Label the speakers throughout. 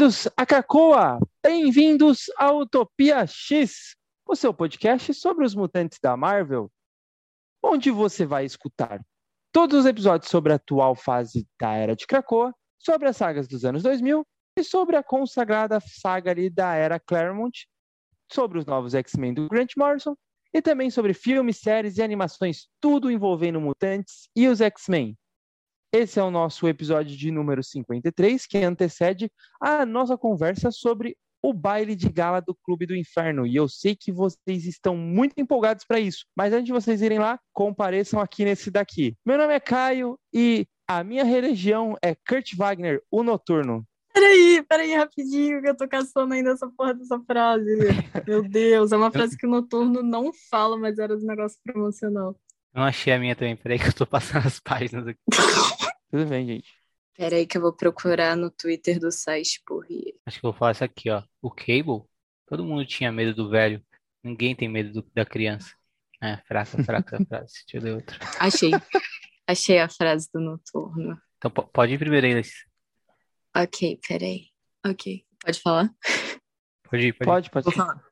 Speaker 1: Bem-vindos a Cacoa! Bem-vindos a Utopia X, o seu podcast sobre os mutantes da Marvel, onde você vai escutar todos os episódios sobre a atual fase da Era de Krakoa, sobre as sagas dos anos 2000 e sobre a consagrada saga ali da Era Claremont, sobre os novos X-Men do Grant Morrison e também sobre filmes, séries e animações, tudo envolvendo mutantes e os X-Men. Esse é o nosso episódio de número 53, que antecede a nossa conversa sobre o baile de gala do Clube do Inferno. E eu sei que vocês estão muito empolgados para isso. Mas antes de vocês irem lá, compareçam aqui nesse daqui. Meu nome é Caio e a minha religião é Kurt Wagner, o Noturno.
Speaker 2: Peraí, peraí, rapidinho, que eu tô caçando ainda essa porra dessa frase. Meu Deus, é uma frase que o Noturno não fala, mas era do negócio promocional.
Speaker 3: Não achei a minha também, peraí que eu tô passando as páginas aqui.
Speaker 1: Tudo bem, gente.
Speaker 2: Peraí que eu vou procurar no Twitter do site Porri.
Speaker 3: Acho que eu vou falar isso aqui, ó. O Cable, todo mundo tinha medo do velho. Ninguém tem medo do- da criança. É, fraca, fraca a frase. Deixa eu ler outra.
Speaker 2: Achei. Achei a frase do Noturno.
Speaker 3: Então po- pode ir primeiro aí, Letícia.
Speaker 2: Ok, peraí. Ok. Pode falar?
Speaker 3: Pode ir, pode ir.
Speaker 1: Pode, pode.
Speaker 2: Vou falar.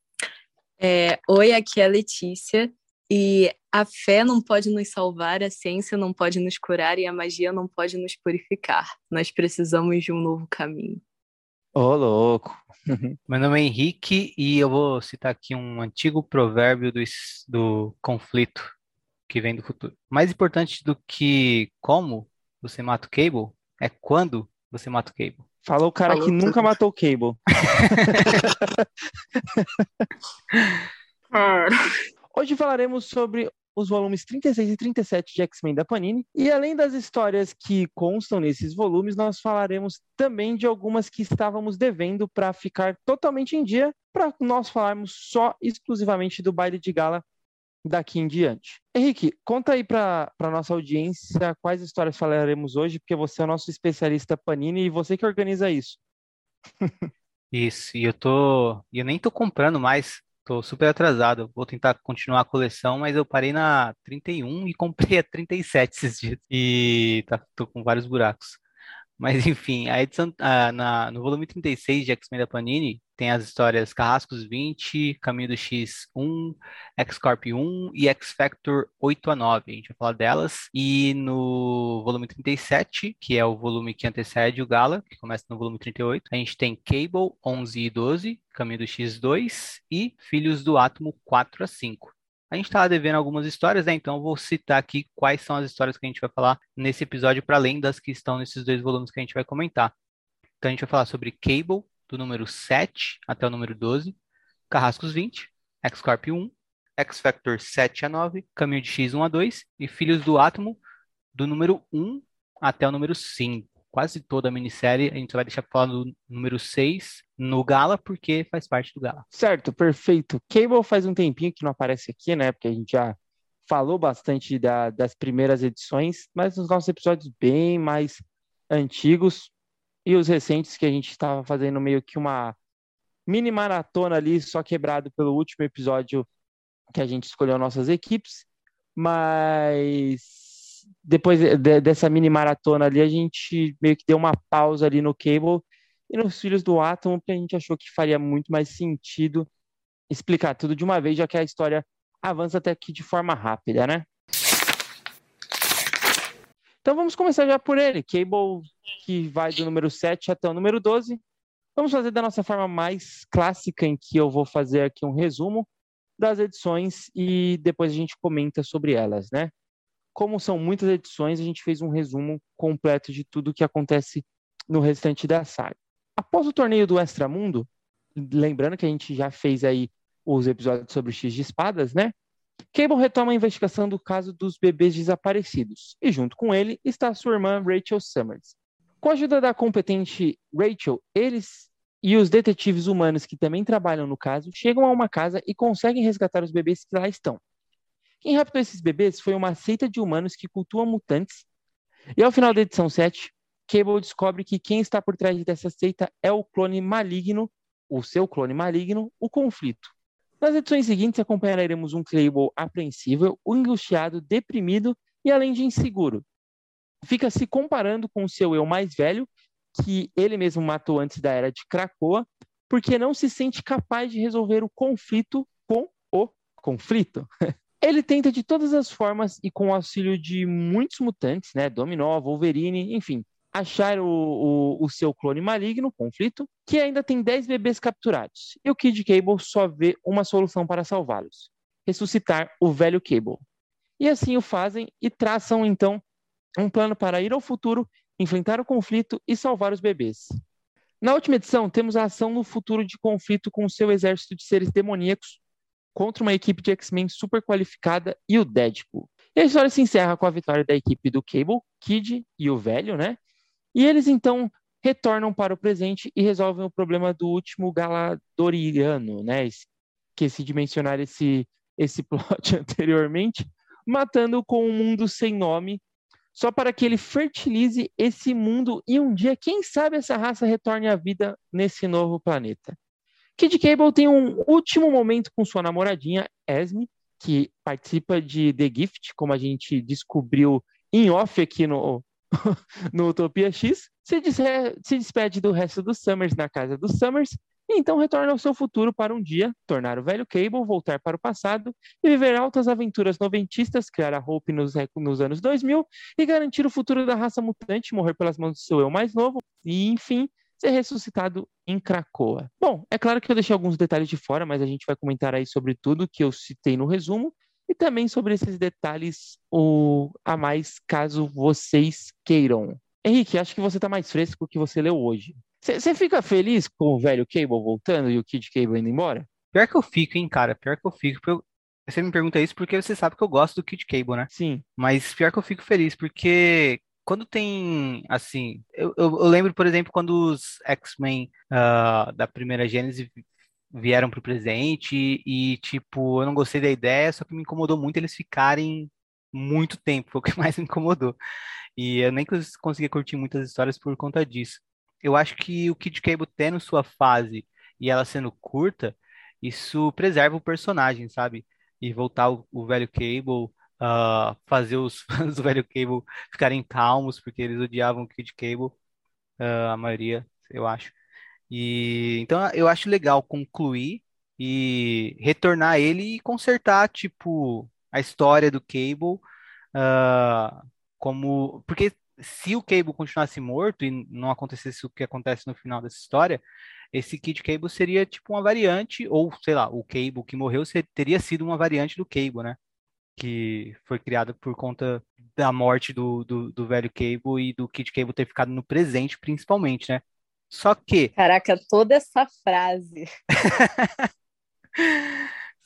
Speaker 2: É, Oi, aqui é a Letícia. E a fé não pode nos salvar, a ciência não pode nos curar e a magia não pode nos purificar. Nós precisamos de um novo caminho.
Speaker 1: Ô, louco.
Speaker 3: Meu nome é Henrique e eu vou citar aqui um antigo provérbio do, do conflito que vem do futuro. Mais importante do que como você mata o Cable é quando você mata o Cable.
Speaker 1: Falou o cara
Speaker 2: Falou
Speaker 1: que
Speaker 2: tudo.
Speaker 1: nunca matou o Cable. Hoje falaremos sobre os volumes 36 e 37 de X-Men da Panini. E além das histórias que constam nesses volumes, nós falaremos também de algumas que estávamos devendo para ficar totalmente em dia, para nós falarmos só exclusivamente do baile de gala daqui em diante. Henrique, conta aí para a nossa audiência quais histórias falaremos hoje, porque você é o nosso especialista Panini e você que organiza isso.
Speaker 3: Isso, e eu tô. Eu nem tô comprando mais. Tô super atrasado. Vou tentar continuar a coleção, mas eu parei na 31 e comprei a 37 esses dias. E tá, tô com vários buracos. Mas enfim, a edição na, no volume 36 de X-Men da Panini tem as histórias Carrascos 20, Caminho do X 1, X-Corp 1 e X-Factor 8 a 9. A gente vai falar delas. E no volume 37, que é o volume que antecede o Gala, que começa no volume 38, a gente tem Cable 11 e 12, Caminho do X 2 e Filhos do Átomo 4 a 5. A gente estava devendo algumas histórias, né? Então eu vou citar aqui quais são as histórias que a gente vai falar nesse episódio, para além das que estão nesses dois volumes que a gente vai comentar. Então a gente vai falar sobre Cable, do número 7 até o número 12, Carrascos 20, X-Corp 1, X-Factor 7 a 9, Caminho de X 1 a 2 e Filhos do Átomo, do número 1 até o número 5. Quase toda a minissérie a gente vai deixar falar do número 6 no Gala, porque faz parte do Gala.
Speaker 1: Certo, perfeito. Cable faz um tempinho que não aparece aqui, né? Porque a gente já falou bastante da- das primeiras edições, mas nos nossos episódios bem mais antigos e os recentes que a gente estava fazendo meio que uma mini maratona ali, só quebrado pelo último episódio que a gente escolheu nossas equipes, mas depois de- dessa mini maratona ali, a gente meio que deu uma pausa ali no Cable e nos Filhos do Átomo, porque a gente achou que faria muito mais sentido explicar tudo de uma vez, já que a história avança até aqui de forma rápida, né? Então vamos começar já por ele, Cable, que vai do número 7 até o número 12. Vamos fazer da nossa forma mais clássica, em que eu vou fazer aqui um resumo das edições e depois a gente comenta sobre elas, né? Como são muitas edições, a gente fez um resumo completo de tudo que acontece no restante da saga. Após o torneio do Extramundo, lembrando que a gente já fez aí os episódios sobre o X de espadas, né? Cable retoma a investigação do caso dos bebês desaparecidos e junto com ele está sua irmã Rachel Summers. Com a ajuda da competente Rachel, eles e os detetives humanos que também trabalham no caso chegam a uma casa e conseguem resgatar os bebês que lá estão. Quem raptou esses bebês foi uma seita de humanos que cultuam mutantes. E ao final da edição 7, Cable descobre que quem está por trás dessa seita é o clone maligno, o seu clone maligno, o conflito. Nas edições seguintes acompanharemos um Cable apreensível, angustiado, deprimido e além de inseguro. Fica se comparando com o seu eu mais velho que ele mesmo matou antes da era de Krakoa, porque não se sente capaz de resolver o conflito com o conflito. Ele tenta de todas as formas e com o auxílio de muitos mutantes, né, Dominó, Wolverine, enfim, achar o, o, o, seu clone maligno, conflito, que ainda tem 10 bebês capturados. E o Kid Cable só vê uma solução para salvá-los: ressuscitar o velho Cable. E assim o fazem e traçam então um plano para ir ao futuro, enfrentar o conflito e salvar os bebês. Na última edição, temos a ação no futuro de conflito com o seu exército de seres demoníacos contra uma equipe de X-Men super qualificada e o Deadpool. E a história se encerra com a vitória da equipe do Cable, Kid e o velho, né? E eles então retornam para o presente e resolvem o problema do último Galadoriano, né? Esqueci de mencionar esse, esse plot anteriormente, matando com um mundo sem nome só para que ele fertilize esse mundo e um dia, quem sabe, essa raça retorne à vida nesse novo planeta. Kid Cable tem um último momento com sua namoradinha, Esme, que participa de The Gift, como a gente descobriu em off aqui no, no Utopia X, se, se despede do resto dos Summers na casa dos Summers e então retorna ao seu futuro para um dia tornar o velho Cable, voltar para o passado e viver altas aventuras noventistas, criar a Hope nos, nos anos 2000 e garantir o futuro da raça mutante, morrer pelas mãos do seu eu mais novo e, enfim, ser ressuscitado em Cracoa. Bom, é claro que eu deixei alguns detalhes de fora, mas a gente vai comentar aí sobre tudo que eu citei no resumo e também sobre esses detalhes o, a mais, caso vocês queiram. Henrique, acho que você está mais fresco que você leu hoje. Você fica feliz com o velho Cable voltando e o Kid Cable indo embora?
Speaker 3: Pior que eu fico, hein, cara. Pior que eu fico. Eu... Você me pergunta isso porque você sabe que eu gosto do Kid Cable, né?
Speaker 1: Sim.
Speaker 3: Mas pior que eu fico feliz, porque quando tem, assim... Eu, eu, eu lembro, por exemplo, quando os X-Men uh, da primeira Gênesis vieram pro presente e, tipo, eu não gostei da ideia, só que me incomodou muito eles ficarem muito tempo, foi o que mais me incomodou. E eu nem consegui curtir muitas histórias por conta disso eu acho que o Kid Cable tendo sua fase e ela sendo curta, isso preserva o personagem, sabe? E voltar o, o velho Cable, uh, fazer os fãs do velho Cable ficarem calmos, porque eles odiavam o Kid Cable, uh, a maioria, eu acho. E então eu acho legal concluir e retornar ele e consertar, tipo, a história do Cable, uh, como. Porque se o Cable continuasse morto e não acontecesse o que acontece no final dessa história, esse Kid Cable seria tipo uma variante, ou sei lá, o Cable que morreu teria sido uma variante do Cable, né? Que foi criada por conta da morte do, do, do velho Cable e do Kid Cable ter ficado no presente, principalmente, né? Só que.
Speaker 2: Caraca, toda essa frase.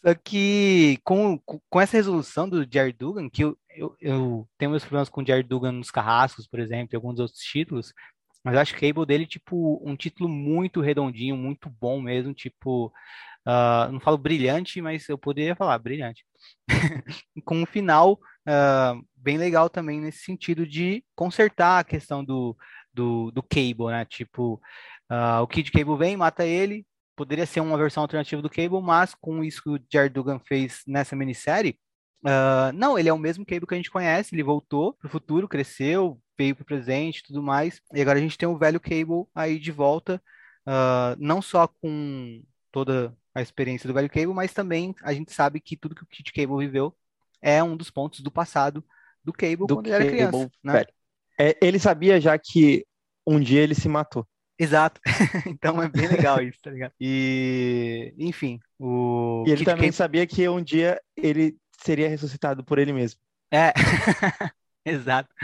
Speaker 3: Só que com, com essa resolução do Jared Dugan, que eu, eu, eu tenho meus problemas com o Jared Dugan nos Carrascos, por exemplo, e alguns outros títulos, mas eu acho que Cable dele, tipo, um título muito redondinho, muito bom mesmo, tipo, uh, não falo brilhante, mas eu poderia falar brilhante. com um final uh, bem legal também nesse sentido de consertar a questão do, do, do Cable, né? Tipo, uh, o Kid Cable vem, mata ele, poderia ser uma versão alternativa do Cable, mas com isso que o Jared Dugan fez nessa minissérie, uh, não, ele é o mesmo Cable que a gente conhece, ele voltou pro futuro, cresceu, veio pro presente tudo mais, e agora a gente tem o velho Cable aí de volta, uh, não só com toda a experiência do velho Cable, mas também a gente sabe que tudo que o Kid Cable viveu é um dos pontos do passado do Cable do quando ele era criança. Né?
Speaker 1: É, ele sabia já que um dia ele se matou.
Speaker 3: Exato. então é bem legal isso, tá ligado? E, enfim, o.
Speaker 1: E ele também Cable... sabia que um dia ele seria ressuscitado por ele mesmo.
Speaker 3: É, exato.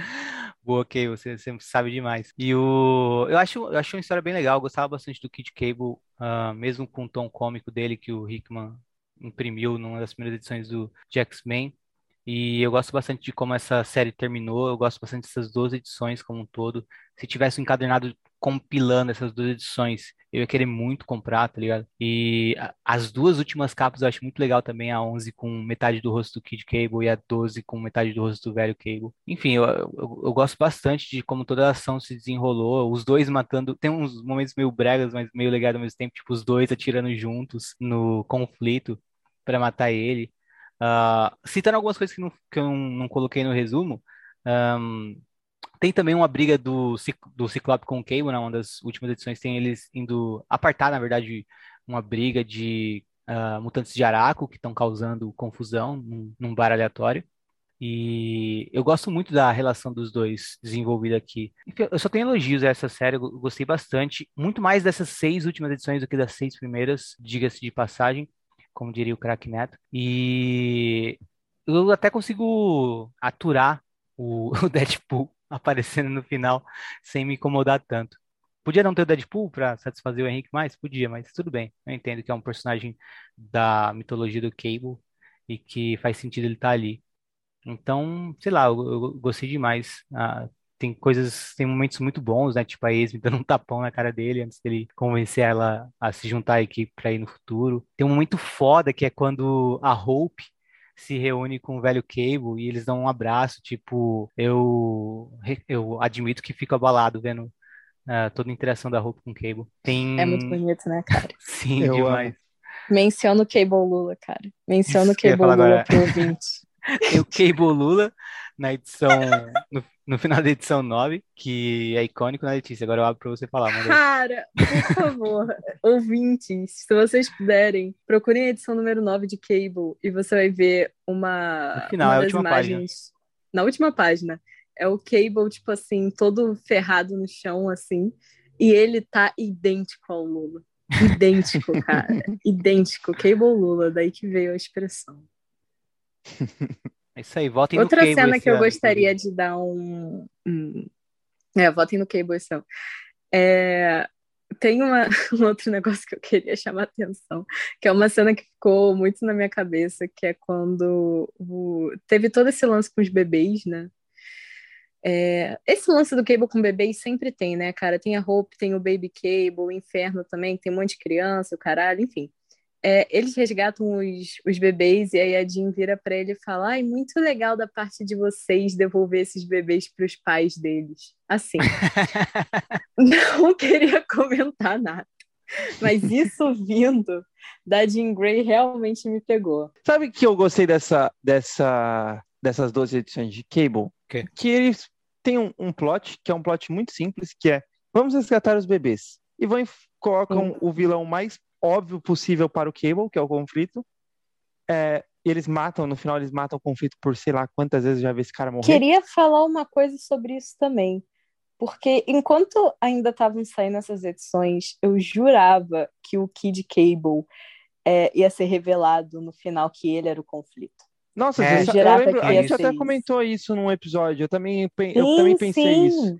Speaker 3: Boa, ok, você, você sabe demais. E o. Eu acho, eu acho uma história bem legal, eu gostava bastante do Kid Cable, uh, mesmo com o tom cômico dele que o Hickman imprimiu numa das primeiras edições do X-Men. E eu gosto bastante de como essa série terminou, eu gosto bastante dessas duas edições como um todo. Se tivesse um encadernado compilando essas duas edições. Eu ia querer muito comprar, tá ligado? E as duas últimas capas eu acho muito legal também, a 11 com metade do rosto do Kid Cable e a 12 com metade do rosto do velho Cable. Enfim, eu, eu, eu gosto bastante de como toda a ação se desenrolou, os dois matando, tem uns momentos meio bregas, mas meio legais ao mesmo tempo, tipo os dois atirando juntos no conflito para matar ele. Uh, citando algumas coisas que, não, que eu não, não coloquei no resumo, um, Tem também uma briga do, do Ciclope com o Cable, né? Uma das últimas edições tem eles indo apartar, na verdade, uma briga de uh, mutantes de Araco que estão causando confusão num, num bar aleatório. E eu gosto muito da relação dos dois desenvolvida aqui. Eu só tenho elogios a essa série, eu gostei bastante. Muito mais dessas seis últimas edições do que das seis primeiras, diga-se de passagem, como diria o Crack Neto. E eu até consigo aturar o, o Deadpool aparecendo no final sem me incomodar tanto. Podia não ter o Deadpool para satisfazer o Henrique mais? Podia, mas tudo bem. Eu entendo que é um personagem da mitologia do Cable e que faz sentido ele estar tá ali. Então, sei lá, eu, eu gostei demais. Ah, tem coisas, tem momentos muito bons, né? Tipo a Esme dando um tapão na cara dele antes dele convencer ela a se juntar à equipe para ir no futuro. Tem um momento foda que é quando a Hope se reúne com o velho Cable e eles dão um abraço, tipo, eu eu admito que fico abalado vendo uh, toda a interação da Hope com o Cable. Tem...
Speaker 2: É muito bonito, né, cara?
Speaker 3: Sim, eu demais. Amo.
Speaker 2: Menciona o Cable Lula, cara. Menciona o Cable Lula agora. pro ouvinte.
Speaker 3: Tem o Cable Lula na edição. No, no, final da edição 9, que é icônico na Letícia. Agora eu abro pra você falar.
Speaker 2: Cara, por favor, ouvintes, se vocês puderem, procurem a edição número 9 de Cable e você vai ver uma.
Speaker 3: No final,
Speaker 2: uma
Speaker 3: é a última imagens... página.
Speaker 2: Na última página. É o Cable, tipo assim, todo ferrado no chão, assim. E ele tá idêntico ao Lula. Idêntico, cara. idêntico. Cable Lula, daí que veio a expressão.
Speaker 3: É isso aí, votem
Speaker 2: Outra
Speaker 3: no
Speaker 2: Outra cena que eu gostaria de dar um. um... É, votem no Cable esse ano. É, tem uma, um outro negócio que eu queria chamar a atenção, que é uma cena que ficou muito na minha cabeça, que é quando o... teve todo esse lance com os bebês, né? É, esse lance do Cable com bebês sempre tem, né, cara? Tem a Hope, tem o Baby Cable, o Inferno também, tem um monte de criança, o caralho, enfim é, eles resgatam os, os bebês e aí a Jean vira para ele e fala: Ai, muito legal da parte de vocês devolver esses bebês para os pais deles. Assim, não queria comentar nada. Mas isso vindo da Jean Grey realmente me pegou.
Speaker 1: Sabe que eu gostei dessa, dessa, dessas duas edições de Cable?
Speaker 3: Que,
Speaker 1: que eles têm um, um, plot, que é um plot muito simples, que é vamos resgatar os bebês. E vão colocam o vilão mais óbvio possível para o Cable, que é o conflito. É, eles matam, no final eles matam o conflito por sei lá quantas vezes já vi esse cara morrer.
Speaker 2: Queria falar uma coisa sobre isso também. Porque enquanto ainda estavam saindo essas edições, eu jurava que o Kid Cable é, ia ser revelado no final que ele era o conflito.
Speaker 1: Nossa, é, eu, eu lembro, a gente até isso. comentou isso num episódio. Eu também, eu sim, também pensei sim. isso.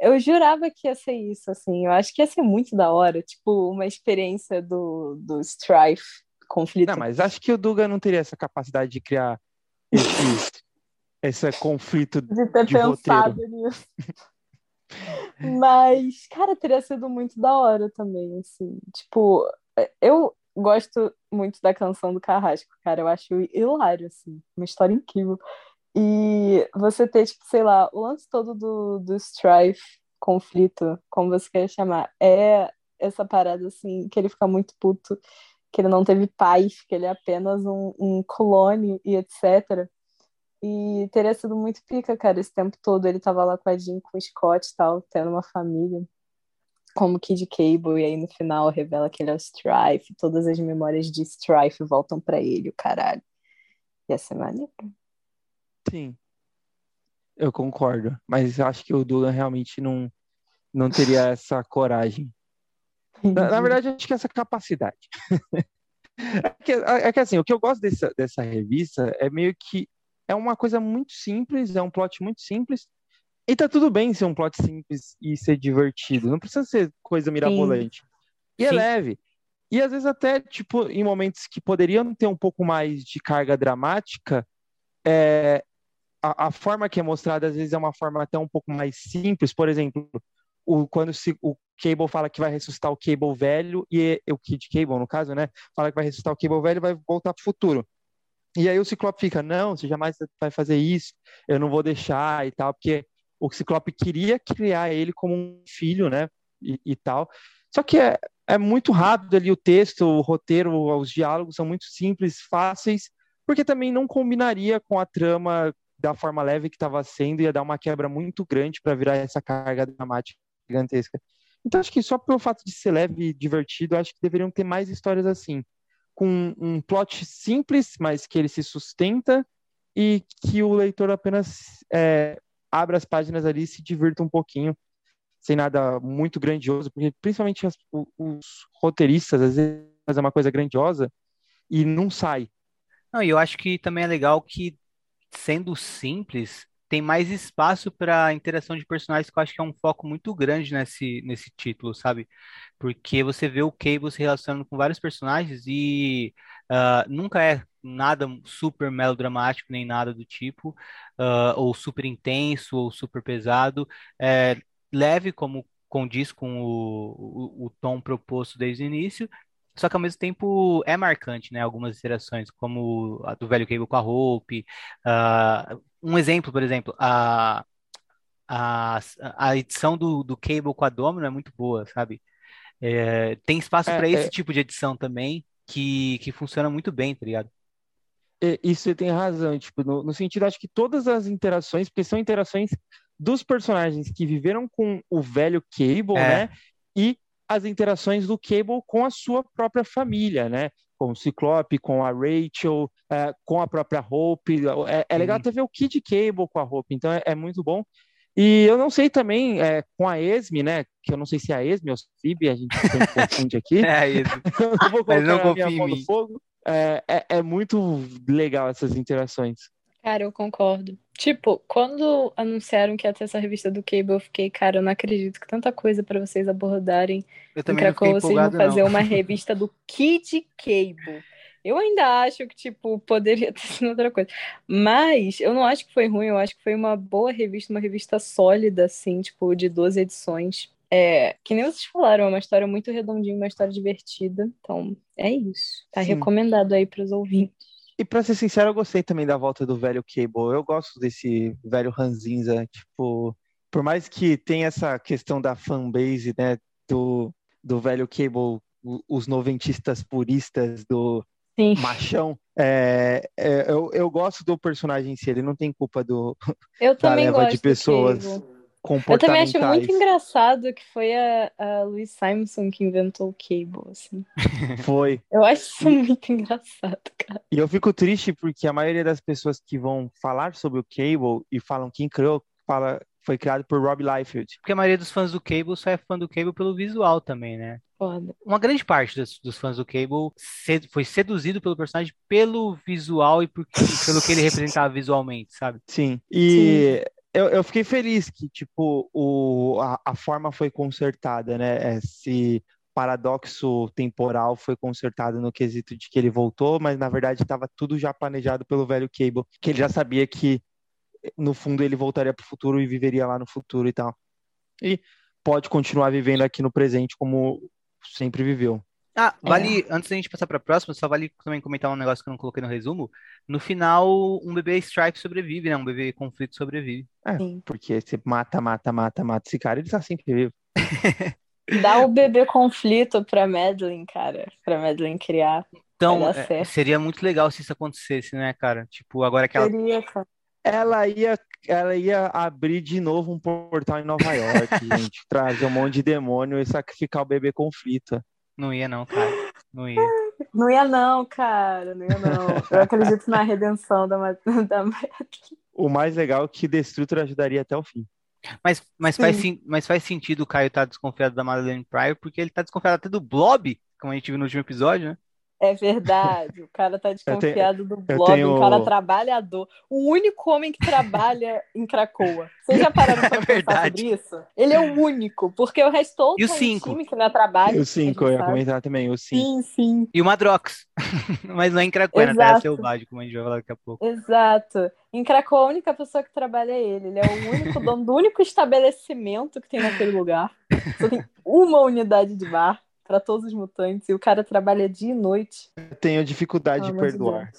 Speaker 2: Eu jurava que ia ser isso, assim. Eu acho que ia ser muito da hora, tipo, uma experiência do, do Strife conflito.
Speaker 1: Não, mas acho que o Duga não teria essa capacidade de criar esse, esse conflito de ter de pensado roteiro. nisso.
Speaker 2: mas, cara, teria sido muito da hora também, assim. Tipo, eu gosto muito da canção do Carrasco, cara. Eu acho hilário, assim. Uma história incrível. E você ter, tipo, sei lá, o lance todo do, do strife, conflito, como você quer chamar, é essa parada, assim, que ele fica muito puto, que ele não teve paz, que ele é apenas um, um clone e etc. E teria sido muito pica, cara, esse tempo todo. Ele tava lá com a Jean, com o Scott e tal, tendo uma família, como Kid Cable, e aí no final revela que ele é o Strife, todas as memórias de Strife voltam para ele, o caralho. Ia ser maneiro.
Speaker 1: Sim, eu concordo. Mas acho que o Dulan realmente não, não teria essa coragem. Na, na verdade, acho que essa capacidade. é, que, é que assim, o que eu gosto dessa, dessa revista é meio que é uma coisa muito simples, é um plot muito simples. E tá tudo bem ser um plot simples e ser divertido. Não precisa ser coisa mirabolante. Sim. E é Sim. leve. E às vezes até, tipo, em momentos que poderiam ter um pouco mais de carga dramática, é, a, a, forma que é mostrada às vezes é uma forma até um pouco mais simples. Por exemplo, o, quando se, o Cable fala que vai ressuscitar o Cable velho e o Kid Cable, no caso, né? Fala que vai ressuscitar o Cable velho e vai voltar para o futuro. E aí o Ciclope fica, não, você jamais vai fazer isso, eu não vou deixar e tal, porque o Ciclope queria criar ele como um filho, né? E, e tal. Só que é, é muito rápido ali o texto, o roteiro, os diálogos são muito simples, fáceis, porque também não combinaria com a trama da forma leve que estava sendo, ia dar uma quebra muito grande para virar essa carga dramática gigantesca. Então, acho que só pelo fato de ser leve e divertido, acho que deveriam ter mais histórias assim. Com um plot simples, mas que ele se sustenta e que o leitor apenas é, abra as páginas ali e se divirta um pouquinho, sem nada muito grandioso, porque principalmente as, os roteiristas, às vezes, fazem uma coisa grandiosa e não sai.
Speaker 3: Não, e eu acho que também é legal que, sendo simples, tem mais espaço para interação de personagens, que eu acho que é um foco muito grande nesse, nesse título, sabe? Porque você vê o Cable se relacionando com vários personagens e uh, nunca é nada super melodramático, nem nada do tipo, uh, ou super intenso, ou super pesado. É leve, como condiz com o, o, o tom proposto desde o início, só que ao mesmo tempo é marcante, né? Algumas interações, como a do velho Cable com a Hope. Uh, um exemplo, por exemplo, a, a, a edição do, do Cable com a Domino é muito boa, sabe? É, tem espaço é, para esse é... tipo de edição também, que, que funciona muito bem, tá ligado?
Speaker 1: Isso você tem razão, tipo, no, no sentido, acho que todas as interações, porque são interações dos personagens que viveram com o velho Cable, é. né? E as interações do Cable com a sua própria família, né? Com o Ciclope, com a Rachel, é, com a própria Hope. É, é legal até ver o Kid Cable com a Hope, então é, é muito bom. E eu não sei também é, com a Esme, né? Que eu não sei se é a Esme ou Phoebe, a gente sempre confunde aqui.
Speaker 3: é a Esme. eu vou Mas não confio em mim.
Speaker 1: Fogo. É, é, é, muito legal essas interações.
Speaker 2: Cara, eu concordo. Tipo, quando anunciaram que ia ter essa revista do Cable, eu fiquei, cara, eu não acredito que tanta coisa para vocês abordarem.
Speaker 3: Eu também Krakow,
Speaker 2: vocês vão fazer não. uma revista do Kid Cable. Eu ainda acho que, tipo, poderia ter sido outra coisa. Mas eu não acho que foi ruim, eu acho que foi uma boa revista, uma revista sólida, assim, tipo, de 12 edições. É, que nem vocês falaram, é uma história muito redondinha, uma história divertida. Então, é isso. Tá Sim. recomendado aí para os ouvintes.
Speaker 1: E pra ser sincero, eu gostei também da volta do velho Cable. Eu gosto desse velho ranzinza, tipo, por mais que tenha essa questão da fanbase, né, do, do velho Cable, os noventistas puristas do Sim. machão, é, é, eu, eu gosto do personagem em si, ele não tem culpa do,
Speaker 2: eu da leva
Speaker 1: de pessoas
Speaker 2: eu também acho muito engraçado que foi a, a Louise Simonson que inventou o Cable, assim.
Speaker 1: Foi.
Speaker 2: Eu acho isso muito engraçado, cara.
Speaker 1: E eu fico triste porque a maioria das pessoas que vão falar sobre o Cable e falam quem criou, fala foi criado por Rob Liefeld.
Speaker 3: Porque a maioria dos fãs do Cable só é fã do Cable pelo visual também, né?
Speaker 2: Foda.
Speaker 3: Uma grande parte dos, dos fãs do Cable foi seduzido pelo personagem pelo visual e por, pelo que ele representava visualmente, sabe?
Speaker 1: Sim. E Sim eu, eu fiquei feliz que, tipo, o, a, a forma foi consertada, né? Esse paradoxo temporal foi consertado no quesito de que ele voltou, mas na verdade estava tudo já planejado pelo velho Cable, que ele já sabia que no fundo ele voltaria para o futuro e viveria lá no futuro e tal. E pode continuar vivendo aqui no presente como sempre viveu.
Speaker 3: Ah, vale, é. antes da gente passar para a próxima, só vale também comentar um negócio que eu não coloquei no resumo. No final, um bebê Stripe sobrevive, né? Um bebê conflito sobrevive.
Speaker 1: É, Sim. porque você mata, mata, mata, mata esse cara, ele tá sempre vivo.
Speaker 2: Dá o bebê conflito pra Madeline, cara, pra Madeline criar.
Speaker 3: Então, é, seria muito legal se isso acontecesse, né, cara? Tipo, agora que ela.
Speaker 2: Seria, cara.
Speaker 1: Ela ia, ela ia abrir de novo um portal em Nova York, gente. Trazer um monte de demônio e sacrificar o bebê conflito.
Speaker 3: Não ia não, cara. Não ia.
Speaker 2: Não ia não, cara. Não ia não. Eu acredito na redenção da, da
Speaker 1: O mais legal é que Destrutor ajudaria até o fim.
Speaker 3: Mas, mas, faz, mas faz sentido o Caio estar tá desconfiado da Madeleine Pryor, porque ele tá desconfiado até do Blob, como a gente viu no último episódio, né?
Speaker 2: É verdade, o cara tá desconfiado tenho, do blog, tenho... um cara trabalhador. O único homem que trabalha em Cracoa. Vocês já pararam pra é pensar sobre isso? Ele é o único, porque o resto todo
Speaker 3: e o cinco?
Speaker 2: time que não é trabalho.
Speaker 1: E o 5, eu ia comentar também, o 5.
Speaker 2: Sim, sim.
Speaker 3: E o Madrox. Mas não é em Cracoa, é na Terra Selvagem, como a gente vai falar daqui a pouco.
Speaker 2: Exato. Em Cracoa, a única pessoa que trabalha é ele. Ele é o único dono do único estabelecimento que tem naquele lugar. Só tem uma unidade de bar para todos os mutantes e o cara trabalha dia e noite.
Speaker 1: Eu tenho dificuldade de perdoar.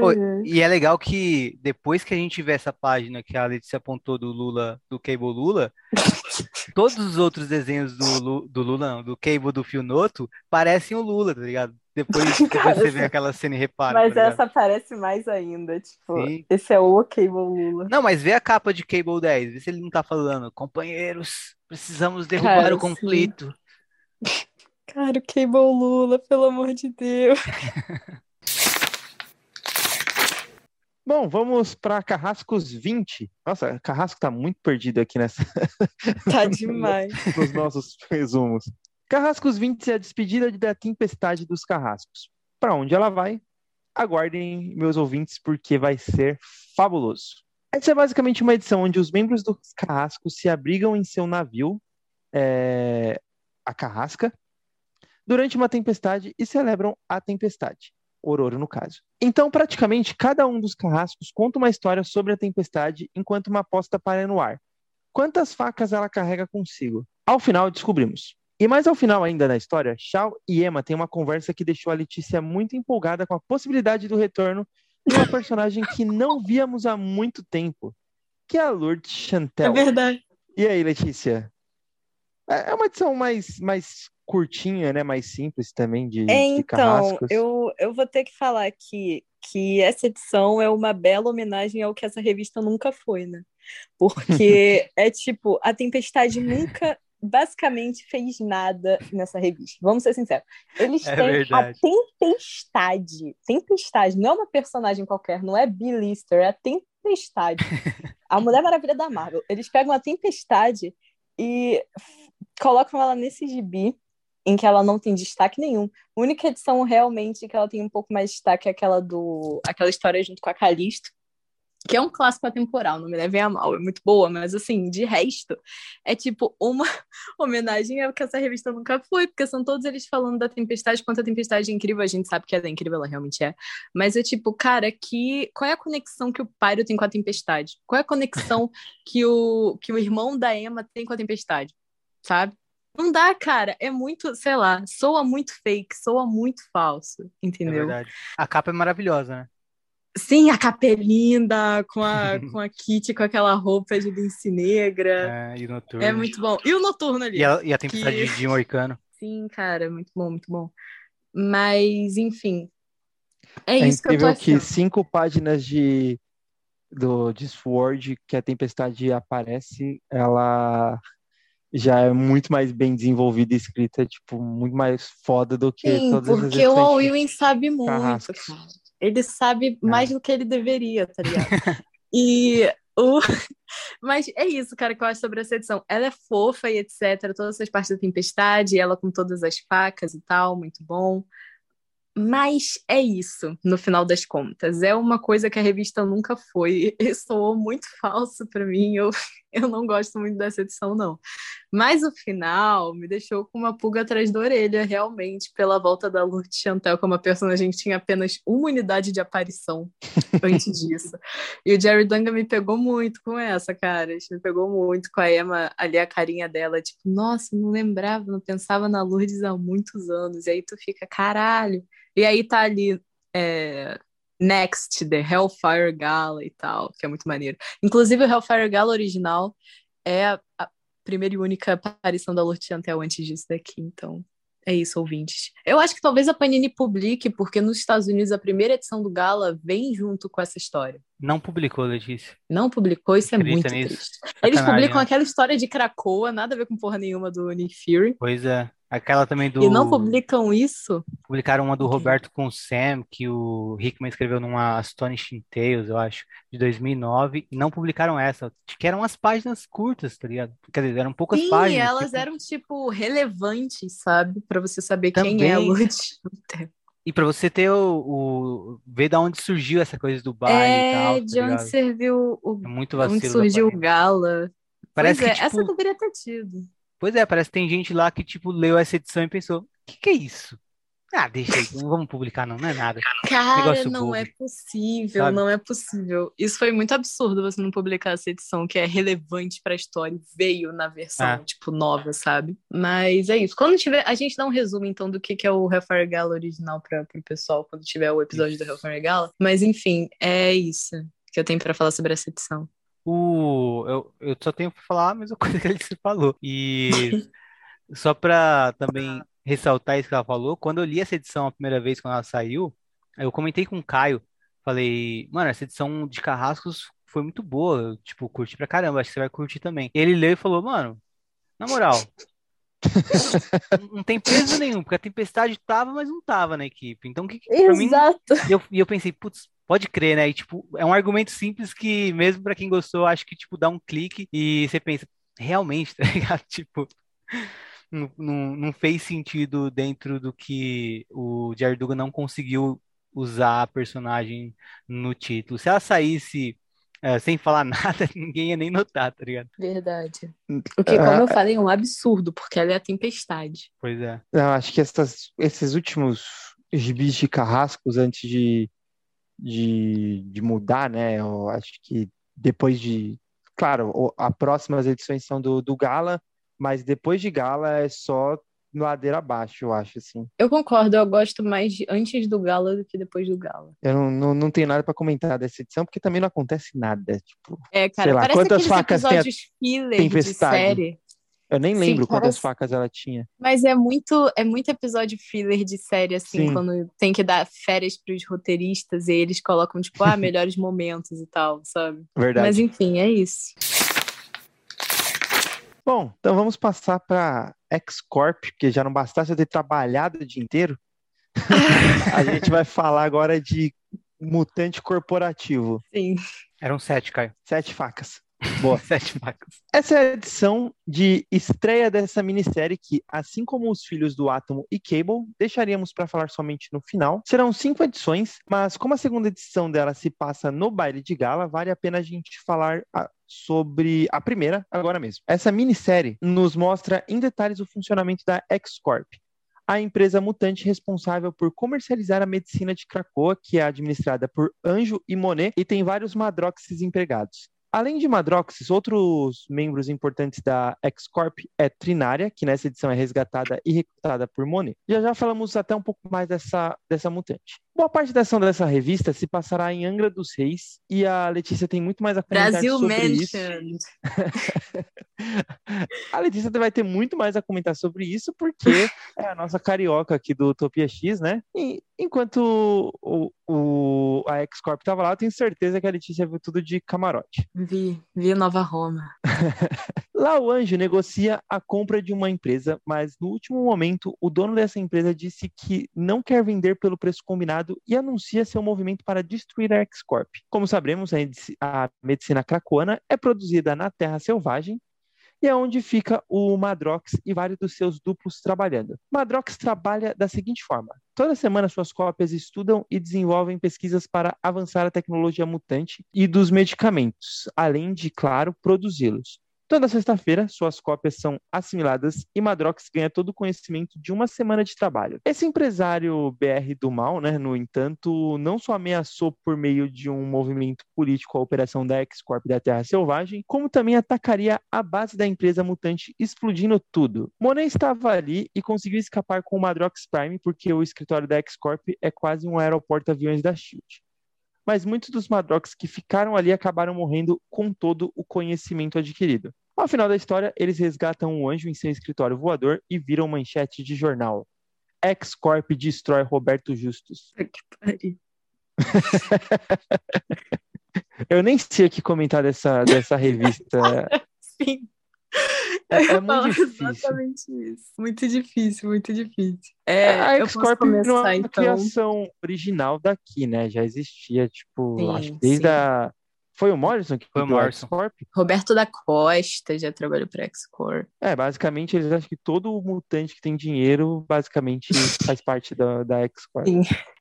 Speaker 3: Pô, e é legal que depois que a gente vê essa página que a Letícia apontou do Lula, do Cable Lula, todos os outros desenhos do, do Lula, não, do Cable do Fionoto, parecem o Lula, tá ligado? Depois, depois Cara, você vê aquela cena e repara.
Speaker 2: Mas
Speaker 3: tá
Speaker 2: essa parece mais ainda, tipo, Sim. esse é o Cable Lula.
Speaker 3: Não, mas vê a capa de Cable 10, vê se ele não tá falando, companheiros, precisamos derrubar Cara, o conflito.
Speaker 2: Sim. Cara, o Cable Lula, pelo amor de Deus.
Speaker 1: Bom, vamos para Carrascos 20. Nossa, Carrasco tá muito perdido aqui nessa.
Speaker 2: Tá demais.
Speaker 1: Nos nossos resumos. Carrascos 20 é a despedida da tempestade dos carrascos. Para onde ela vai? Aguardem, meus ouvintes, porque vai ser fabuloso. Essa é basicamente uma edição onde os membros dos carrascos se abrigam em seu navio, é... a carrasca, durante uma tempestade e celebram a tempestade. Ororo, no caso. Então, praticamente, cada um dos carrascos conta uma história sobre a tempestade enquanto uma aposta para no ar. Quantas facas ela carrega consigo? Ao final, descobrimos. E mais ao final ainda da história, Shao e Emma têm uma conversa que deixou a Letícia muito empolgada com a possibilidade do retorno de uma personagem que não víamos há muito tempo, que é a Lourdes Chantel.
Speaker 2: É verdade.
Speaker 1: E aí, Letícia? É, é uma edição mais, mais curtinha, né? Mais simples também de,
Speaker 2: então,
Speaker 1: de carrascos.
Speaker 2: Eu, eu vou ter que falar que, que essa edição é uma bela homenagem ao que essa revista nunca foi, né? Porque é tipo, a Tempestade nunca basicamente fez nada nessa revista. Vamos ser sinceros. Eles é têm verdade. a Tempestade. Tempestade, não é uma personagem qualquer, não é B-Lister, é a Tempestade. a Mulher Maravilha da Marvel. Eles pegam a Tempestade e colocam ela nesse gibi em que ela não tem destaque nenhum. A única edição realmente que ela tem um pouco mais de destaque é aquela do aquela história junto com a Calisto, que é um clássico atemporal, não me levem a mal, é muito boa, mas assim, de resto, é tipo uma homenagem ao que essa revista nunca foi, porque são todos eles falando da Tempestade, quanto a Tempestade é incrível, a gente sabe que ela é incrível, ela realmente é, mas é tipo, cara, que, qual é a conexão que o Pyro tem com a Tempestade? Qual é a conexão que o, que o irmão da Emma tem com a Tempestade? Sabe? Não dá, cara. É muito, sei lá, soa muito fake, soa muito falso, é entendeu? É
Speaker 3: verdade. A capa é maravilhosa, né?
Speaker 2: Sim, a capa é linda, com a, com a Kitty com aquela roupa de lince negra.
Speaker 3: É, e noturno.
Speaker 2: É muito bom. E o noturno ali.
Speaker 3: E a, e a tempestade que... de Moicano.
Speaker 2: Sim, cara, muito bom, muito bom. Mas, enfim. É,
Speaker 1: é
Speaker 2: isso que eu tô
Speaker 1: que cinco páginas de do Discord que a tempestade aparece, ela já é muito mais bem desenvolvida e escrita, tipo, muito mais foda do que
Speaker 2: Sim,
Speaker 1: todas
Speaker 2: as porque o Ewing sabe muito, Carrascos. cara. Ele sabe é. mais do que ele deveria, tá ligado? e o... Mas é isso, cara, que eu acho sobre essa edição. Ela é fofa e etc. Todas essas partes da tempestade, ela com todas as facas e tal, muito bom. Mas é isso, no final das contas. É uma coisa que a revista nunca foi. E soou muito falso para mim. Eu, eu não gosto muito dessa edição, não. Mas o final me deixou com uma pulga atrás da orelha, realmente, pela volta da Lourdes Chantel, como a personagem que tinha apenas uma unidade de aparição antes disso. E o Jerry Dunga me pegou muito com essa, cara. Me pegou muito com a Emma ali, a carinha dela. Tipo, nossa, não lembrava, não pensava na Lourdes há muitos anos. E aí tu fica, caralho e aí tá ali é, Next, The Hellfire Gala e tal, que é muito maneiro. Inclusive, o Hellfire Gala original é a, a primeira e única aparição da Lourdes Chantel antes disso daqui, então é isso, ouvintes. Eu acho que talvez a Panini publique, porque nos Estados Unidos a primeira edição do Gala vem junto com essa história.
Speaker 3: Não publicou, Letícia.
Speaker 2: Não publicou, isso é muito nisso. triste. Eles publicam né? aquela história de Cracoa, nada a ver com porra nenhuma do Nick Fury.
Speaker 3: Pois é. Aquela também do.
Speaker 2: E não publicam isso?
Speaker 3: Publicaram uma do Roberto com o Sam, que o Hickman escreveu numa Astonishing Tales, eu acho, de 2009, e não publicaram essa, que eram as páginas curtas, tá ligado? Quer dizer, eram poucas
Speaker 2: Sim,
Speaker 3: páginas.
Speaker 2: Sim, elas tipo... eram, tipo, relevantes, sabe? Para você saber também... quem é Lud.
Speaker 3: E para você ter o, o, ver da onde surgiu essa coisa do baile
Speaker 2: é,
Speaker 3: e tal.
Speaker 2: Tá de onde serviu o.
Speaker 3: É muito vacilo.
Speaker 2: Onde surgiu o Gala.
Speaker 3: Parece
Speaker 2: pois
Speaker 3: que,
Speaker 2: é,
Speaker 3: tipo,
Speaker 2: essa deveria ter tido.
Speaker 3: Pois é, parece que tem gente lá que, tipo, leu essa edição e pensou, o que, que é isso? Ah, deixa aí, não vamos publicar não, não é nada.
Speaker 2: Cara, não
Speaker 3: bobo,
Speaker 2: é possível,
Speaker 3: sabe?
Speaker 2: não é possível. Isso foi muito absurdo você não publicar essa edição que é relevante pra história e veio na versão,
Speaker 3: É.
Speaker 2: tipo, nova, sabe? Mas é isso. Quando tiver, a gente dá um resumo, então, do que que é o Hellfire Gala original pra, pro pessoal, quando tiver o episódio do Hellfire Gala. Mas, enfim, é isso que eu tenho pra falar sobre essa edição.
Speaker 3: O, eu, eu só tenho pra falar a mesma coisa que ele se falou. E só pra também ressaltar isso que ela falou, quando eu li essa edição a primeira vez, quando ela saiu, eu comentei com o Caio, falei, mano, essa edição de Carrascos foi muito boa, eu, tipo, curti pra caramba, acho que você vai curtir também. Ele leu e falou, mano, na moral, não- tem peso nenhum, porque a tempestade tava, mas não tava na equipe. Então, o que, que- mim,
Speaker 2: Exato.
Speaker 3: e eu, e eu pensei, putz, pode crer, né? E, tipo, é um argumento simples que, mesmo pra quem gostou, acho que, tipo, dá um clique e você pensa, realmente, tá ligado? Tipo, não, não, não fez sentido dentro do que o Jared Dugan não conseguiu usar a personagem no título. Se ela saísse eh, sem falar nada, ninguém ia nem notar, tá ligado?
Speaker 2: Verdade. O que, como eu falei, é um absurdo, porque ela é a tempestade.
Speaker 3: Pois é.
Speaker 1: Eu acho que essas, esses últimos gibis de carrascos antes de, de, de mudar, né? Eu acho que depois de. Claro, as próximas edições são do, do Gala, mas depois de Gala é só ladeira abaixo, eu acho, assim.
Speaker 2: Eu concordo, eu gosto mais de antes do Gala do que depois do Gala.
Speaker 1: Eu não, não, não tenho nada para comentar dessa edição, porque também não acontece nada. Tipo,
Speaker 2: É, cara,
Speaker 1: Sei lá,
Speaker 2: parece
Speaker 1: quantas facas tem a
Speaker 2: filler de
Speaker 1: tempestade?
Speaker 2: série.
Speaker 1: Eu nem
Speaker 2: Sim,
Speaker 1: lembro quantas
Speaker 2: parece-
Speaker 1: facas ela tinha.
Speaker 2: Mas é muito, é muito episódio filler de série, assim,
Speaker 1: Sim.
Speaker 2: quando tem que dar férias pros roteiristas e eles colocam, tipo, ah, melhores momentos e tal, sabe?
Speaker 1: Verdade.
Speaker 2: Mas enfim, é isso.
Speaker 1: Bom, então vamos passar para X-Corp, porque já não bastasse eu ter trabalhado o dia inteiro. A gente vai falar agora de mutante corporativo.
Speaker 2: Sim.
Speaker 3: Eram sete, Caio.
Speaker 1: Sete facas. Boa.
Speaker 3: Sete facas.
Speaker 1: Essa é a edição de estreia dessa minissérie que, assim como os Filhos do Átomo e Cable, deixaríamos para falar somente no final. Serão cinco edições, mas como a segunda edição dela se passa no baile de gala, vale a pena a gente falar a- sobre a primeira agora mesmo. Essa minissérie nos mostra em detalhes o funcionamento da X-Corp, a empresa mutante responsável por comercializar a medicina de Krakoa, que é administrada por Anjo e Monet, e tem vários Madroxes empregados. Além de Madroxes, outros membros importantes da X-Corp é Trinária, que nessa edição é resgatada e recrutada por Monet. Já já falamos até um pouco mais dessa, dessa mutante. Boa parte da ação dessa revista se passará em Angra dos Reis, e a Letícia tem muito mais a comentar
Speaker 2: Brasil
Speaker 1: sobre isso.
Speaker 2: Mentioned.
Speaker 1: A Letícia vai ter muito mais a comentar sobre isso, porque é a nossa carioca aqui do Utopia X, né? E enquanto o, o- a X-Corp tava lá, eu tenho certeza que a Letícia viu tudo de camarote.
Speaker 2: Vi, vi Nova Roma.
Speaker 1: Lá o Anjo negocia a compra de uma empresa, mas no último momento o dono dessa empresa disse que não quer vender pelo preço combinado e anuncia seu movimento para destruir a X-Corp. Como sabremos, a medici- a medicina cracoana é produzida na Terra Selvagem e é onde fica o Madrox e vários dos seus duplos trabalhando. Madrox trabalha da seguinte forma: toda semana suas cópias estudam e desenvolvem pesquisas para avançar a tecnologia mutante e dos medicamentos, além de, claro, produzi-los. Toda sexta-feira, suas cópias são assimiladas e Madrox ganha todo o conhecimento de uma semana de trabalho. Esse empresário BR do mal, né, no entanto, não só ameaçou por meio de um movimento político a operação da X-Corp da Terra Selvagem, como também atacaria a base da empresa mutante, explodindo tudo. Monet estava ali e conseguiu escapar com o Madrox Prime, porque o escritório da X-Corp é quase um aeroporto aviões da SHIELD mas muitos dos Madrox que ficaram ali acabaram morrendo com todo o conhecimento adquirido. Ao final da história, eles resgatam o anjo em seu escritório voador e viram manchete de jornal. X-Corp destrói Roberto Justus.
Speaker 2: Que pariu.
Speaker 1: Eu nem sei o que comentar dessa, dessa revista.
Speaker 2: Sim.
Speaker 1: É, é muito difícil.
Speaker 2: exatamente isso. Muito difícil, muito difícil. É,
Speaker 1: a X-Corp não é uma
Speaker 2: então.
Speaker 1: criação original daqui, né? Já existia, tipo,
Speaker 2: Sim,
Speaker 1: acho que desde
Speaker 2: sim.
Speaker 1: a... Foi o Morrison que
Speaker 3: Foi o Morrison.
Speaker 1: X-Corp?
Speaker 2: Roberto da Costa já trabalhou para X-Core.
Speaker 1: É, basicamente eles acham que todo mutante que tem dinheiro, basicamente, faz parte da, da X-Corp.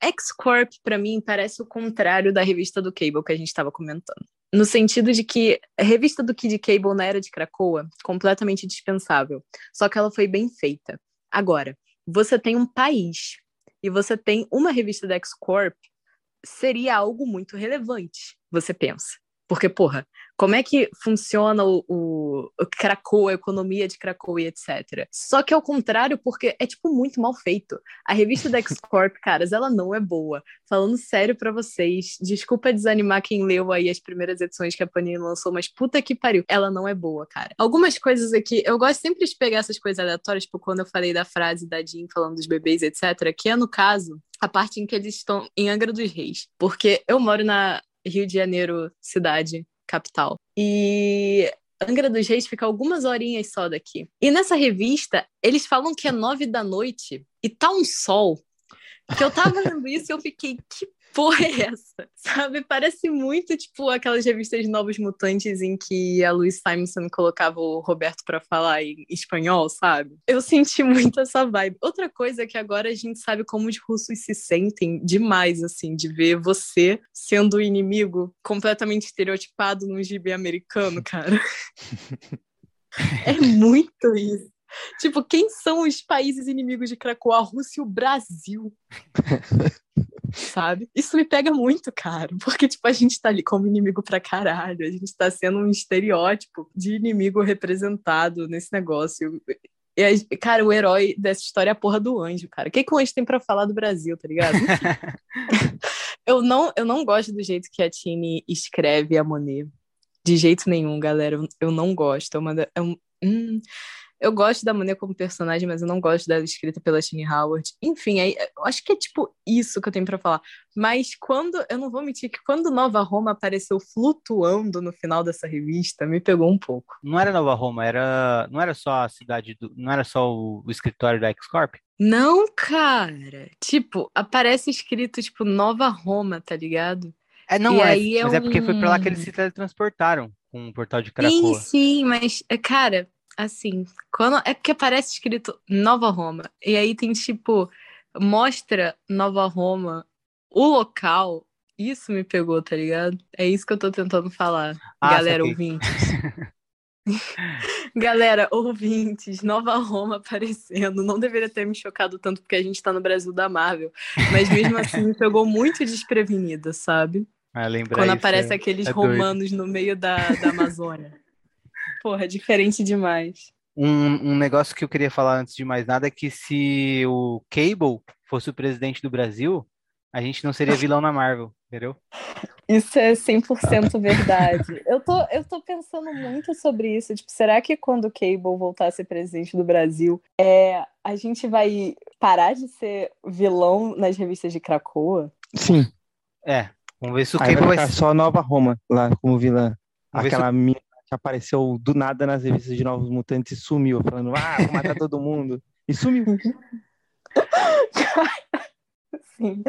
Speaker 2: X-Corp, pra mim, parece o contrário da revista do Cable que a gente estava comentando. No sentido de que a revista do Kid Cable na era de Krakoa, completamente dispensável. Só que ela foi bem feita. Agora, você tem um país e você tem uma revista da X-Corp, seria algo muito relevante, você pensa. Porque, porra, como é que funciona o, o, o Krakow, a economia de Krakow e etc. Só que ao contrário, porque é, tipo, muito mal feito. A revista da X-Corp, caras, ela não é boa. Falando sério para vocês, desculpa desanimar quem leu aí as primeiras edições que a Panini lançou, mas puta que pariu, ela não é boa, cara. Algumas coisas aqui, eu gosto sempre de pegar essas coisas aleatórias, tipo, quando eu falei da frase da Jean falando dos bebês, etc., que é, no caso, a parte em que eles estão em Angra dos Reis. Porque eu moro na Rio de Janeiro, cidade, capital. E Angra dos Reis fica algumas horinhas só daqui. E nessa revista, eles falam que é nove da noite e tá um sol. Que eu tava lendo isso e eu fiquei, que porra é essa? Sabe? Parece muito tipo aquelas revistas de Novos Mutantes em que a Louise Simonson colocava o Roberto para falar em espanhol, sabe? Eu senti muito essa vibe. Outra coisa é que agora a gente sabe como os russos se sentem demais, assim, de ver você sendo o inimigo completamente estereotipado no gibi americano, cara. é muito isso. Tipo, quem são os países inimigos de Krakow? A Rússia e o Brasil. Sabe? Isso me pega muito, cara. Porque, tipo, a gente tá ali como inimigo pra caralho. A gente tá sendo um estereótipo de inimigo representado nesse negócio. E, cara, o herói dessa história é a porra do anjo, cara. O que, que o anjo tem para falar do Brasil, tá ligado? eu, não, eu não gosto do jeito que a Tini escreve a Monet. De jeito nenhum, galera. Eu, eu não gosto. É uma, é um, hum, eu gosto da Monet como personagem, mas eu não gosto dela escrita pela Tini Howard. Enfim, aí, eu acho que é tipo isso que eu tenho para falar. Mas quando, eu não vou mentir que quando Nova Roma apareceu flutuando no final dessa revista, me pegou um pouco.
Speaker 3: Não era Nova Roma, era, não era só a cidade do, não era só o, o escritório da X-Corp?
Speaker 2: Não, cara. Tipo, aparece escrito tipo Nova Roma, tá ligado?
Speaker 3: É, não, é, mas é, é porque foi pra lá que eles se teletransportaram com o portal de Krakoa.
Speaker 2: Sim, sim, mas, cara, assim, quando é porque aparece escrito Nova Roma e aí tem tipo mostra Nova Roma, o local, isso me pegou, tá ligado? É isso que eu tô tentando falar, ah, galera saquei. ouvintes. Galera, ouvintes, Nova Roma aparecendo. Não deveria ter me chocado tanto porque a gente tá no Brasil da Marvel. Mas mesmo assim me pegou muito desprevenida, sabe?
Speaker 3: Ah,
Speaker 2: Quando aparece
Speaker 3: é,
Speaker 2: aqueles
Speaker 3: é
Speaker 2: romanos no meio da, da Amazônia. Porra, é diferente demais.
Speaker 3: Um, um negócio que eu queria falar antes de mais nada é que se o Cable fosse o presidente do Brasil, a gente não seria vilão na Marvel, entendeu?
Speaker 2: Isso é 100% verdade. eu, tô, eu tô pensando muito sobre isso. Tipo, será que quando o Cable voltar a ser presidente do Brasil, é, a gente vai parar de ser vilão nas revistas de Krakoa?
Speaker 1: Sim.
Speaker 3: É. Vamos ver se o
Speaker 1: Aí
Speaker 3: Cable
Speaker 1: vai
Speaker 3: vai
Speaker 1: ficar só Nova Roma lá como vilã.
Speaker 3: Vamos ver se
Speaker 1: Aquela mina que apareceu do nada nas revistas de Novos Mutantes e sumiu, falando, ah, vou matar todo mundo. E sumiu.
Speaker 2: Sim.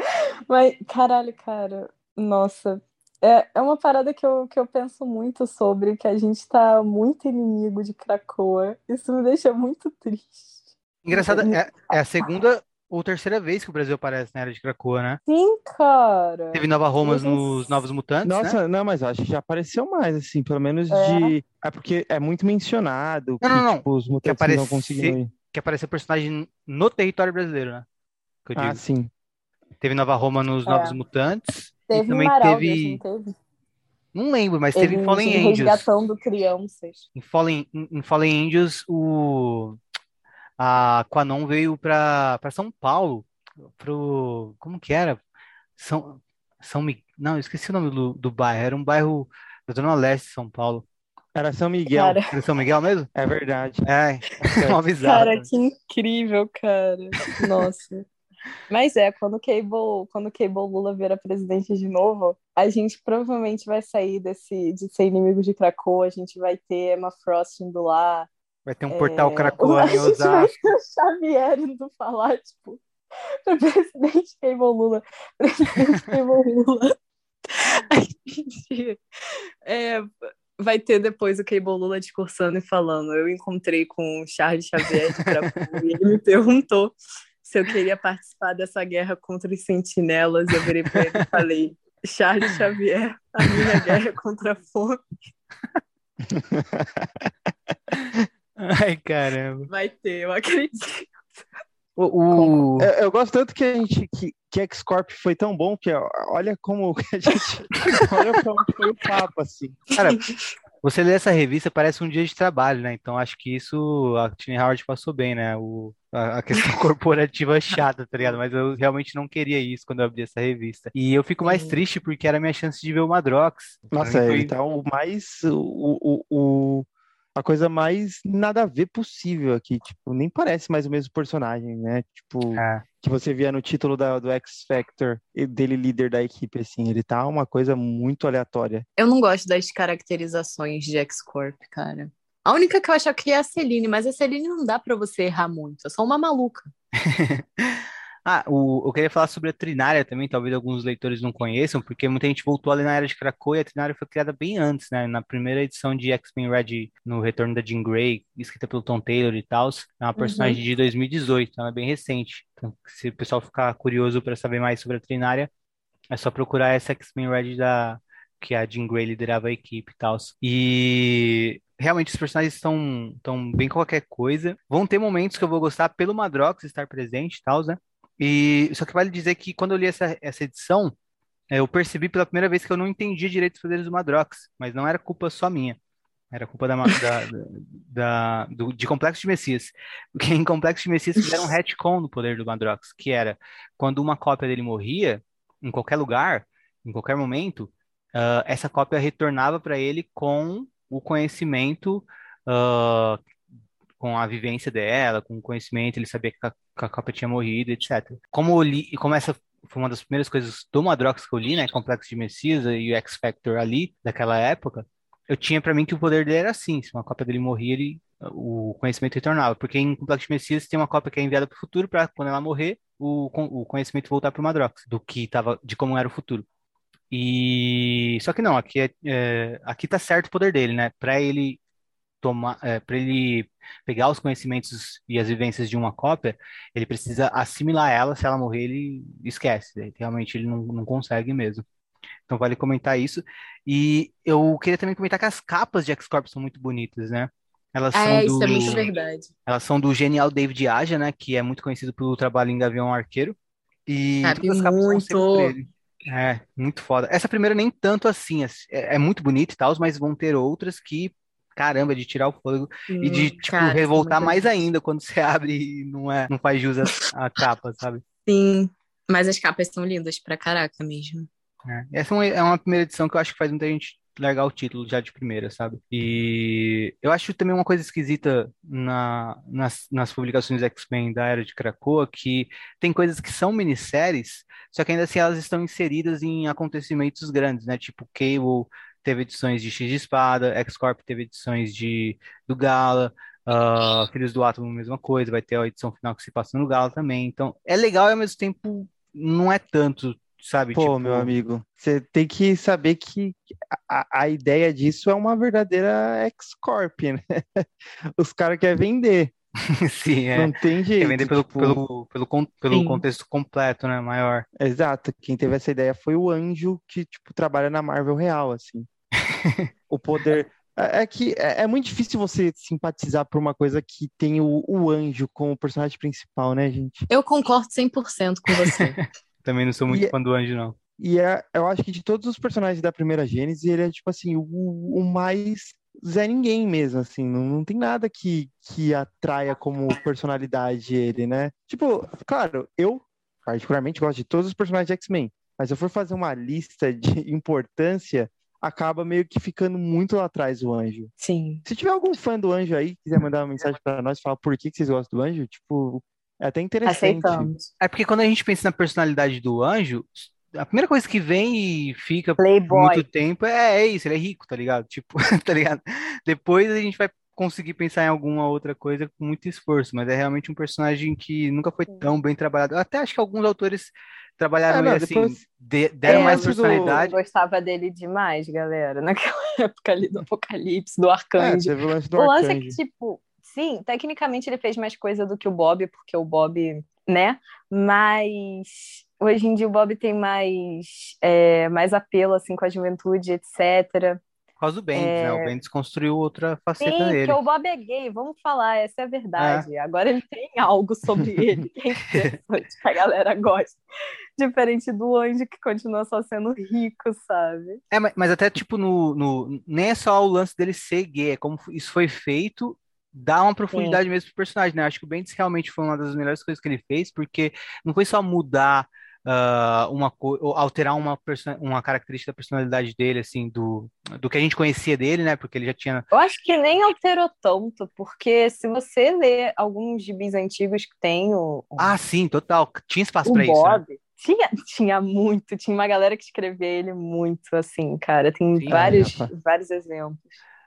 Speaker 2: Mas, caralho, cara, nossa. É, é uma parada que eu, que eu penso muito sobre, que a gente tá muito inimigo de Krakoa. Isso me deixa muito triste.
Speaker 3: Engraçado, é, é a segunda ou terceira vez que o Brasil aparece na Era de Krakoa, né?
Speaker 2: Sim, cara.
Speaker 3: Teve Nova Roma
Speaker 2: Nossa.
Speaker 3: nos Novos Mutantes, né?
Speaker 1: Nossa, não, mas eu acho que já apareceu mais, assim, pelo menos
Speaker 2: É.
Speaker 1: de. É porque é muito mencionado que
Speaker 3: Não, não, não.
Speaker 1: tipo, os mutantes
Speaker 3: aparece-
Speaker 1: não conseguiram ir.
Speaker 3: Que apareceu personagem no território brasileiro, né? Que eu
Speaker 1: Ah, sim.
Speaker 3: Teve Nova Roma nos
Speaker 2: É.
Speaker 3: Novos Mutantes.
Speaker 2: Teve
Speaker 3: e também teve.
Speaker 2: não teve?
Speaker 3: Não lembro, mas teve em
Speaker 2: Eles
Speaker 3: Fallen Angels.
Speaker 2: resgatando crianças.
Speaker 3: Em Fallen, em em Fallen Angels, o a Quanon veio para para São Paulo, pro como que era? São São Mi- não, eu esqueci o nome do, do bairro. Era um bairro da Zona Leste de São Paulo.
Speaker 1: Era São Miguel.
Speaker 2: Cara,
Speaker 3: Era São Miguel mesmo?
Speaker 1: É verdade.
Speaker 3: É, uma bizarra.
Speaker 2: cara, que incrível, cara. Nossa. Mas é, quando o Cable, quando o Cable Lula virar presidente de novo, a gente provavelmente vai sair desse de ser inimigo de Krakoa, a gente vai ter Emma Frost indo lá.
Speaker 3: Vai ter um portal
Speaker 2: é, a
Speaker 3: em
Speaker 2: vai
Speaker 3: Osasco.
Speaker 2: ter o Xavier indo falar, tipo, presidente Cable Lula, presidente Cable Lula. É, vai ter depois o Cable Lula discursando e falando. Eu encontrei com o Charles Xavier de e ele me perguntou se eu queria participar dessa guerra contra os sentinelas. Eu virei para ele e falei: Charles Xavier, a minha guerra é contra a fome.
Speaker 3: Ai, caramba.
Speaker 2: Vai ter, eu acredito.
Speaker 1: O, o... Eu, eu, gosto tanto que a gente que, que X-Corp foi tão bom que olha como a gente olha como foi o papo assim.
Speaker 3: Cara, você lê essa revista parece um dia de trabalho, né? Então acho que isso a Tiny Howard passou bem, né? O, a, a questão corporativa é chata, tá ligado? Mas eu realmente não queria isso quando eu abri essa revista. E eu fico mais triste porque era a minha chance de ver o Madrox.
Speaker 1: Nossa, ele tá o mais o, o, o a coisa mais nada a ver possível aqui. Tipo, nem parece mais o mesmo personagem, né? Tipo, é. que você via no título da, do X Factor, dele líder da equipe, assim. Ele tá uma coisa muito aleatória.
Speaker 2: Eu não gosto das caracterizações de X-Corp, cara. A única que eu acho que é a Celine, mas a Celine não dá para você errar muito. É só uma maluca.
Speaker 3: Ah, o, eu queria falar sobre a Trinária também, talvez alguns leitores não conheçam, porque muita gente voltou ali na Era de Krakoa e a Trinária foi criada bem antes, né? Na primeira edição de X-Men Red, no Retorno da Jean Grey, escrita pelo Tom Taylor e tal, é uma personagem uhum. de 2018, então ela é bem recente. Então, se o pessoal ficar curioso para saber mais sobre a Trinária, é só procurar essa X-Men Red da que a Jean Grey liderava a equipe e tal. E realmente os personagens estão, estão bem qualquer coisa. Vão ter momentos que eu vou gostar pelo Madrox estar presente e tal, né? E só que vale dizer que quando eu li essa, essa edição, é, eu percebi pela primeira vez que eu não entendi direito os poderes do Madrox, mas não era culpa só minha. Era culpa da, da, da, do, de Complexo de Messias. Porque em Complexo de Messias fizeram um retcon no poder do Madrox, que era quando uma cópia dele morria, em qualquer lugar, em qualquer momento, uh, essa cópia retornava para ele com o conhecimento uh, com a vivência dela, com o conhecimento, ele sabia que que a Copa tinha morrido, etc. Como eu li, e como essa foi uma das primeiras coisas do Madrox que eu li, né, Complexo de Messias e o X Factor ali, daquela época, eu tinha para mim que o poder dele era assim, se uma cópia dele morria, ele, o conhecimento retornava, porque em Complexo de Messias tem uma cópia que é enviada para o futuro para quando ela morrer, o, o conhecimento voltar para o Madrox, do que tava, de como era o futuro. E só que não, aqui é, é aqui tá certo o poder dele, né? Para ele tomar, é, para ele pegar os conhecimentos e as vivências de uma cópia, ele precisa assimilar ela. Se ela morrer, ele esquece. Realmente ele não, não consegue mesmo. Então vale comentar isso. E eu queria também comentar que as capas de X-Corp são muito bonitas, né?
Speaker 2: Elas é, são isso do, é muito verdade.
Speaker 3: Elas são do genial David Aja, né? Que é muito conhecido pelo trabalho em Gavião Arqueiro. E
Speaker 2: é, todas as capas muito...
Speaker 3: É, muito foda. Essa primeira nem tanto assim, é, é muito bonita e tal, mas vão ter outras que caramba, de tirar o fôlego hum, e de, tipo, cara, revoltar mais ainda quando você abre e não, é, não faz jus à capa, sabe?
Speaker 2: Sim, mas as capas são lindas pra caraca mesmo.
Speaker 3: É. Essa é uma, é uma primeira edição que eu acho que faz muita gente largar o título já de primeira, sabe? E eu acho também uma coisa esquisita na, nas, nas publicações X-Men da Era de Krakoa, que tem coisas que são minisséries, só que ainda assim elas estão inseridas em acontecimentos grandes, né? Tipo Cable teve edições de X de Espada, X-Corp teve edições de do Gala, uh, Filhos do Átomo, mesma coisa, vai ter a edição final que se passa no Gala também. Então, é legal e ao mesmo tempo não é tanto, sabe?
Speaker 1: Pô, tipo... meu amigo, você tem que saber que a, a ideia disso é uma verdadeira X-Corp, né? Os caras querem vender.
Speaker 3: Sim, é.
Speaker 1: Não tem jeito.
Speaker 3: Quer vender pelo, tipo... pelo, pelo, pelo contexto completo, né? Maior.
Speaker 1: Exato. Quem teve essa ideia foi o Anjo, que, tipo, trabalha na Marvel Real, assim. o poder. É, é que é, é, muito difícil você simpatizar por uma coisa que tem o, o anjo como personagem principal, né, gente?
Speaker 2: Eu concordo 100% com você.
Speaker 3: Também não sou muito e, é fã do anjo, não.
Speaker 1: E é, eu acho que de todos os personagens da primeira Gênesis, ele é, tipo assim, o, o mais Zé Ninguém mesmo, assim. Não, não tem nada que, que atraia como personalidade ele, né? Tipo, claro, eu particularmente gosto de todos os personagens de X-Men. Mas se eu for fazer uma lista de importância, acaba meio que ficando muito lá atrás o anjo.
Speaker 2: Sim.
Speaker 1: Se tiver algum fã do anjo aí, quiser mandar uma mensagem para nós, falar por que, que vocês gostam do anjo, tipo, é até interessante.
Speaker 2: Aceitamos.
Speaker 3: É porque quando a gente pensa na personalidade do anjo, a primeira coisa que vem e fica
Speaker 2: Playboy.
Speaker 3: por muito tempo é, é isso, ele é rico, tá ligado? Tipo, tá ligado? Depois a gente vai conseguir pensar em alguma outra coisa com muito esforço, mas é realmente um personagem que nunca foi tão bem trabalhado. Eu até acho que alguns autores trabalharam é, não, ele assim, depois... de, deram é, mais personalidade.
Speaker 2: Eu gostava dele demais, galera, naquela época ali do Apocalipse, do Arcanjo. É,
Speaker 1: o lance do o lance é
Speaker 2: que, tipo, sim, tecnicamente ele fez mais coisa do que o Bob, porque o Bob, né? Mas hoje em dia o Bob tem mais, é, mais apelo, assim, com a juventude, etc.,
Speaker 3: Por causa do Bendis, é... né? O Bendis construiu outra faceta Sim, dele.
Speaker 2: Sim, porque o Bob é gay, vamos falar, essa é a verdade. É. Agora ele tem algo sobre ele que é interessante, que a galera gosta. Diferente do Andy, que continua só sendo rico, sabe?
Speaker 3: É, mas, mas até, tipo, no, no, nem é só o lance dele ser gay, é como isso foi feito dá uma profundidade Sim. mesmo pro personagem, né? Acho que o Bendis realmente foi uma das melhores coisas que ele fez, porque não foi só mudar uh, uma alterar uma, uma característica da personalidade dele, assim, do, do que a gente conhecia dele, né? Porque ele já tinha.
Speaker 2: Eu acho que nem alterou tanto, porque se você ler alguns gibis antigos que tem o.
Speaker 3: Ah, sim, total. Tinha espaço para isso. Né?
Speaker 2: Tinha, tinha muito, tinha uma galera que escrevia ele muito, assim, cara. Tem sim, vários, é, vários exemplos.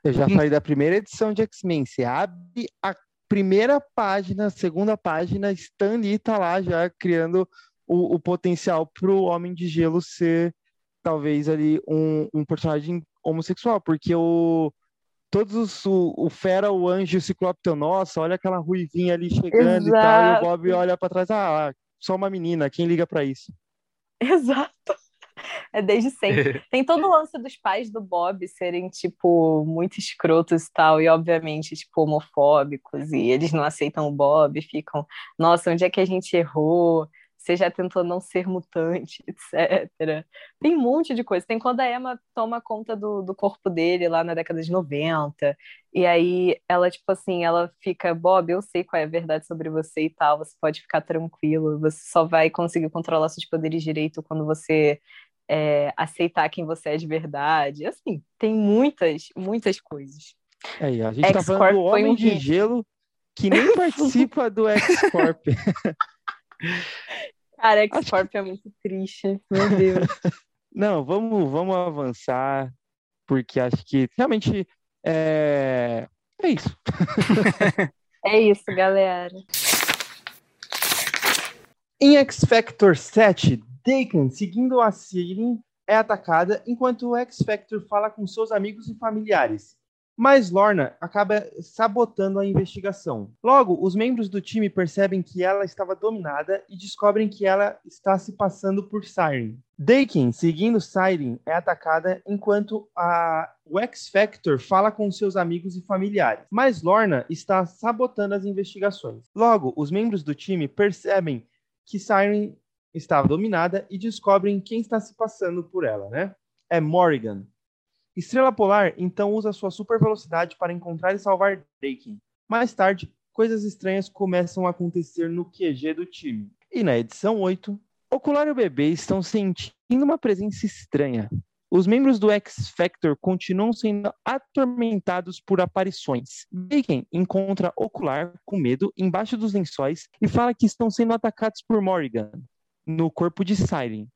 Speaker 1: Eu já falei da primeira edição de X-Men. Você abre a primeira página, segunda página, Stan Lee tá lá já criando o, o potencial para o Homem de Gelo ser talvez ali um, um personagem homossexual, porque o todos os, o, o Fera, o Anjo e o Ciclope tão, nossa, olha aquela ruivinha ali chegando Exato. e tal, e o Bob olha para trás, ah, só uma menina, quem liga para isso?
Speaker 2: Exato. É desde sempre. Tem todo o lance dos pais do Bob serem, tipo, muito escrotos e tal, e obviamente, tipo, homofóbicos, e eles não aceitam o Bob, ficam, nossa, onde é que a gente errou? Você já tentou não ser mutante, etc. Tem um monte de coisa. Tem quando a Emma toma conta do, do corpo dele lá na década de 90, e aí ela, tipo assim, ela fica, Bob, eu sei qual é a verdade sobre você e tal, você pode ficar tranquilo, você só vai conseguir controlar seus poderes direito quando você é, aceitar quem você é de verdade. Assim, tem muitas, muitas coisas.
Speaker 1: É, a gente tá falando do Homem um de Gelo que nem participa do X-Corp.
Speaker 2: Cara, X-Corp é muito triste, meu Deus.
Speaker 1: Não, vamos, vamos avançar, porque acho que realmente é, é isso.
Speaker 2: é isso, galera.
Speaker 1: Em X Factor 7, Dakin, seguindo a Siren, é atacada enquanto o X Factor fala com seus amigos e familiares mas Lorna acaba sabotando a investigação. Logo, os membros do time percebem que ela estava dominada e descobrem que ela está se passando por Siren. Dakin, seguindo Siren, é atacada enquanto a o X-Factor fala com seus amigos e familiares, mas Lorna está sabotando as investigações. Logo, os membros do time percebem que Siren estava dominada e descobrem quem está se passando por ela, né? É Morrigan, Estrela Polar então usa sua super velocidade para encontrar e salvar Dakin. Mais tarde, coisas estranhas começam a acontecer no QG do time. E na edição 8, Ocular e o bebê estão sentindo uma presença estranha. Os membros do X Factor continuam sendo atormentados por aparições. Bacon encontra Ocular com medo embaixo dos lençóis e fala que estão sendo atacados por Morrigan no corpo de Siren.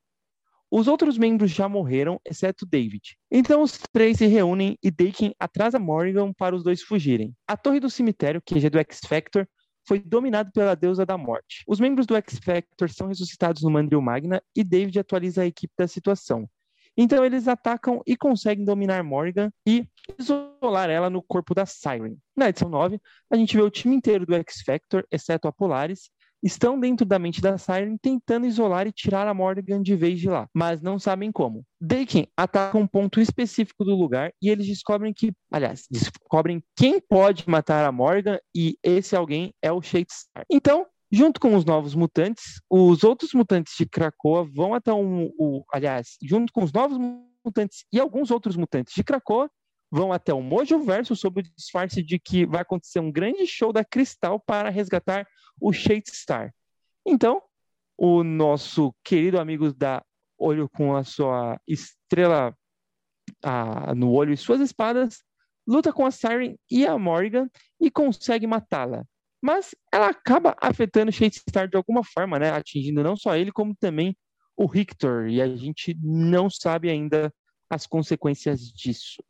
Speaker 1: Os outros membros já morreram, exceto David. Então os três se reúnem e Dakin atrasa Morrigan para os dois fugirem. A torre do cemitério, que é do X-Factor, foi dominado pela deusa da morte. Os membros do X-Factor são ressuscitados no Mandril Magna e David atualiza a equipe da situação. Então eles atacam e conseguem dominar Morgan e isolar ela no corpo da Siren. Na edição 9, a gente vê o time inteiro do X-Factor, exceto a Polaris, estão dentro da mente da Siren tentando isolar e tirar a Morgan de vez de lá, mas não sabem como. Dakin ataca um ponto específico do lugar e eles descobrem que, aliás, descobrem quem pode matar a Morgan e esse alguém é o Shakespeare. Então, junto com os novos mutantes, os outros mutantes de Krakoa vão até um, o, aliás, junto com os novos mutantes e alguns outros mutantes de Krakoa, vão até o Mojo Verso sob o disfarce de que vai acontecer um grande show da Cristal para resgatar o Shade Star. Então, o nosso querido amigo da Olho com a sua estrela a, no olho e suas espadas luta com a Siren e a Morgan e consegue matá-la. Mas ela acaba afetando o Shade Star de alguma forma, né? Atingindo não só ele, como também o Victor. E a gente não sabe ainda as consequências disso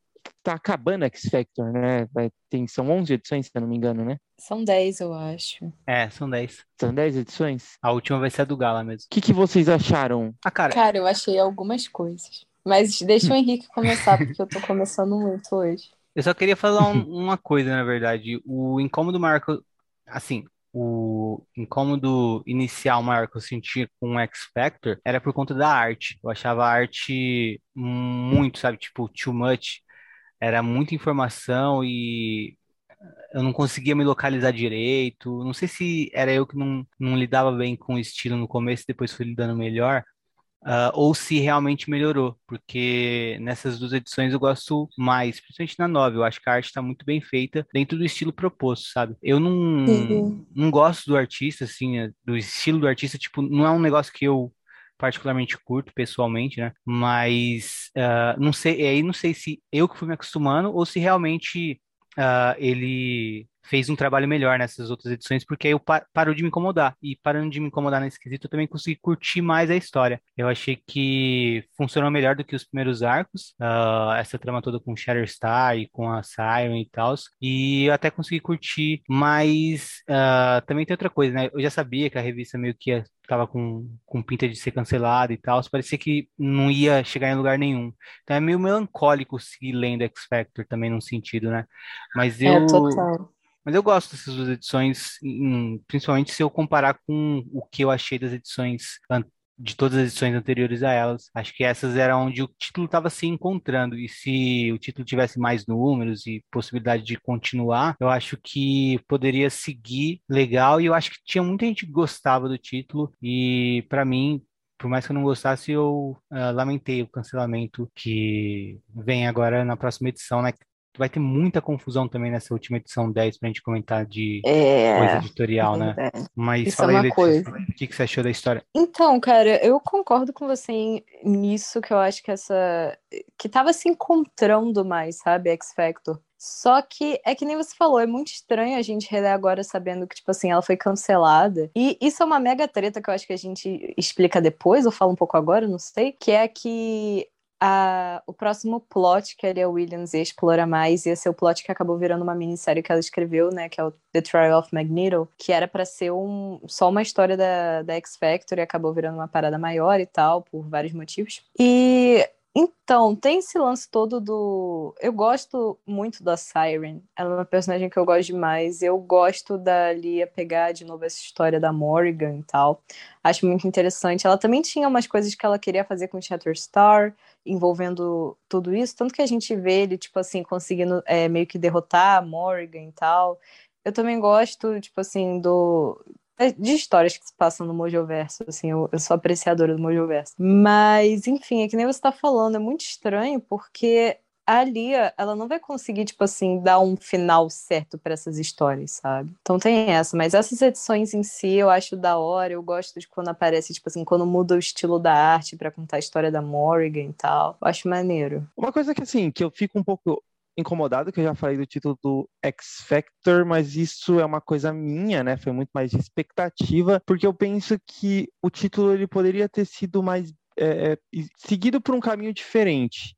Speaker 1: tá acabando X Factor, né? Vai, tem, são 11 edições, se eu não me engano, né?
Speaker 2: São 10, eu acho.
Speaker 3: É, são 10.
Speaker 1: São 10 edições?
Speaker 3: A última vai ser a do Gala mesmo.
Speaker 1: O que, que vocês acharam?
Speaker 2: Ah, cara. Cara, eu achei algumas coisas. Mas deixa o Henrique começar, porque eu tô começando muito hoje.
Speaker 3: Eu só queria falar um, uma coisa, na verdade. O incômodo Marco, assim, o incômodo inicial maior que eu sentia com o X Factor era por conta da arte. Eu achava a arte muito, sabe, tipo, too much. Era muita informação e eu não conseguia me localizar direito. Não sei se era eu que não, não lidava bem com o estilo no começo, depois fui lidando melhor, uh, ou se realmente melhorou, porque nessas duas edições eu gosto mais, principalmente na nova, eu acho que a arte está muito bem feita dentro do estilo proposto, sabe? Eu não, uhum. não gosto do artista, assim, é, do estilo do artista, tipo, não é um negócio que eu particularmente curto pessoalmente, né? Mas uh, não sei, aí não sei se eu que fui me acostumando ou se realmente uh, ele fez um trabalho melhor nessas outras edições, porque aí eu pa parou de me incomodar. E parando de me incomodar nesse quesito, eu também consegui curtir mais a história. Eu achei que funcionou melhor do que os primeiros arcos, uh, essa trama toda com Shatterstar e com a Siren e tal. E eu até consegui curtir, mas uh, também tem outra coisa, né? Eu já sabia que a revista meio que ia tava com, com pinta de ser cancelada e tal, parecia que não ia chegar em lugar nenhum. Então é meio melancólico seguir lendo X Factor também num sentido, né? Mas é, eu. É, total. Mas eu gosto dessas duas edições, principalmente se eu comparar com o que eu achei das edições de todas as edições anteriores a elas. Acho que essas eram onde o título estava se encontrando. E se o título tivesse mais números e possibilidade de continuar, eu acho que poderia seguir legal. E eu acho que tinha muita gente que gostava do título. E para mim, por mais que eu não gostasse, eu uh, lamentei o cancelamento que vem agora na próxima edição, né? Vai ter muita confusão também nessa última edição 10 pra gente comentar de é, coisa editorial, né? É. Mas Isso é fala é aí, Letícia, o que, que você achou da história?
Speaker 2: Então, cara, eu concordo com você nisso, que eu acho que essa... que tava se encontrando mais, sabe, X Factor. Só que é que nem você falou, é muito estranho a gente reler agora sabendo que, tipo assim, ela foi cancelada. E isso é uma mega treta que eu acho que a gente explica depois, ou fala um pouco agora, não sei, que é que a, o próximo plot que a Lia Williams ia explorar mais ia ser o plot que acabou virando uma minissérie que ela escreveu, né? Que é o The Trial of Magneto, que era para ser um, só uma história da, da X Factor e acabou virando uma parada maior e tal, por vários motivos. E então, tem esse lance todo do. Eu gosto muito da Siren. Ela é uma personagem que eu gosto demais. Eu gosto da Lia pegar de novo essa história da Morgan e tal. Acho muito interessante. Ela também tinha umas coisas que ela queria fazer com Shatterstar, envolvendo tudo isso. Tanto que a gente vê ele, tipo assim, conseguindo é, meio que derrotar a Morgan e tal. Eu também gosto, tipo assim, do de histórias que se passam no Mojoverso, assim, eu, eu sou apreciadora do Mojoverso. Mas, enfim, é que nem você tá falando, é muito estranho porque a Lia, ela não vai conseguir, tipo assim, dar um final certo para essas histórias, sabe? Então tem essa, mas essas edições em si eu acho da hora, eu gosto de quando aparece, tipo assim, quando muda o estilo da arte para contar a história da Morrigan e tal. Eu acho maneiro.
Speaker 1: Uma coisa que, assim, que eu fico um pouco incomodado, que eu já falei do título do X Factor, mas isso é uma coisa minha, né? Foi muito mais de expectativa, porque eu penso que o título ele poderia ter sido mais é, é, seguido por um caminho diferente.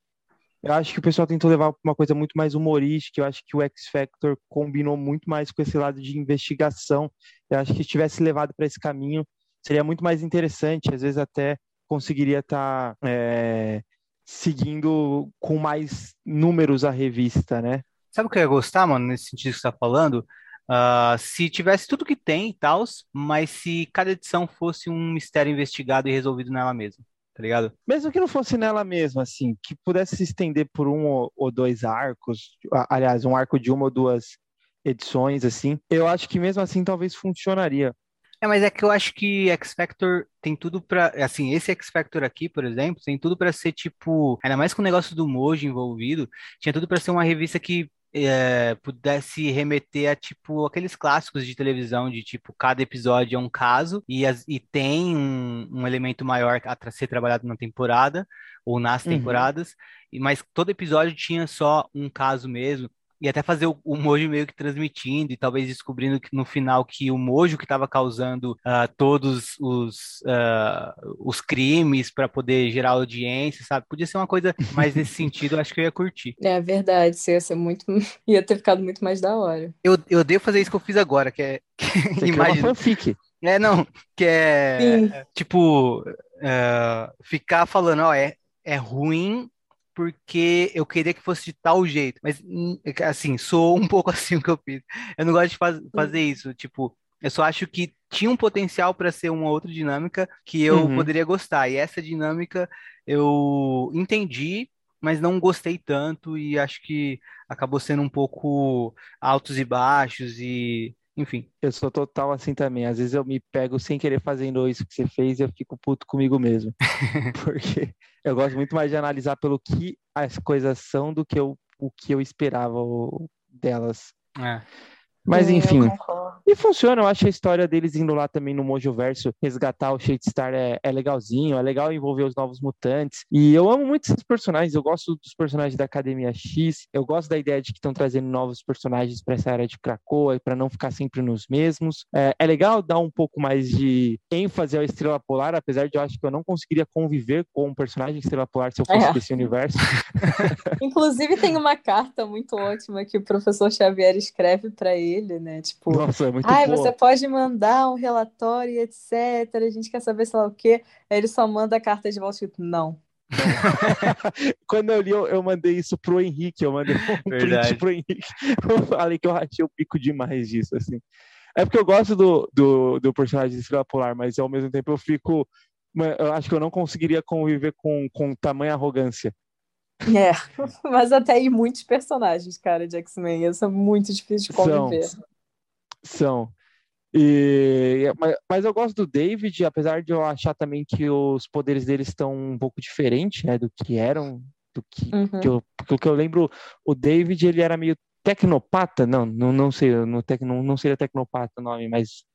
Speaker 1: Eu acho que o pessoal tentou levar uma coisa muito mais humorística. Eu acho que o X Factor combinou muito mais com esse lado de investigação. Eu acho que se tivesse levado para esse caminho, seria muito mais interessante. Às vezes até conseguiria estar tá, é, seguindo com mais números a revista, né?
Speaker 3: Sabe o que eu ia gostar, mano, nesse sentido que você está falando? Uh, se tivesse tudo que tem e tal, mas se cada edição fosse um mistério investigado e resolvido nela mesma, tá ligado?
Speaker 1: Mesmo que não fosse nela mesma, assim, que pudesse se estender por um ou dois arcos, aliás, um arco de uma ou duas edições, assim, eu acho que mesmo assim talvez funcionaria.
Speaker 3: É, mas é que eu acho que X Factor tem tudo para, assim, esse X Factor aqui, por exemplo, tem tudo para ser tipo, ainda mais com o negócio do Mojo envolvido, tinha tudo para ser uma revista que é, pudesse remeter a tipo aqueles clássicos de televisão de tipo cada episódio é um caso e, as, e tem um, um elemento maior a ser trabalhado na temporada ou nas uhum. temporadas, e mas todo episódio tinha só um caso mesmo e até fazer o, o Mojo meio que transmitindo e talvez descobrindo que no final que o Mojo que estava causando uh, todos os, uh, os crimes para poder gerar audiência, sabe? Podia ser uma coisa mais nesse sentido, eu acho que eu ia curtir.
Speaker 2: É verdade, isso ia ser muito. ia ter ficado muito mais da hora.
Speaker 3: Eu, eu odeio fazer isso que eu fiz agora, que é.
Speaker 1: Que Imagina. Uma fanfic.
Speaker 3: É, não, que é Sim. tipo uh, ficar falando, ó, é, é ruim porque eu queria que fosse de tal jeito. Mas, hum, assim, sou um pouco assim o que eu fiz. Eu não gosto de faz, fazer isso. Tipo, eu só acho que tinha um potencial para ser uma outra dinâmica que eu uhum. poderia gostar. E essa dinâmica eu entendi, mas não gostei tanto e acho que acabou sendo um pouco altos e baixos e enfim.
Speaker 1: Eu sou total assim também. Às vezes eu me pego sem querer fazendo isso que você fez e eu fico puto comigo mesmo. Porque eu gosto muito mais de analisar pelo que as coisas são do que eu, o que eu esperava delas.
Speaker 3: É.
Speaker 1: Mas enfim. E funciona, eu acho a história deles indo lá também no Mojo Verso resgatar o Shadestar é, é legalzinho, é legal envolver os novos mutantes. E eu amo muito esses personagens, eu gosto dos personagens da Academia X, eu gosto da ideia de que estão trazendo novos personagens para essa área de Krakoa e para não ficar sempre nos mesmos. É, é, legal dar um pouco mais de ênfase ao Estrela Polar, apesar de eu acho que eu não conseguiria conviver com um personagem Estrela Polar se eu fosse é. desse universo.
Speaker 2: Inclusive tem uma carta muito ótima que o professor Xavier escreve para ele, né? Tipo,
Speaker 1: Nossa, é muito
Speaker 2: Ai, boa. você pode mandar um relatório, etc. A gente quer saber, sei lá o quê. Aí ele só manda a carta de volta, tipo, não.
Speaker 1: Quando eu li, eu, eu, mandei isso pro Henrique, eu mandei um
Speaker 3: Verdade.
Speaker 1: print pro Henrique. Eu falei que eu achei o pico demais disso, assim. É porque eu gosto do, do, do personagem de Estrela Polar, mas ao mesmo tempo eu fico. Eu acho que eu não conseguiria conviver com, com tamanha arrogância.
Speaker 2: É, mas até aí muitos personagens, cara, de X-Men. São muito difíceis de conviver.
Speaker 1: São, são. E, mas, mas, eu gosto do David, apesar de eu achar também que os poderes dele estão um pouco diferentes, né, do que eram, do que, uhum. que eu, que eu lembro, o David ele era meio tecnopata, não, não, não sei, no tec, não, não seria tecnopata o nome, mas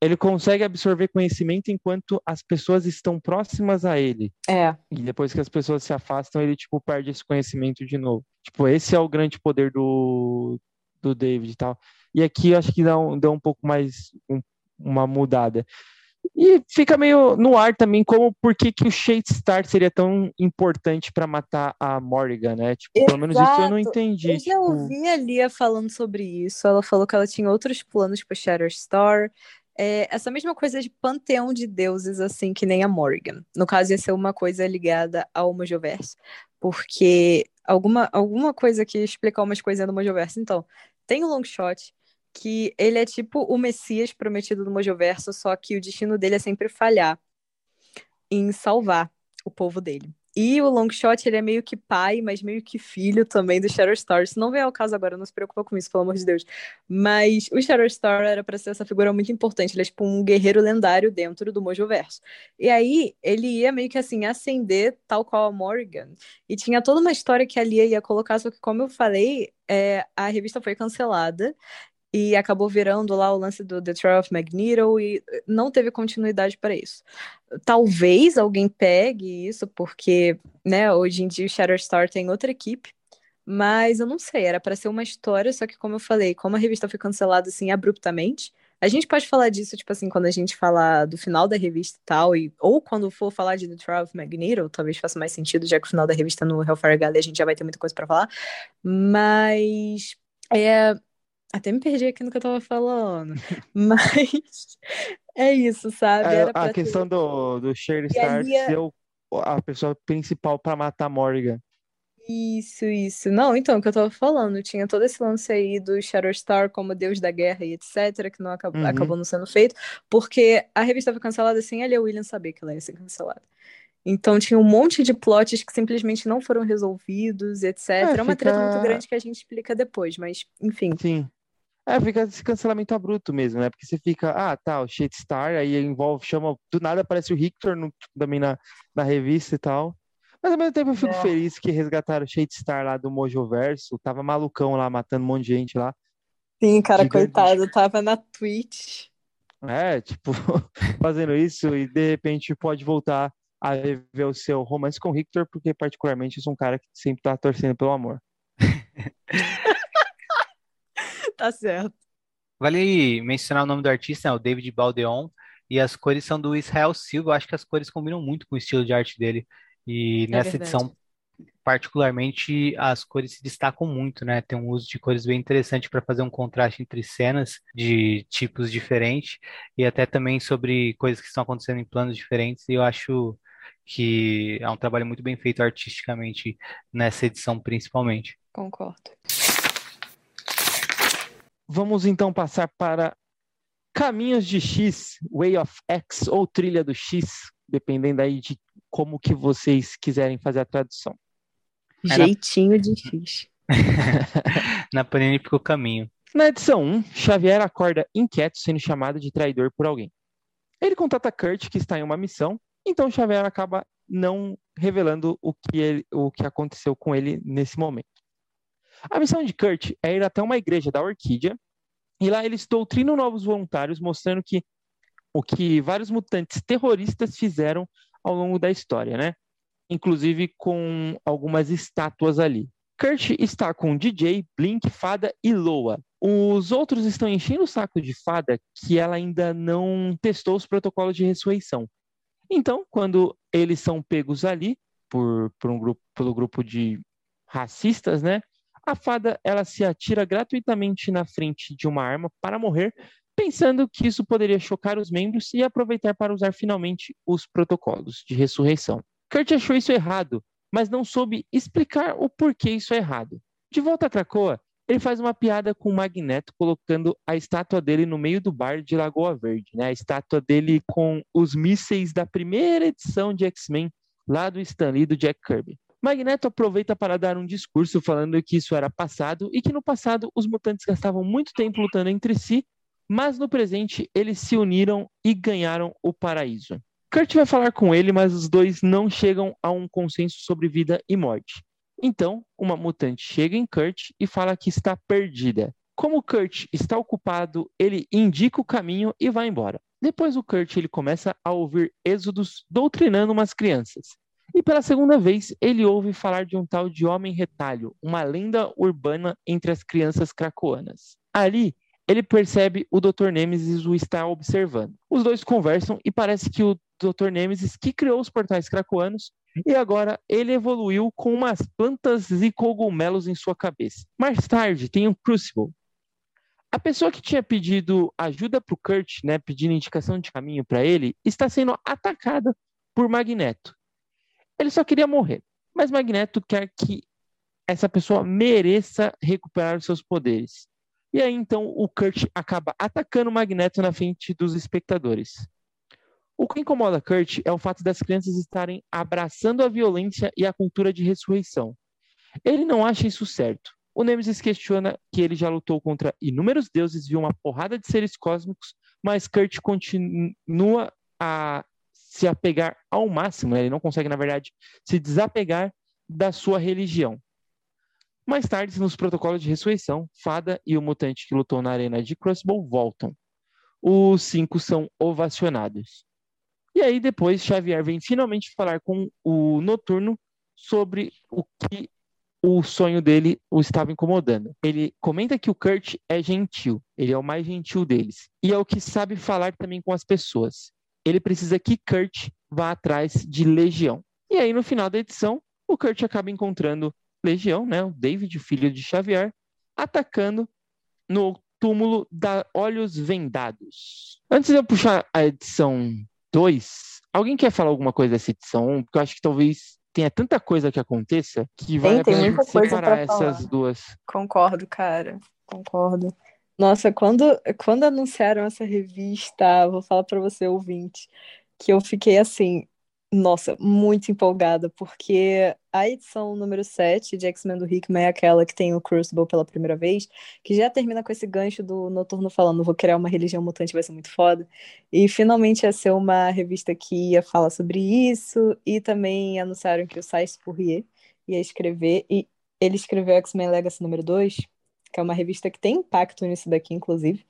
Speaker 1: ele consegue absorver conhecimento enquanto as pessoas estão próximas a ele.
Speaker 2: É.
Speaker 1: E depois que as pessoas se afastam, ele tipo perde esse conhecimento de novo. Tipo, esse é o grande poder do do David e tal. E aqui acho que dá um, dá um pouco mais um, uma mudada. E fica meio no ar também como por que, que o Shadestar seria tão importante para matar a Morrigan, né? Tipo, Exato. pelo menos isso eu não entendi.
Speaker 2: Eu já tipo... ouvi a Lia falando sobre isso. Ela falou que ela tinha outros planos para Shatterstar. É, essa mesma coisa de panteão de deuses, assim, que nem a Morrigan. No caso, ia ser uma coisa ligada ao Mojoverso. Porque alguma, alguma coisa que explicar umas coisinhas do Mojoverso. Então, tem o Longshot, que ele é tipo o Messias prometido do Mojoverso, só que o destino dele é sempre falhar em salvar o povo dele. E o Longshot, ele é meio que pai, mas meio que filho também do Shatterstar. Isso não vem ao caso agora, não se preocupa com isso, pelo amor de Deus. Mas o Shatterstar era para ser essa figura muito importante. Ele é tipo um guerreiro lendário dentro do Mojoverso. E aí, ele ia meio que assim, ascender tal qual a Morrigan. E tinha toda uma história que a Lia ia colocar, só que como eu falei, é, a revista foi cancelada e acabou virando lá o lance do The Trial of Magneto e não teve continuidade para isso. Talvez alguém pegue isso, porque né, hoje em dia o Shatterstar tem outra equipe, mas eu não sei, era para ser uma história, só que como eu falei, como a revista foi cancelada assim abruptamente, a gente pode falar disso, tipo assim, quando a gente falar do final da revista e tal, e, ou quando for falar de The Trial of Magneto, talvez faça mais sentido, já que o final da revista no Hellfire Galley a gente já vai ter muita coisa para falar, mas é, até me perdi aqui no que eu tava falando. Mas é isso, sabe?
Speaker 1: É, a questão ter... do, do Star ia... ser a pessoa principal para matar Morrigan.
Speaker 2: Isso, isso. Não, então, o que eu tava falando, tinha todo esse lance aí do Shatterstar como deus da guerra e etc, que não acabou, uhum. acabou não sendo feito, porque a revista foi cancelada sem a Lia Williams saber que ela ia ser cancelada. Então tinha um monte de plots que simplesmente não foram resolvidos, etc. É, é uma fica... treta muito grande que a gente explica depois, mas enfim.
Speaker 1: Sim. É, fica esse cancelamento abrupto mesmo, né? Porque você fica, ah, tá, o Shadestar, aí envolve, chama, do nada aparece o Victor no, também na, na revista e tal. Mas ao mesmo tempo eu fico é. feliz que resgataram o Shadestar lá do Mojoverso, tava malucão lá, matando um monte de gente lá.
Speaker 2: Sim, cara, Gigante. coitado, tava na Twitch.
Speaker 1: É, tipo, fazendo isso e de repente pode voltar a ver o seu romance com o Victor, porque particularmente eu sou um cara que sempre tá torcendo pelo amor.
Speaker 2: Tá certo.
Speaker 3: Vale mencionar o nome do artista, é o David Baldeon, e as cores são do Israel Silva. Eu acho que as cores combinam muito com o estilo de arte dele. E é nessa verdade. edição, particularmente, as cores se destacam muito, né? Tem um uso de cores bem interessante para fazer um contraste entre cenas de tipos diferentes e até também sobre coisas que estão acontecendo em planos diferentes. E eu acho que é um trabalho muito bem feito artisticamente nessa edição, principalmente.
Speaker 2: Concordo.
Speaker 1: Vamos então passar para Caminhos de X, Way of X ou Trilha do X, dependendo aí de como que vocês quiserem fazer a tradução.
Speaker 2: Jeitinho difícil.
Speaker 3: Na Panini ficou caminho.
Speaker 1: Na edição 1, Xavier acorda inquieto sendo chamado de traidor por alguém. Ele contata Kurt que está em uma missão, então Xavier acaba não revelando o que, ele, o que aconteceu com ele nesse momento. A missão de Kurt é ir até uma igreja da Orquídea e lá eles doutrinam novos voluntários, mostrando que o que vários mutantes terroristas fizeram ao longo da história, né? Inclusive com algumas estátuas ali. Kurt está com DJ, Blink, Fada e Loa. Os outros estão enchendo o saco de Fada que ela ainda não testou os protocolos de ressurreição. Então, quando eles são pegos ali por, por um grupo, pelo grupo de racistas, né? A fada ela se atira gratuitamente na frente de uma arma para morrer, pensando que isso poderia chocar os membros e aproveitar para usar finalmente os protocolos de ressurreição. Kurt achou isso errado, mas não soube explicar o porquê isso é errado. De volta a Krakoa, ele faz uma piada com o Magneto, colocando a estátua dele no meio do bar de Lagoa Verde, né? A estátua dele com os mísseis da primeira edição de X-Men, lá do Stan Lee, do Jack Kirby. Magneto aproveita para dar um discurso falando que isso era passado e que no passado os mutantes gastavam muito tempo lutando entre si, mas no presente eles se uniram e ganharam o paraíso. Kurt vai falar com ele, mas os dois não chegam a um consenso sobre vida e morte. Então, uma mutante chega em Kurt e fala que está perdida. Como Kurt está ocupado, ele indica o caminho e vai embora. Depois o Kurt ele começa a ouvir êxodos doutrinando umas crianças. E pela segunda vez, ele ouve falar de um tal de Homem Retalho, uma lenda urbana entre as crianças cracoanas. Ali, ele percebe o Dr. Nemesis o está observando. Os dois conversam e parece que o Dr. Nemesis, que criou os portais cracoanos, e agora ele evoluiu com umas plantas e cogumelos em sua cabeça. Mais tarde, tem um Crucible. A pessoa que tinha pedido ajuda para o Kurt, né, pedindo indicação de caminho para ele, está sendo atacada por Magneto. Ele só queria morrer. Mas Magneto quer que essa pessoa mereça recuperar os seus poderes. E aí então o Kurt acaba atacando o Magneto na frente dos espectadores. O que incomoda Kurt é o fato das crianças estarem abraçando a violência e a cultura de ressurreição. Ele não acha isso certo. O Nemesis questiona que ele já lutou contra inúmeros deuses, viu uma porrada de seres cósmicos, mas Kurt continua a se apegar ao máximo, né? ele não consegue, na verdade, se desapegar da sua religião. Mais tarde, nos protocolos de ressurreição, Fada e o mutante que lutou na arena de Crossbow voltam. Os cinco são ovacionados. E aí, depois, Xavier vem finalmente falar com o Noturno sobre o que o sonho dele o estava incomodando. Ele comenta que o Kurt é gentil, ele é o mais gentil deles, e é o que sabe falar também com as pessoas ele precisa que Kurt vá atrás de Legião. E aí, no final da edição, o Kurt acaba encontrando Legião, né, o David, filho de Xavier, atacando no túmulo da Olhos Vendados. Antes de eu puxar a edição 2, alguém quer falar alguma coisa dessa edição 1? Porque eu acho que talvez tenha tanta coisa que aconteça que vale
Speaker 2: tem,
Speaker 1: a
Speaker 2: pena
Speaker 1: separar essas duas.
Speaker 2: Concordo, cara. Concordo. Nossa, quando, quando anunciaram essa revista, vou falar para você, ouvinte, que eu fiquei assim, nossa, muito empolgada, porque a edição número 7 de X-Men do Hickman é aquela que tem o Crucible pela primeira vez, que já termina com esse gancho do Noturno falando, vou criar uma religião mutante, vai ser muito foda. E finalmente ia ser uma revista que ia falar sobre isso, e também anunciaram que o Sais Fourier ia escrever, e ele escreveu X-Men Legacy número 2, que é uma revista que tem impacto nisso daqui, inclusive.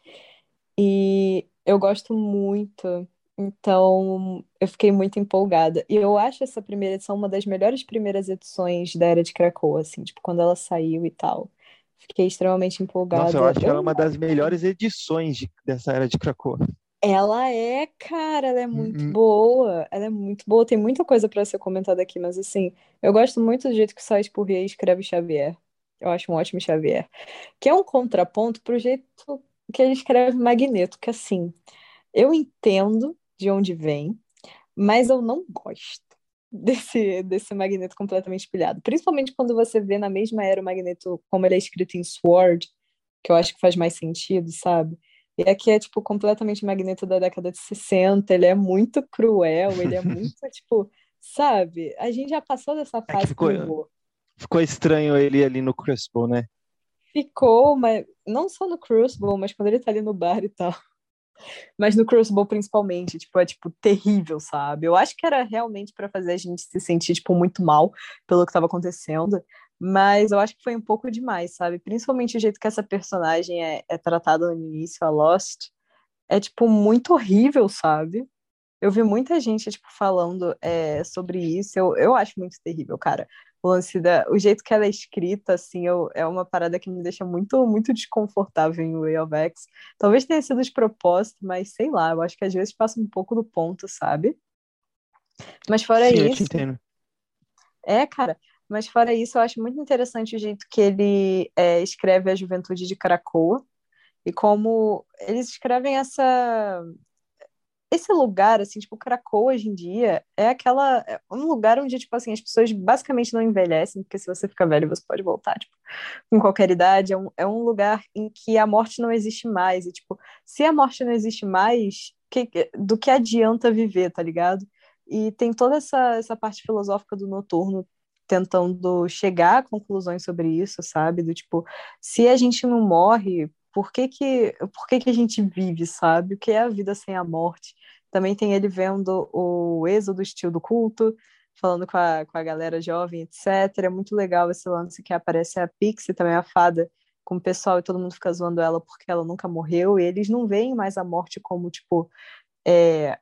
Speaker 2: E eu gosto muito, então eu fiquei muito empolgada. E eu acho essa primeira edição uma das melhores primeiras edições da Era de Krakoa, assim, tipo, quando ela saiu e tal. Fiquei extremamente empolgada.
Speaker 1: Nossa, eu acho que ela é uma das melhores edições de- dessa era de Krakoa.
Speaker 2: Ela é, cara, ela é muito
Speaker 1: Uhum.
Speaker 2: boa. Ela é muito boa. Tem muita coisa pra ser comentada aqui, mas assim, eu gosto muito do jeito que o Sais Porrier escreve Xavier. Eu acho um ótimo Xavier. Que é um contraponto pro jeito que ele escreve Magneto, que assim, eu entendo de onde vem, mas eu não gosto desse, desse Magneto completamente espelhado. Principalmente quando você vê na mesma era o Magneto, como ele é escrito em Sword, que eu acho que faz mais sentido, sabe? E aqui é, tipo, completamente Magneto da década de 60, ele é muito cruel, ele é muito, tipo, sabe? A gente já passou dessa fase
Speaker 1: ficou-
Speaker 2: com o Vô.
Speaker 1: Ficou estranho ele ali no Crucible, né?
Speaker 2: Ficou, mas não só no Crucible, mas quando ele tá ali no bar e tal. Mas no Crucible, principalmente, tipo, é, tipo, terrível, sabe? Eu acho que era realmente para fazer a gente se sentir, tipo, muito mal pelo que estava acontecendo, mas eu acho que foi um pouco demais, sabe? Principalmente o jeito que essa personagem é, é tratada no início, a Lost, é, tipo, muito horrível, sabe? Eu vi muita gente, tipo, falando é, sobre isso, eu, eu acho muito terrível, cara o lance da, o jeito que ela é escrita, assim, eu, é uma parada que me deixa muito, muito desconfortável em Way of X. Talvez tenha sido de propósito, mas sei lá, eu acho que às vezes passa um pouco do ponto, sabe? Mas fora
Speaker 1: Sim,
Speaker 2: isso.
Speaker 1: Eu te entendo.
Speaker 2: É, cara, mas fora isso, eu acho muito interessante o jeito que ele é, escreve a juventude de Caracoa e como eles escrevem essa esse lugar, assim, tipo, Krakow hoje em dia é aquela. É um lugar onde, tipo, assim, as pessoas basicamente não envelhecem, porque se você fica velho, você pode voltar, tipo, com qualquer idade. É um, é um lugar em que a morte não existe mais. E, tipo, se a morte não existe mais, que, do que adianta viver, tá ligado? E tem toda essa, essa parte filosófica do noturno tentando chegar a conclusões sobre isso, sabe? Do tipo, se a gente não morre, por que que, por que que a gente vive, sabe? O que é a vida sem a morte? Também tem ele vendo o êxodo estilo do culto, falando com a, com a galera jovem, etc. É muito legal esse lance que aparece a Pixie, também a fada, com o pessoal e todo mundo fica zoando ela porque ela nunca morreu, e eles não veem mais a morte como, tipo, é,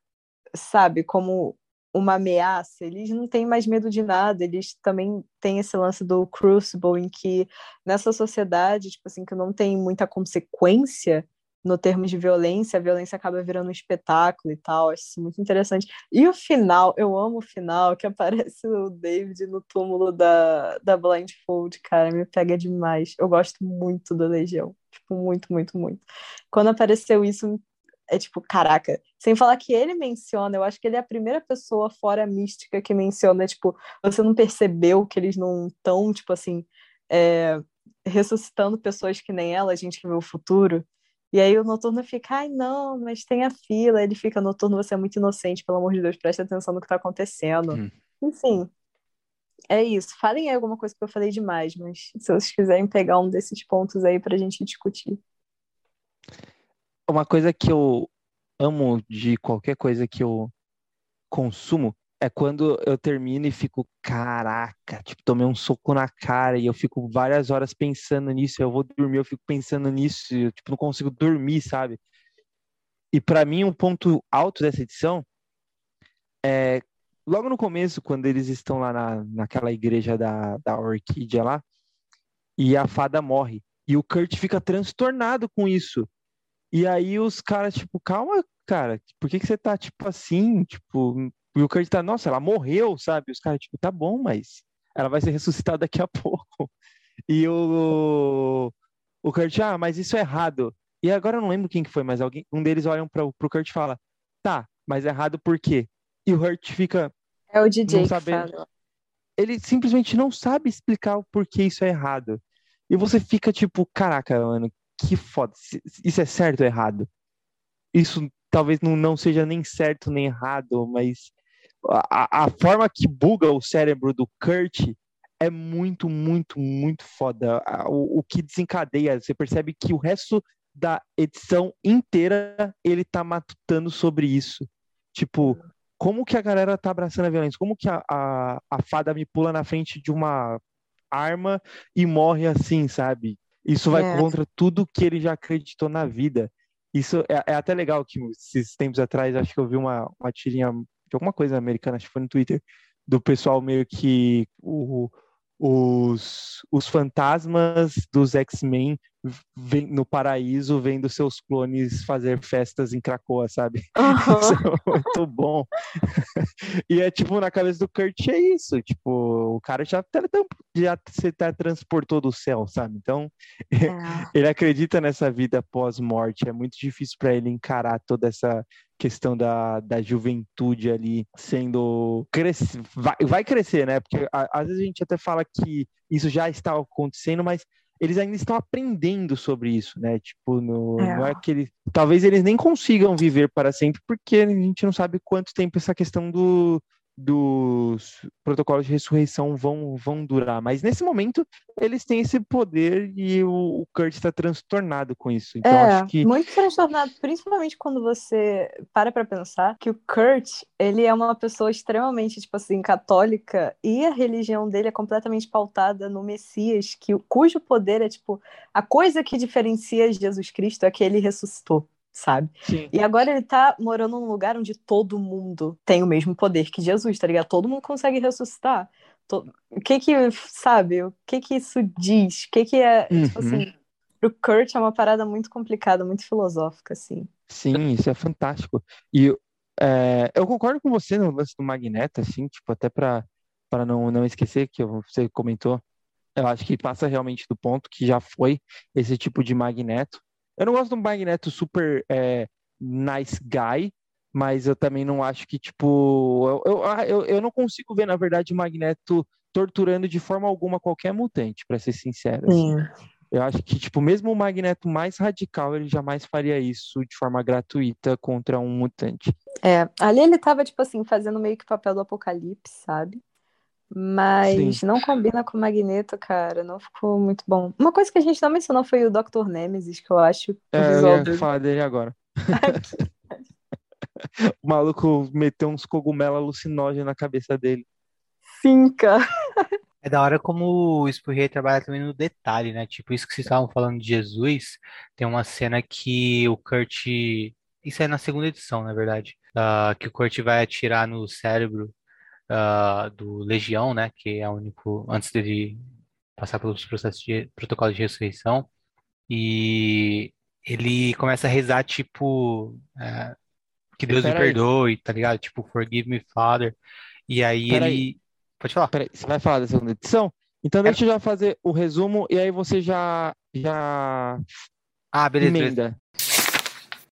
Speaker 2: sabe, como uma ameaça, eles não têm mais medo de nada, eles também têm esse lance do crucible, em que nessa sociedade, tipo assim, que não tem muita consequência no termos de violência, a violência acaba virando um espetáculo e tal, acho isso muito interessante. E o final, eu amo o final, que aparece o David no túmulo da, da Blindfold, cara, me pega demais. Eu gosto muito da Legião, tipo, muito, muito, muito. Quando apareceu isso, é tipo, caraca. Sem falar que ele menciona, eu acho que ele é a primeira pessoa fora mística que menciona, tipo, você não percebeu que eles não estão, tipo assim, é, ressuscitando pessoas que nem ela, a gente que vê o futuro. E aí o noturno fica, ai não, mas tem a fila. Ele fica, noturno, você é muito inocente, pelo amor de Deus, preste atenção no que tá acontecendo. Hum. Enfim, é isso. Falem aí alguma coisa que eu falei demais, mas se vocês quiserem pegar um desses pontos aí pra gente discutir
Speaker 1: uma coisa que eu amo de qualquer coisa que eu consumo é quando eu termino e fico, caraca, tipo, tomei um soco na cara e eu fico várias horas pensando nisso, eu vou dormir, eu fico pensando nisso, eu, tipo, não consigo dormir, sabe? E para mim, um ponto alto dessa edição é logo no começo, quando eles estão lá na, naquela igreja da, da Orquídea lá, e a fada morre. E o Kurt fica transtornado com isso. E aí os caras, tipo, calma, cara, por que, que você tá, tipo, assim? Tipo, e o Kurt tá, nossa, ela morreu, sabe? Os caras, tipo, tá bom, mas ela vai ser ressuscitada daqui a pouco. E o, o Kurt, ah, mas isso é errado. E agora eu não lembro quem que foi, mas alguém, um deles olham para pro Kurt e fala, tá, mas é errado por quê? E o Kurt fica.
Speaker 2: É o DJ que fala.
Speaker 1: Ele simplesmente não sabe explicar o porquê isso é errado. E você fica tipo, caraca, mano, que foda. Isso é certo ou errado? Isso talvez não, não seja nem certo nem errado, mas a, a forma que buga o cérebro do Kurt é muito, muito, muito foda. O, o que desencadeia, você percebe que o resto da edição inteira ele tá matutando sobre isso. Tipo, como que a galera tá abraçando a violência? Como que a, a, a fada me pula na frente de uma arma e morre assim, sabe? Isso vai é. contra tudo que ele já acreditou na vida. Isso é, é, até legal que esses tempos atrás, acho que eu vi uma, uma tirinha de alguma coisa americana, acho que foi no Twitter, do pessoal meio que o, os, os fantasmas dos X-Men no paraíso vendo seus clones fazer festas em Cracoa, sabe? Uhum. Isso é muito bom. e é tipo, na cabeça do Kurt é isso, tipo, o cara já, já se transportou do céu, sabe? Então, é. ele acredita nessa vida pós-morte, é muito difícil para ele encarar toda essa questão da, da juventude ali sendo cresce, vai, vai crescer, né? Porque a, às vezes a gente até fala que isso já está acontecendo, mas eles ainda estão aprendendo sobre isso, né? Tipo, no, é. não é que eles, talvez eles nem consigam viver para sempre, porque a gente não sabe quanto tempo essa questão do, dos protocolos de ressurreição vão, vão durar. Mas nesse momento, eles têm esse poder e o, o Kurt está transtornado com isso. Então,
Speaker 2: é,
Speaker 1: acho que.
Speaker 2: Muito transtornado, principalmente quando você para para pensar que o Kurt, ele é uma pessoa extremamente, tipo assim, católica e a religião dele é completamente pautada no Messias, que, cujo poder é, tipo, a coisa que diferencia Jesus Cristo é que ele ressuscitou sabe?
Speaker 1: Sim.
Speaker 2: E agora ele tá morando num lugar onde todo mundo tem o mesmo poder que Jesus, tá ligado? Todo mundo consegue ressuscitar. O que que, sabe? O que que isso diz? O que que é,
Speaker 1: uhum.
Speaker 2: tipo assim, pro Kurt é uma parada muito complicada, muito filosófica, assim.
Speaker 1: Sim, isso é fantástico. E é, eu concordo com você no lance do Magneto, assim, tipo, até para para não, não esquecer que você comentou, eu acho que passa realmente do ponto que já foi esse tipo de Magneto, eu não gosto de um Magneto super é, nice guy, mas eu também não acho que, tipo. Eu, eu, eu, eu não consigo ver, na verdade, o Magneto torturando de forma alguma qualquer mutante, para ser sincero. Assim. Eu acho que, tipo, mesmo o Magneto mais radical, ele jamais faria isso de forma gratuita contra um mutante.
Speaker 2: É, ali ele tava, tipo assim, fazendo meio que papel do apocalipse, sabe? Mas Sim. não combina com o Magneto, cara. Não ficou muito bom. Uma coisa que a gente não mencionou foi o Dr. Nemesis, que eu acho.
Speaker 1: É, eu ia falar dele agora. o maluco meteu uns cogumelos alucinógenos na cabeça dele.
Speaker 2: Sim, cara.
Speaker 3: É da hora como o Spurrier trabalha também no detalhe, né? Tipo, isso que vocês estavam falando de Jesus, tem uma cena que o Kurt. Isso é na segunda edição, na verdade. Uh, que o Kurt vai atirar no cérebro uh, do Legião, né, que é o único, antes dele passar pelos processos de protocolo de ressurreição, e ele começa a rezar, tipo, uh, que Deus Pera me aí. perdoe, tá ligado? Tipo, forgive me, Father. E aí Pera ele. Aí. Pode falar.
Speaker 1: Peraí, você vai falar da segunda edição? Então deixa eu já fazer o resumo e aí você já. já...
Speaker 3: Ah, beleza, beleza.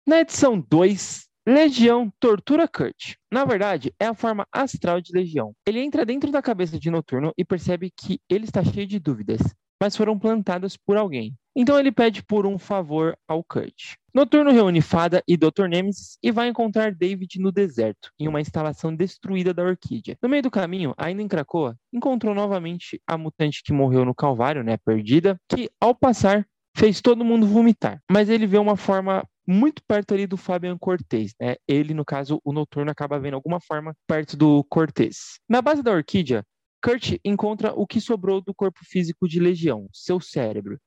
Speaker 1: Na edição 2, Legião tortura Kurt. Na verdade, é a forma astral de Legião. Ele entra dentro da cabeça de Noturno e percebe que ele está cheio de dúvidas, mas foram plantadas por alguém. Então ele pede por um favor ao Kurt. Noturno reúne Fada e Dr. Nemesis e vai encontrar David no deserto, em uma instalação destruída da Orquídea. No meio do caminho, ainda em Krakoa, encontrou novamente a mutante que morreu no Calvário, né, perdida, que ao passar fez todo mundo vomitar. Mas ele vê uma forma muito perto ali do Fabian Cortez, né? Ele, no caso, o Noturno acaba vendo alguma forma perto do Cortez. Na base da Orquídea, Kurt encontra o que sobrou do corpo físico de Legião, seu cérebro.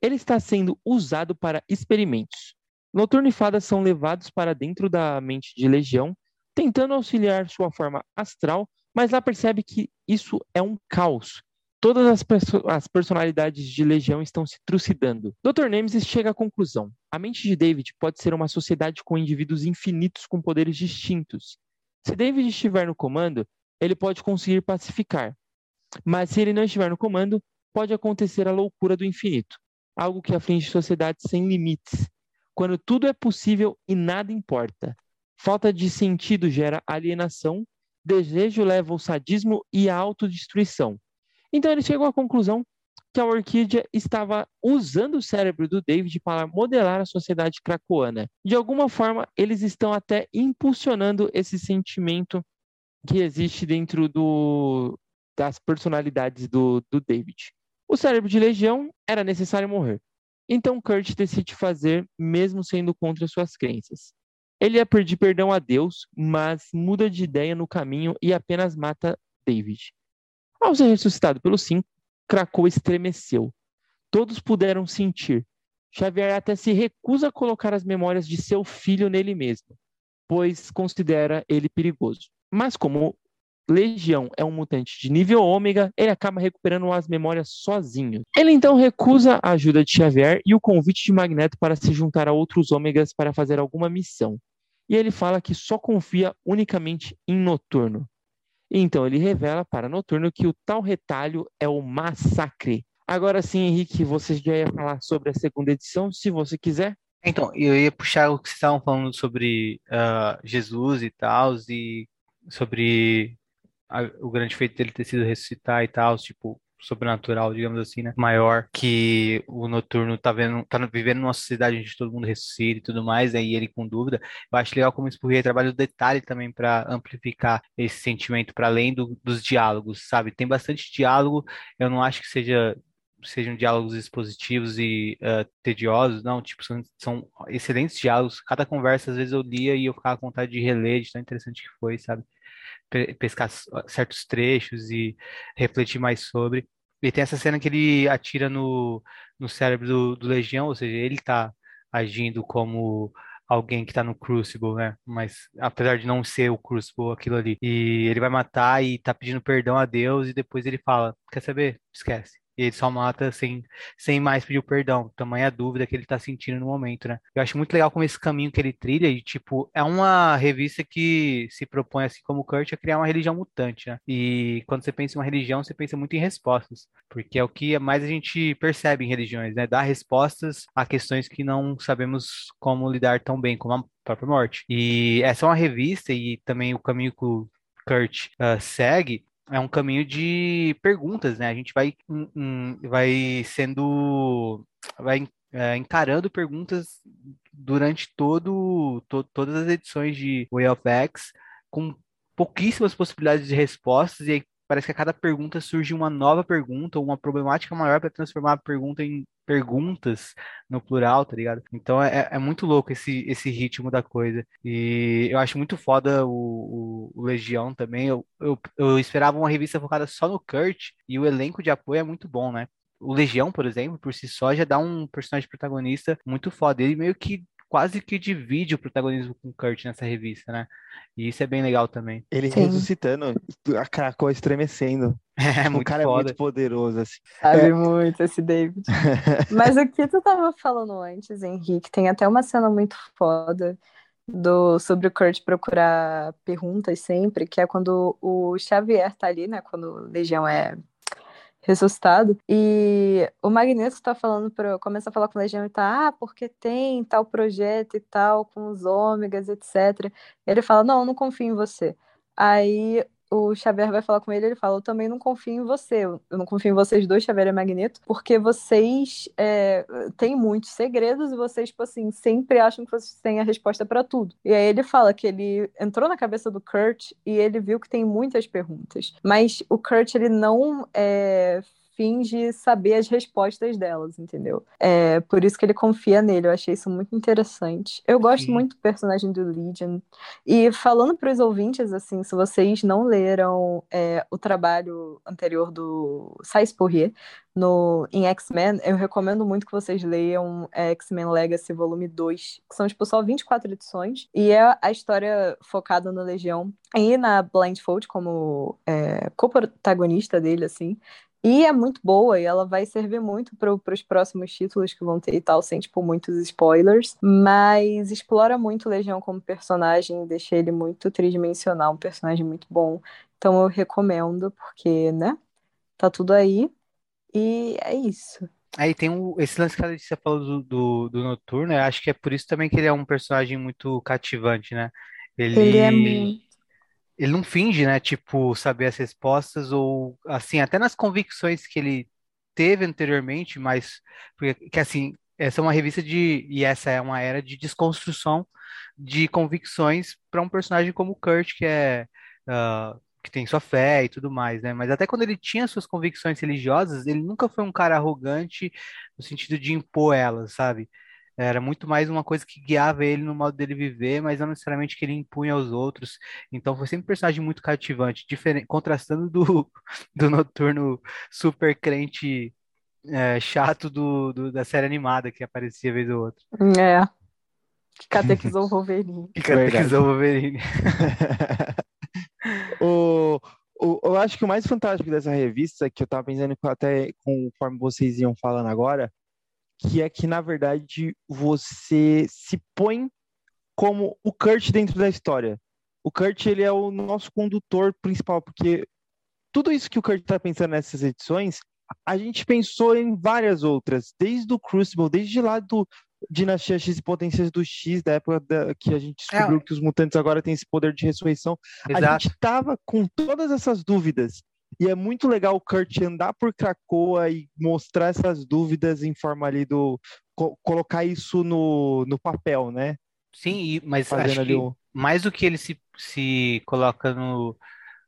Speaker 1: Ele está sendo usado para experimentos. Noturno e Fada são levados para dentro da mente de Legião, tentando auxiliar sua forma astral, mas lá percebe que isso é um caos Todas as, perso as, personalidades de Legião estão se trucidando. Dr. Nemesis chega à conclusão: a mente de David pode ser uma sociedade com indivíduos infinitos com poderes distintos. Se David estiver no comando, ele pode conseguir pacificar. Mas se ele não estiver no comando, pode acontecer a loucura do infinito, algo que aflige sociedades sem limites, quando tudo é possível e nada importa. Falta de sentido gera alienação, desejo leva ao sadismo e à autodestruição. Então ele chegou à conclusão que a Orquídea estava usando o cérebro do David para modelar a sociedade cracoana. De alguma forma, eles estão até impulsionando esse sentimento que existe dentro do, das personalidades do, do David. O cérebro de Legião era necessário morrer. Então Kurt decide fazer, mesmo sendo contra suas crenças. Ele ia pedir perdão a Deus, mas muda de ideia no caminho e apenas mata David. Ao ser ressuscitado pelo cinco, Krakow estremeceu. Todos puderam sentir. Xavier até se recusa a colocar as memórias de seu filho nele mesmo, pois considera ele perigoso. Mas como Legião é um mutante de nível ômega, ele acaba recuperando as memórias sozinho. Ele então recusa a ajuda de Xavier e o convite de Magneto para se juntar a outros ômegas para fazer alguma missão. E ele fala que só confia unicamente em Noturno. Então ele revela para Noturno que o tal retalho é o massacre. Agora sim, Henrique, você já ia falar sobre a segunda edição, se você quiser.
Speaker 3: Então, eu ia puxar o que vocês estavam falando sobre uh, Jesus e tal, e sobre a, o grande feito dele ter sido ressuscitar e tal, tipo, sobrenatural, digamos assim, né? Maior que o noturno tá vendo, tá vivendo numa sociedade onde todo mundo ressuscita e tudo mais, aí ele com dúvida. Eu acho legal como o Spurrier trabalha o detalhe também para amplificar esse sentimento para além do, dos diálogos, sabe? Tem bastante diálogo, eu não acho que seja sejam diálogos expositivos e uh, tediosos, não, tipo, são, são, excelentes diálogos. Cada conversa, às vezes, eu lia e eu ficava com vontade de reler, de tão interessante que foi, sabe? Pescar certos trechos e refletir mais sobre. E tem essa cena que ele atira no, no cérebro do, do Legião, ou seja, ele está agindo como alguém que está no Crucible, né? Mas apesar de não ser o Crucible aquilo ali. E ele vai matar e tá pedindo perdão a Deus e depois ele fala: Quer saber? Esquece ele só mata sem, sem mais pedir perdão. Tamanha dúvida que ele tá sentindo no momento, né? Eu acho muito legal como esse caminho que ele trilha e, tipo, é uma revista que se propõe, assim como o Kurt, a criar uma religião mutante, né? E quando você pensa em uma religião, você pensa muito em respostas, porque é o que mais a gente percebe em religiões, né? Dar respostas a questões que não sabemos como lidar tão bem, como a própria morte. E essa é uma revista e também o caminho que o Kurt uh, segue é um caminho de perguntas, né? A gente vai, um, vai sendo, vai é, encarando perguntas durante todo, to, todas as edições de Way of X, com pouquíssimas possibilidades de respostas, e aí parece que a cada pergunta surge uma nova pergunta, uma problemática maior para transformar a pergunta em perguntas no plural, tá ligado? Então é, é muito louco esse, esse ritmo da coisa. E eu acho muito foda o, o, o Legião também. Eu, eu, eu esperava uma revista focada só no Kurt, e o elenco de apoio é muito bom, né? O Legião, por exemplo, por si só, já dá um personagem protagonista muito foda. Ele meio que quase que divide o protagonismo com o Kurt nessa revista, né? E isso é bem legal também.
Speaker 1: Ele Sim. ressuscitando, a Krakow estremecendo.
Speaker 3: É,
Speaker 1: o cara foda. é muito poderoso, assim.
Speaker 2: Sabe é. muito esse David. Mas o que tu tava falando antes, Henrique, tem até uma cena muito foda do sobre o Kurt procurar perguntas sempre, que é quando o Xavier tá ali, né? Quando o Legião é ressuscitado. E o Magneto tá falando para começa a falar com o Legião e tá, ah, porque tem tal projeto e tal com os ômegas, etc. Ele fala: "Não, não confio em você". Aí o Xavier vai falar com ele, ele fala: Eu também não confio em você, eu não confio em vocês dois, Xavier e Magneto, porque vocês é, têm muitos segredos e vocês, tipo assim, sempre acham que vocês têm a resposta para tudo. E aí ele fala que ele entrou na cabeça do Kurt e ele viu que tem muitas perguntas, mas o Kurt ele não é, finge saber as respostas delas, entendeu? É por isso que ele confia nele. Eu achei isso muito interessante. Eu gosto Sim. muito do personagem do Legion. E falando para os ouvintes, assim, se vocês não leram é, o trabalho anterior do Sais Poirier no, em X-Men, eu recomendo muito que vocês leiam é, X-Men Legacy Volume 2, que são, tipo, só 24 edições. E é a história focada no Legião e na Blindfold como é, co-protagonista dele, assim. E é muito boa e ela vai servir muito para os próximos títulos que vão ter e tal, sem, tipo, muitos spoilers. Mas explora muito o Legião como personagem, deixa ele muito tridimensional, um personagem muito bom. Então eu recomendo, porque, né? Tá tudo aí. E é isso.
Speaker 3: Aí tem esse lance que você falou do, do, do Noturno, eu acho que é por isso também que ele é um personagem muito cativante, né?
Speaker 2: Ele, ele é
Speaker 3: ele não finge, né, tipo, saber as respostas ou assim, até nas convicções que ele teve anteriormente, mas porque que assim, essa é uma revista de e essa é uma era de desconstrução de convicções para um personagem como o Kurt, que é uh, que tem sua fé e tudo mais, né? Mas até quando ele tinha suas convicções religiosas, ele nunca foi um cara arrogante no sentido de impor elas, sabe? Era muito mais uma coisa que guiava ele no modo dele viver, mas não necessariamente que ele impunha aos outros. Então foi sempre um personagem muito cativante, diferente, contrastando do, do Noturno super crente é, chato do, do, da série animada que aparecia vez ou outra.
Speaker 2: É. Que catequizou o Wolverine.
Speaker 3: Que catequizou o Wolverine.
Speaker 1: o, o, eu acho que o mais fantástico dessa revista, que eu tava pensando até conforme vocês iam falando agora, que é que, na verdade, você se põe como o Kurt dentro da história. O Kurt, ele é o nosso condutor principal, porque tudo isso que o Kurt está pensando nessas edições, a gente pensou em várias outras, desde o Crucible, desde lá do Dinastia X e Potências do X, da época da, que a gente descobriu é. que os mutantes agora têm esse poder de ressurreição. Exato. A gente estava com todas essas dúvidas. E é muito legal o Kurt andar por Cracoa e mostrar essas dúvidas em forma ali do. Co colocar isso no, no papel, né?
Speaker 3: Sim, e, mas Fazendo acho que o... mais do que ele se, se coloca no.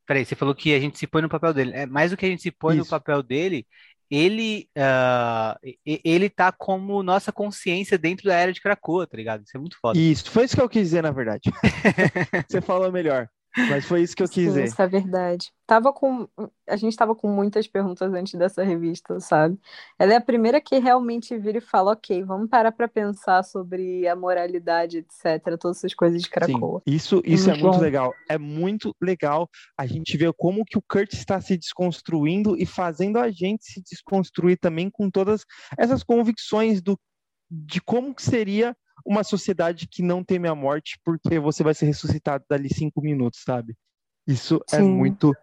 Speaker 3: Peraí, você falou que a gente se põe no papel dele. É mais do que a gente se põe isso. no papel dele, ele uh, ele tá como nossa consciência dentro da era de Krakoa, tá ligado? Isso é muito foda.
Speaker 1: Isso, foi isso que eu quis dizer, na verdade. você falou melhor. Mas foi isso que eu quis dizer.
Speaker 2: Isso é verdade. Tava com... A gente estava com muitas perguntas antes dessa revista, sabe? Ela é a primeira que realmente vira e fala: ok, vamos parar para pensar sobre a moralidade, etc., todas essas coisas de Cracoa.
Speaker 1: Sim, isso, isso é muito legal. É muito legal a gente ver como que o Kurt está se desconstruindo e fazendo a gente se desconstruir também com todas essas convicções do, de como que seria uma sociedade que não teme a morte porque você vai ser ressuscitado dali cinco minutos, sabe? Isso é Sim. é muito,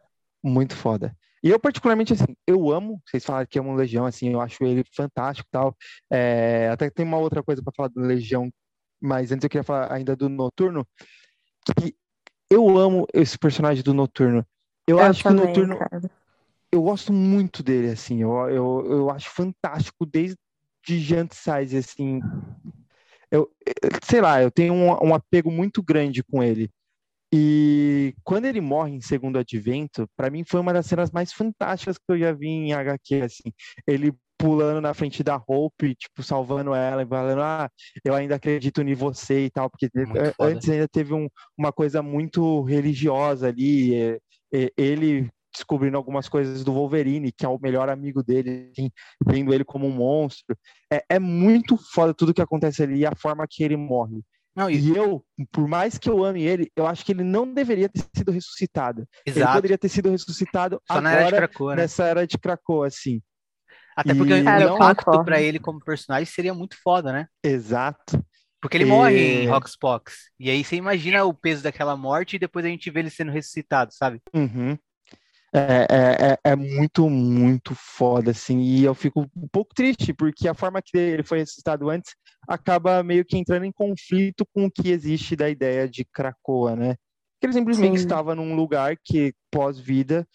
Speaker 1: muito foda. E eu, particularmente, assim, eu amo, vocês falaram que é um Legião, assim, eu acho ele fantástico e tal. É, até tem uma outra coisa para falar do Legião, mas antes eu queria falar ainda do Noturno, que eu amo esse personagem do Noturno. Eu, eu acho também, que o Noturno. Cara. Eu gosto muito dele, assim, eu, eu, eu acho fantástico desde de Jant Size, assim, eu, sei lá, eu tenho um, um apego muito grande com ele. E quando ele morre em Segundo Advento, para mim foi uma das cenas mais fantásticas que eu já vi em HQ, assim. Ele pulando na frente da Hope, tipo, salvando ela, falando, ah, eu ainda acredito em você e tal, porque antes ainda teve um, uma coisa muito religiosa ali, ele descobrindo algumas coisas do Wolverine, que é o melhor amigo dele, assim, vendo ele como um monstro. É, é muito foda tudo que acontece ali e a forma que ele morre. Não, e... eu, por mais que eu ame ele, eu acho que ele não deveria ter sido ressuscitado. Exato. Ele poderia ter sido ressuscitado Só agora, era Krakoa, né? nessa era de Krakoa, assim.
Speaker 3: Até porque e... o impacto para ele como personagem seria muito foda, né?
Speaker 1: Exato.
Speaker 3: Porque ele e... morre em Roxbox. E aí você imagina o peso daquela morte e depois a gente vê ele sendo ressuscitado, sabe?
Speaker 1: Uhum. É, é, é, é, muito, muito foda, assim, e eu fico um pouco triste, porque a forma que ele foi ressuscitado antes acaba meio que entrando em conflito com o que existe da ideia de Krakoa, né? Que ele simplesmente Sim. estava num lugar que pós-vida,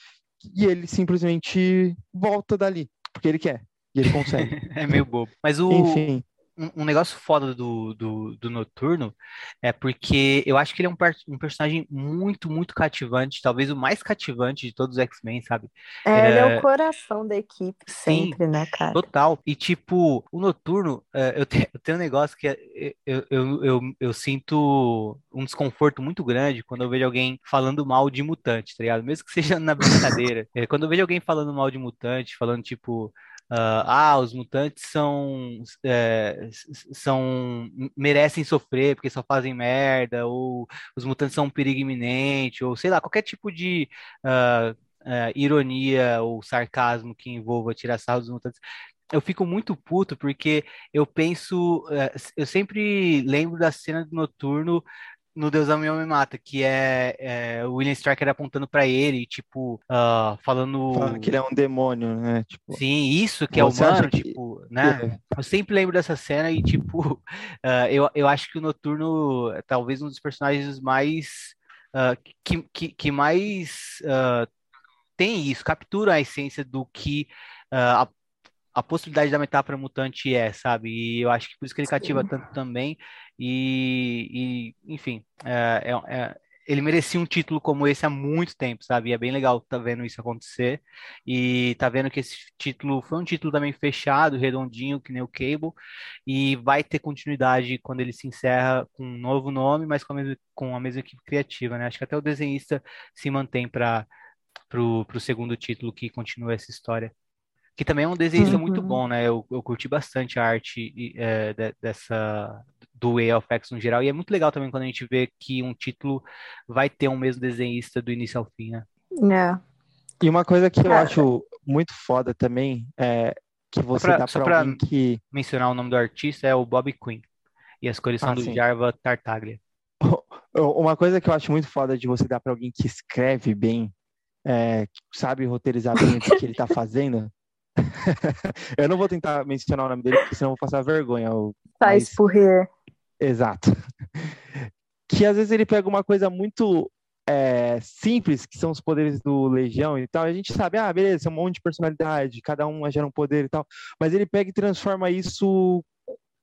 Speaker 1: e ele simplesmente volta dali, porque ele quer, e ele consegue.
Speaker 3: é meio bobo. Mas o, Enfim um, negócio foda do, do, do, Noturno é porque eu acho que ele é um, um, personagem muito, muito cativante, talvez o mais cativante de todos os X-Men, sabe?
Speaker 2: É, é, ele é o coração da equipe, sim, sempre, né, cara?
Speaker 3: Total. E, tipo, o Noturno, é, eu, te, eu, tenho um negócio que é, eu, eu, eu, eu, sinto um desconforto muito grande quando eu vejo alguém falando mal de mutante, tá ligado? Mesmo que seja na brincadeira. É, quando eu vejo alguém falando mal de mutante, falando, tipo Uh, ah, os mutantes são, é, são merecem sofrer porque só fazem merda, ou os mutantes são um perigo iminente, ou sei lá, qualquer tipo de uh, uh, ironia ou sarcasmo que envolva tirar sarro dos mutantes. Eu fico muito puto porque eu penso, eh, eu sempre lembro da cena do Noturno no Deus Ame Me Mata, que é, é, o William Striker apontando para ele, tipo, uh, falando...
Speaker 1: falando... que ele é um demônio, né?
Speaker 3: Tipo, Sim, isso que é humano, que... tipo, né? É. Eu sempre lembro dessa cena e, tipo, uh, eu, eu acho que o Noturno é talvez um dos personagens mais... Uh, que, que, que, mais tem isso, captura a essência do que a a possibilidade da metáfora mutante é, sabe? E eu acho que por isso que ele cativa Sim. tanto também. E, e enfim, é, é, é, ele merecia um título como esse há muito tempo, sabe? E é bem legal tá vendo isso acontecer. E tá vendo que esse título foi um título também fechado, redondinho, que nem o Cable, e vai ter continuidade quando ele se encerra com um novo nome, mas com a mesma, com a mesma equipe criativa, né? Acho que até o desenhista se mantém para o segundo título que continua essa história que também é um desenhista uhum. muito bom, né? Eu, eu curti bastante a arte é, de, dessa do Way of X no geral, e é muito legal também quando a gente vê que um título vai ter um mesmo desenhista do início ao fim, né?
Speaker 2: É.
Speaker 1: E uma coisa que eu é. acho muito foda também é que você pra, dá pra, pra alguém que...
Speaker 3: mencionar o nome do artista é o Bob Quinn, e as cores são ah, do sim. Jarva Tartaglia.
Speaker 1: Uma coisa que eu acho muito foda de você dar para alguém que escreve bem, é, que sabe roteirizar bem o que ele tá fazendo, eu não vou tentar mencionar o nome dele, porque senão eu vou passar vergonha.
Speaker 2: Faz mas... Exato.
Speaker 1: Que às vezes ele pega uma coisa muito é, simples, que são os poderes do Legião e tal, a gente sabe, ah, beleza, é um monte de personalidade, cada um gera um poder e tal, mas ele pega e transforma isso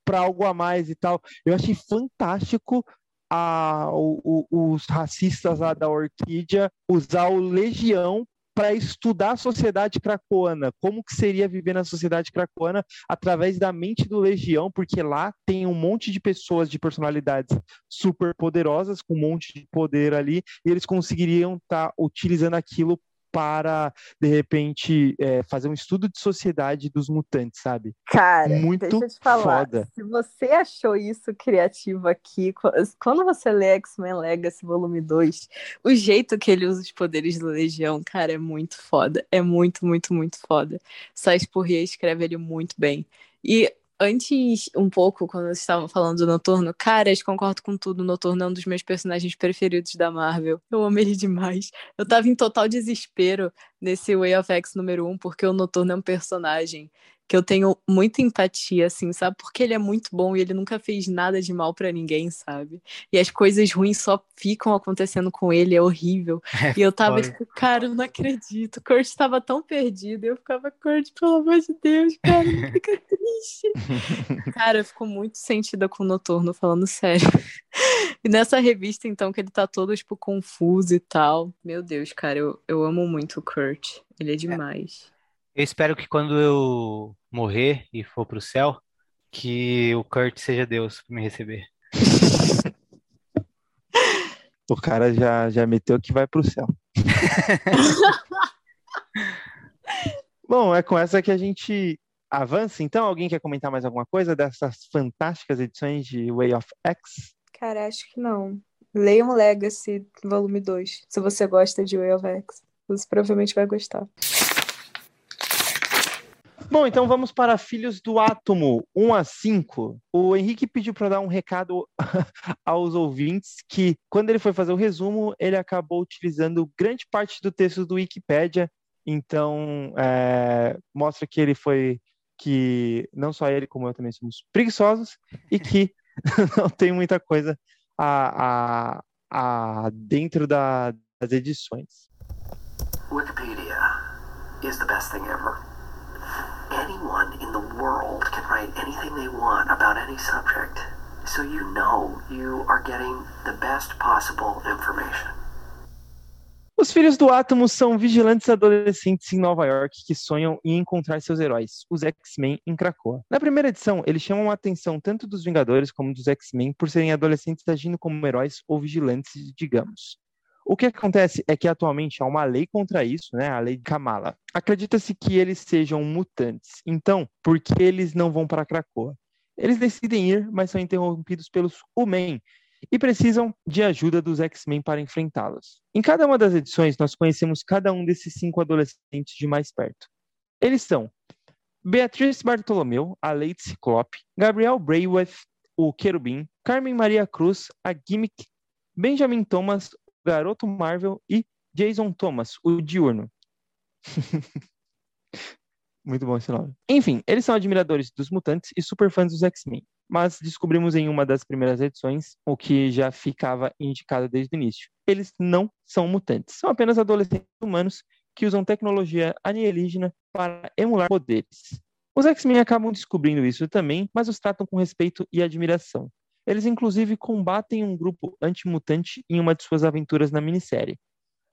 Speaker 1: para algo a mais e tal. Eu achei fantástico a, o, o, os racistas lá da Orquídea usar o Legião para estudar a sociedade cracoana, como que seria viver na sociedade cracoana através da mente do Legião, porque lá tem um monte de pessoas de personalidades super poderosas, com um monte de poder ali, e eles conseguiriam estar tá utilizando aquilo para, de repente, é, fazer um estudo de sociedade dos mutantes, sabe?
Speaker 2: Cara, Muito deixa eu te falar. Foda. Se você achou isso criativo aqui, quando você lê X-Men Legacy Volume 2, o jeito que ele usa os poderes do Legião, cara, é muito foda. É muito, muito, muito foda. Sais Purrier escreve ele muito bem. E antes, um pouco, quando vocês estavam falando do Noturno, cara, eu concordo com tudo. O Noturno é um dos meus personagens preferidos da Marvel. Eu amo ele demais. Eu tava em total desespero nesse Way of X número 1, porque o Noturno é um personagem que eu tenho muita empatia, assim, sabe? Porque ele é muito bom e ele nunca fez nada de mal para ninguém, sabe? E as coisas ruins só ficam acontecendo com ele, é horrível. É, e eu tava foda. tipo, cara, eu não acredito. O Kurt tava tão perdido. Eu ficava, Kurt, pelo amor de Deus, cara, não fica triste. cara, ficou muito sentida com o Noturno, falando sério. E nessa revista, então, que ele tá todo, tipo, confuso e tal. Meu Deus, cara, eu, eu amo muito o Kurt. Ele é, é. demais.
Speaker 3: Eu espero que quando eu morrer e for pro céu, que o Kurt seja Deus para me receber.
Speaker 1: O cara já, já meteu que vai pro céu. Bom, é com essa que a gente avança. Então, alguém quer comentar mais alguma coisa dessas fantásticas edições de Way of X?
Speaker 2: Cara, acho que não. Leiam Legacy, volume 2, se você gosta de Way of X. Você provavelmente vai gostar.
Speaker 1: Bom, então vamos para Filhos do Átomo 1 a 5. O Henrique pediu para dar um recado aos ouvintes que, quando ele foi fazer o resumo, ele acabou utilizando grande parte do texto do Wikipedia. Então, é, mostra que ele foi que não só ele como eu também somos preguiçosos e que não tem muita coisa a, a, a dentro da, das edições. Wikipedia is the best thing ever. Anyone in the world can write anything they want about any subject. So you know you are getting the best possible information. Os filhos do átomo são vigilantes adolescentes em Nova York que sonham em encontrar seus heróis, os X-Men, em Krakoa. Na primeira edição, eles chamam a atenção tanto dos Vingadores como dos X-Men por serem adolescentes agindo como heróis ou vigilantes, digamos. O que acontece é que atualmente há uma lei contra isso, né? A lei de Kamala. Acredita-se que eles sejam mutantes. Então, por que eles não vão para Krakoa? Eles decidem ir, mas são interrompidos pelos U-Men e precisam de ajuda dos X-Men para enfrentá-los. Em cada uma das edições, nós conhecemos cada um desses cinco adolescentes de mais perto. Eles são Beatriz Bartolomeu, a Lady Ciclope, Gabriel Braithwaite, o Querubim, Carmen Maria Cruz, a Gimmick, Benjamin Thomas, Garoto Marvel e Jason Thomas, o Diurno. Muito bom esse nome. Enfim, eles são admiradores dos mutantes e super fãs dos X-Men, mas descobrimos em uma das primeiras edições o que já ficava indicado desde o início. Eles não são mutantes, são apenas adolescentes humanos que usam tecnologia alienígena para emular poderes. Os X-Men acabam descobrindo isso também, mas os tratam com respeito e admiração. Eles, inclusive, combatem um grupo antimutante em uma de suas aventuras na minissérie.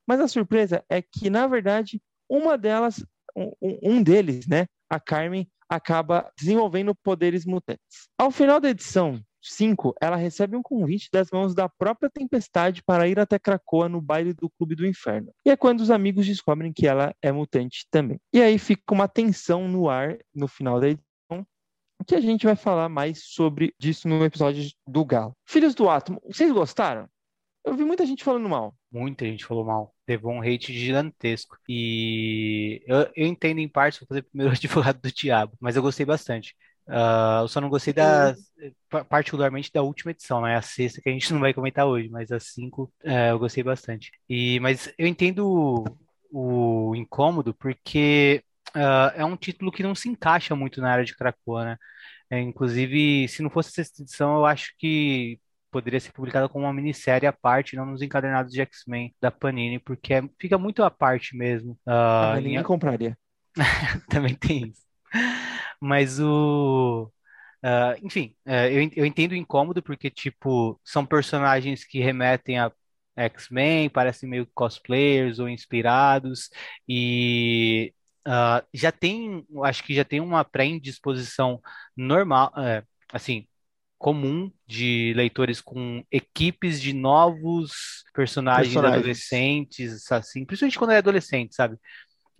Speaker 1: Mas a surpresa é que, na verdade, uma delas, um, um deles, né, a Carmen, acaba desenvolvendo poderes mutantes. Ao final da edição 5, ela recebe um convite das mãos da própria Tempestade para ir até Krakoa no baile do Clube do Inferno. E é quando os amigos descobrem que ela é mutante também. E aí fica uma tensão no ar no final da edição que a gente vai falar mais sobre disso no episódio do Galo. Filhos do Átomo, vocês gostaram? Eu vi muita gente falando mal.
Speaker 3: Muita gente falou mal. Levou um hate gigantesco. E eu, eu entendo em parte, vou fazer primeiro o advogado do diabo, mas eu gostei bastante. Uh, eu só não gostei da, particularmente da última edição, né? A sexta, que a gente não vai comentar hoje, mas a cinco uh, eu gostei bastante. E, mas eu entendo o, o incômodo, porque uh, é um título que não se encaixa muito na área de Krakoa, né? É, inclusive, se não fosse essa edição, eu acho que poderia ser publicada como uma minissérie à parte, não nos encadernados de X-Men da Panini, porque é, fica muito à parte mesmo. Uh,
Speaker 1: ah, ninguém em... compraria.
Speaker 3: Também tem isso. Mas o. Uh, enfim, uh, eu, eu entendo o incômodo, porque, tipo, são personagens que remetem a X-Men, parecem meio cosplayers ou inspirados, e uh, já tem, acho que já tem uma pré-indisposição normal, uh, assim, comum de leitores com equipes de novos personagens, personagens. adolescentes, assim, principalmente quando é adolescente, sabe?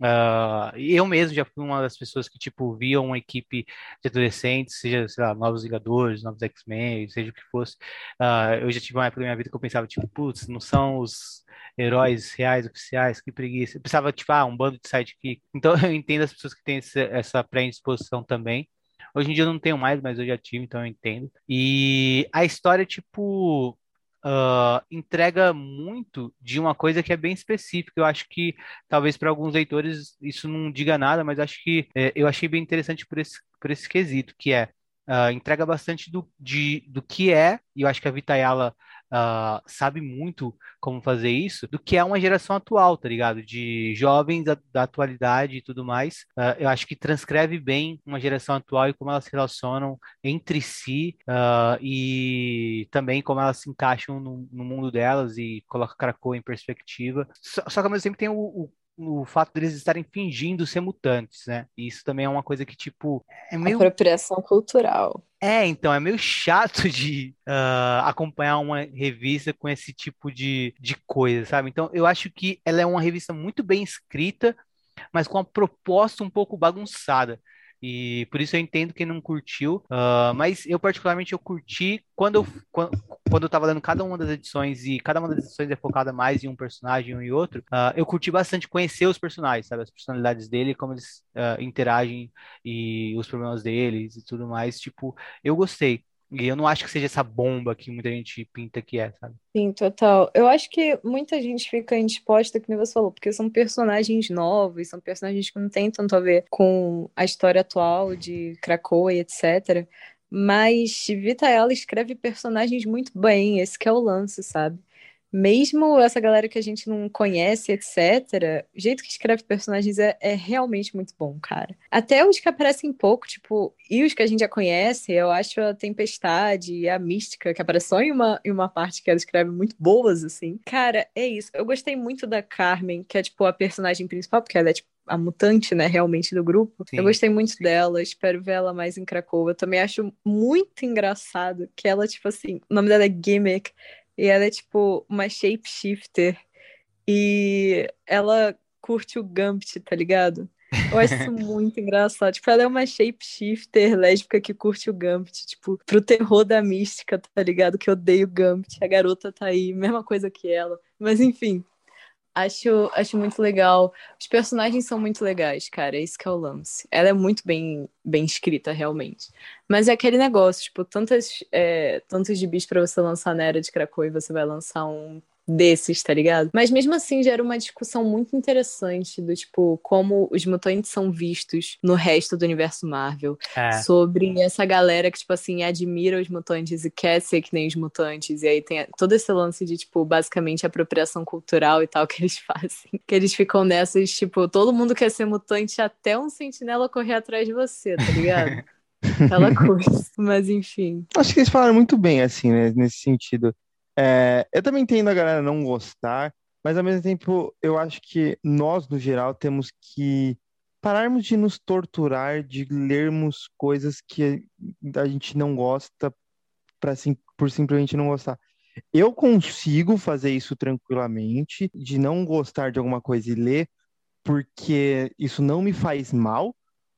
Speaker 3: Uh, eu mesmo já fui uma das pessoas que, tipo, via uma equipe de adolescentes, seja, sei lá, Novos Vingadores, Novos X-Men, seja o que fosse. Uh, eu já tive uma época da minha vida que eu pensava, tipo, putz, não são os heróis reais, oficiais, que preguiça. Eu pensava, tipo, ah, um bando de sidekick. Então, eu entendo as pessoas que têm essa pré-indisposição também. Hoje em dia eu não tenho mais, mas eu já tive, então eu entendo. E a história, tipo, uh, entrega muito de uma coisa que é bem específica. Eu acho que talvez para alguns leitores isso não diga nada, mas acho que é, eu achei bem interessante por esse, por esse quesito, que é uh, entrega bastante do, de, do que é, e eu acho que a Vitayala uh, sabe muito como fazer isso, do que é uma geração atual, tá ligado? De jovens da, da atualidade e tudo mais. Uh, eu acho que transcreve bem uma geração atual e como elas se relacionam entre si uh, e também como elas se encaixam no, no mundo delas e coloca Krakow em perspectiva. Só, só que ao mesmo tempo tem o, o o fato deles estarem fingindo ser mutantes, né? E isso também é uma coisa que, tipo, é meio.
Speaker 2: Apropriação cultural.
Speaker 3: É, então, é meio chato de uh, acompanhar uma revista com esse tipo de, de coisa, sabe? Então, eu acho que ela é uma revista muito bem escrita, mas com uma proposta um pouco bagunçada. E por isso eu entendo quem não curtiu. Uh, mas eu, particularmente, eu curti quando eu, quando, eu tava lendo cada uma das edições e cada uma das edições é focada mais em um personagem ou em outro. Uh, eu curti bastante conhecer os personagens, sabe? As personalidades dele, como eles uh, interagem e os problemas deles e tudo mais. Tipo, eu gostei. E eu não acho que seja essa bomba que muita gente pinta que é, sabe?
Speaker 2: Sim, total. Eu acho que muita gente fica indisposta, que você falou, porque são personagens novos, são personagens que não têm tanto a ver com a história atual de Krakow e etc. Mas Vita ela escreve personagens muito bem, esse é o lance, sabe? Mesmo essa galera que a gente não conhece, etc., o jeito que escreve personagens é, é, realmente muito bom, cara. Até os que aparecem pouco, tipo, e os que a gente já conhece, eu acho a Tempestade e a Mística, que aparece só em uma, em uma parte que ela escreve muito boas, assim. Cara, é isso. Eu gostei muito da Carmen, que é, tipo, a personagem principal, porque ela é, tipo, a mutante, né, realmente do grupo. Sim. Eu gostei muito dela, espero ver ela mais em Cracóvia. Eu também acho muito engraçado que ela, tipo assim, o nome dela é Gimmick, e ela é tipo uma shapeshifter. E ela curte o Gambit, tá ligado? Eu acho isso muito engraçado. Tipo, ela é uma shapeshifter lésbica que curte o Gambit. Tipo, pro terror da mística, tá ligado? Que odeio o Gambit. A garota tá aí, mesma coisa que ela. Mas enfim, Acho, acho muito legal. Os personagens são muito legais, cara. Esse que é o lance. Ela é muito bem, bem escrita, realmente. Mas é aquele negócio, tipo, tantas, é, tantos gibis pra você lançar na Era de Krakow e você vai lançar um desses, tá ligado? Mas mesmo assim gera uma discussão muito interessante do tipo como os mutantes são vistos no resto do universo Marvel. É. Sobre essa galera que, tipo assim, admira os mutantes e quer ser que nem os mutantes. E aí tem todo esse lance de, tipo, basicamente apropriação cultural e tal que eles fazem. Que eles ficam nessas, tipo, todo mundo quer ser mutante até um sentinela correr atrás de você, tá ligado? Aquela coisa. Mas enfim.
Speaker 1: Acho que eles falaram muito bem, assim, né, nesse sentido. É, eu também entendo a galera não gostar, mas ao mesmo tempo eu acho que nós, no geral, temos que pararmos de nos torturar, de lermos coisas que a gente não gosta pra, por simplesmente não gostar. Eu consigo fazer isso tranquilamente, de não gostar de alguma coisa e ler, porque isso não me faz mal,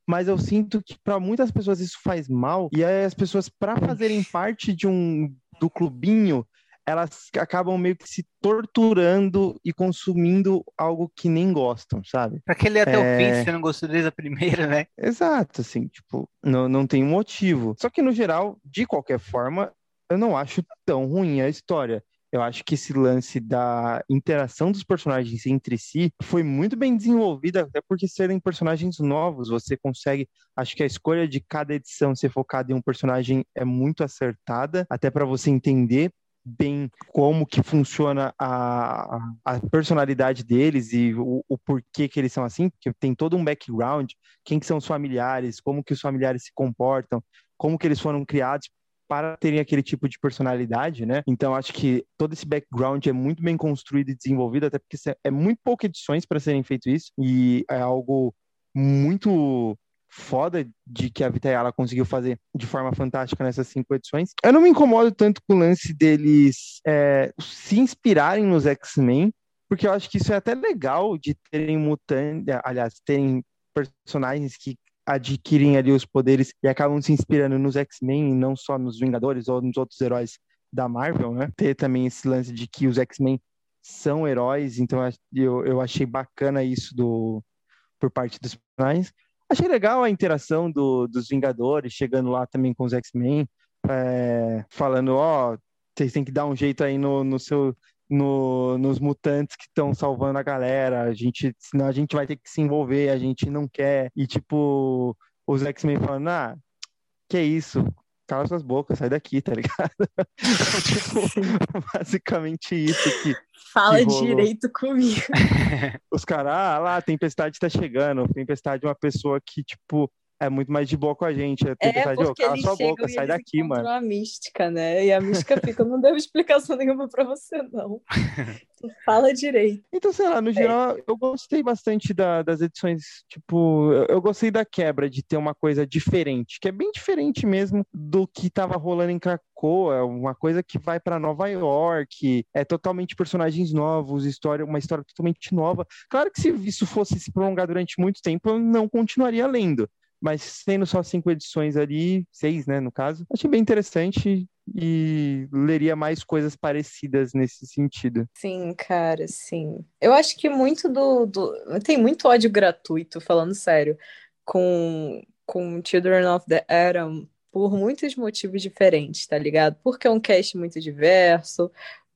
Speaker 1: mas eu sinto que para muitas pessoas isso faz mal, e aí as pessoas, para fazerem parte de um do clubinho, elas acabam meio que se torturando e consumindo algo que nem gostam, sabe?
Speaker 3: Pra que ler até é... o fim se você não gostou desde a primeira, né?
Speaker 1: Exato, assim, tipo, não, não tem motivo. Só que no geral, de qualquer forma, eu não acho tão ruim a história. Eu acho que esse lance da interação dos personagens entre si foi muito bem desenvolvida, até porque serem personagens novos, você consegue. Acho que a escolha de cada edição ser focada em um personagem é muito acertada, até para você entender bem como que funciona a, a personalidade deles e o, o, porquê que eles são assim, porque tem todo um background, quem que são os familiares, como que os familiares se comportam, como que eles foram criados para terem aquele tipo de personalidade, né? Então acho que todo esse background é muito bem construído e desenvolvido, até porque é muito poucas edições para serem feito isso e é algo muito foda de que a Vitayala conseguiu fazer de forma fantástica nessas cinco edições. Eu não me incomodo tanto com o lance deles é, se inspirarem nos X-Men, porque eu acho que isso é até legal de terem mutantes, aliás, terem personagens que adquirem ali os poderes e acabam se inspirando nos X-Men e não só nos Vingadores ou nos outros heróis da Marvel, né? Ter também esse lance de que os X-Men são heróis, então eu, eu achei bacana isso do, por parte dos personagens. Achei legal a interação do, dos Vingadores, chegando lá também com os X-Men, é, falando, ó, oh, vocês têm que dar um jeito aí no, no seu, no, nos mutantes que estão salvando a galera. A gente, senão a gente vai ter que se envolver, a gente não quer. E tipo, os X-Men falando, ah, que isso? Cala suas bocas, sai daqui, tá ligado? tipo, basicamente isso que.
Speaker 2: Fala que direito comigo.
Speaker 1: Os caras, ah lá, a tempestade tá chegando. Tempestade é uma pessoa que, tipo, é muito mais de boa com a gente. A
Speaker 2: é porque cala sua boca, sai daqui, mano. a mística, né? E a mística fica, não deu explicação nenhuma pra você, não. fala direito.
Speaker 1: Então, sei lá, no é. geral, eu gostei bastante da, das edições, tipo, eu, eu, gostei da quebra de ter uma coisa diferente, que é bem diferente mesmo do que tava rolando em Krakoa, uma coisa que vai para Nova York, é totalmente personagens novos, história, uma história totalmente nova. Claro que se isso fosse se prolongar durante muito tempo, eu não continuaria lendo mas tendo só cinco edições ali, seis, né, no caso, achei bem interessante e leria mais coisas parecidas nesse sentido.
Speaker 2: Sim, cara, sim. Eu acho que muito do, do... tem muito ódio gratuito, falando sério, com com Children of the Atom por muitos motivos diferentes, tá ligado? Porque é um cast muito diverso,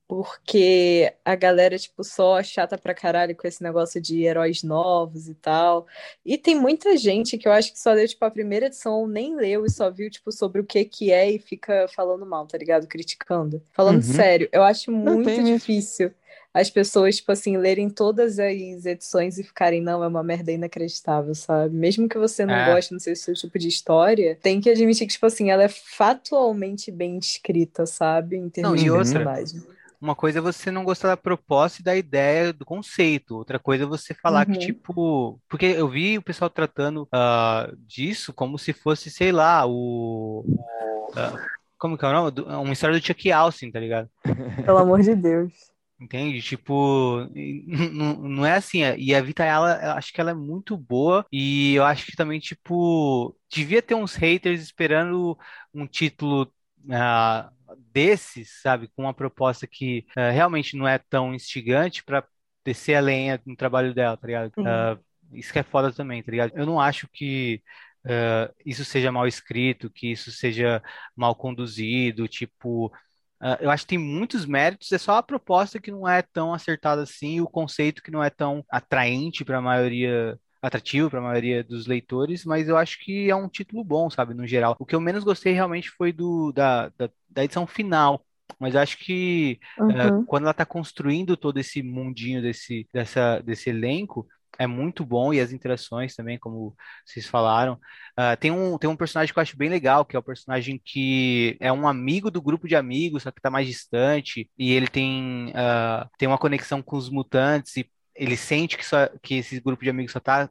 Speaker 2: porque a galera, tipo, só chata pra caralho com esse negócio de heróis novos e tal. E tem muita gente que eu acho que só leu, tipo, a primeira edição, nem leu e só viu, tipo, sobre o que que é e fica falando mal, tá ligado? Criticando. Falando uhum. sério, eu acho muito difícil as pessoas, tipo assim, lerem todas as edições e ficarem, não, é uma merda inacreditável, sabe? Mesmo que você não é. goste, não sei se é o seu tipo de história, tem que admitir que, tipo assim, ela é fatualmente bem escrita, sabe? Em termos
Speaker 3: não,
Speaker 2: e de
Speaker 3: outra, personagem. Uma coisa é você não gostar da proposta e da ideia, do conceito. Outra coisa é você falar uhum. que, tipo. Porque eu vi o pessoal tratando uh, disso como se fosse, sei lá, o. Uh, como que é o nome? Uma história do Chuck Austin, tá ligado?
Speaker 2: Pelo amor de Deus.
Speaker 3: Entende? Tipo, não, é assim. E a Vita, ela, acho que ela é muito boa. E eu acho que também, tipo, devia ter uns haters esperando um título uh, desses, sabe, com uma proposta que uh, realmente não é tão instigante para descer a lenha no trabalho dela, tá ligado? Uh, isso que é foda também, tá ligado? Eu não acho que uh, isso seja mal escrito, que isso seja mal conduzido, tipo. eu acho que tem muitos méritos, é só a proposta que não é tão acertada assim, o conceito que não é tão atraente para a maioria atrativo para a maioria dos leitores, mas eu acho que é um título bom, sabe, no geral. O que eu menos gostei realmente foi do da, da, da edição final, mas acho que uhum. uh, quando ela está construindo todo esse mundinho desse, dessa, desse elenco, é muito bom e as interações também, como vocês falaram. Uh, tem, um, tem um personagem que eu acho bem legal, que é o personagem que é um amigo do grupo de amigos, só que está mais distante, e ele tem, uh, tem uma conexão com os mutantes e ele sente que, só, que esse grupo de amigos só tá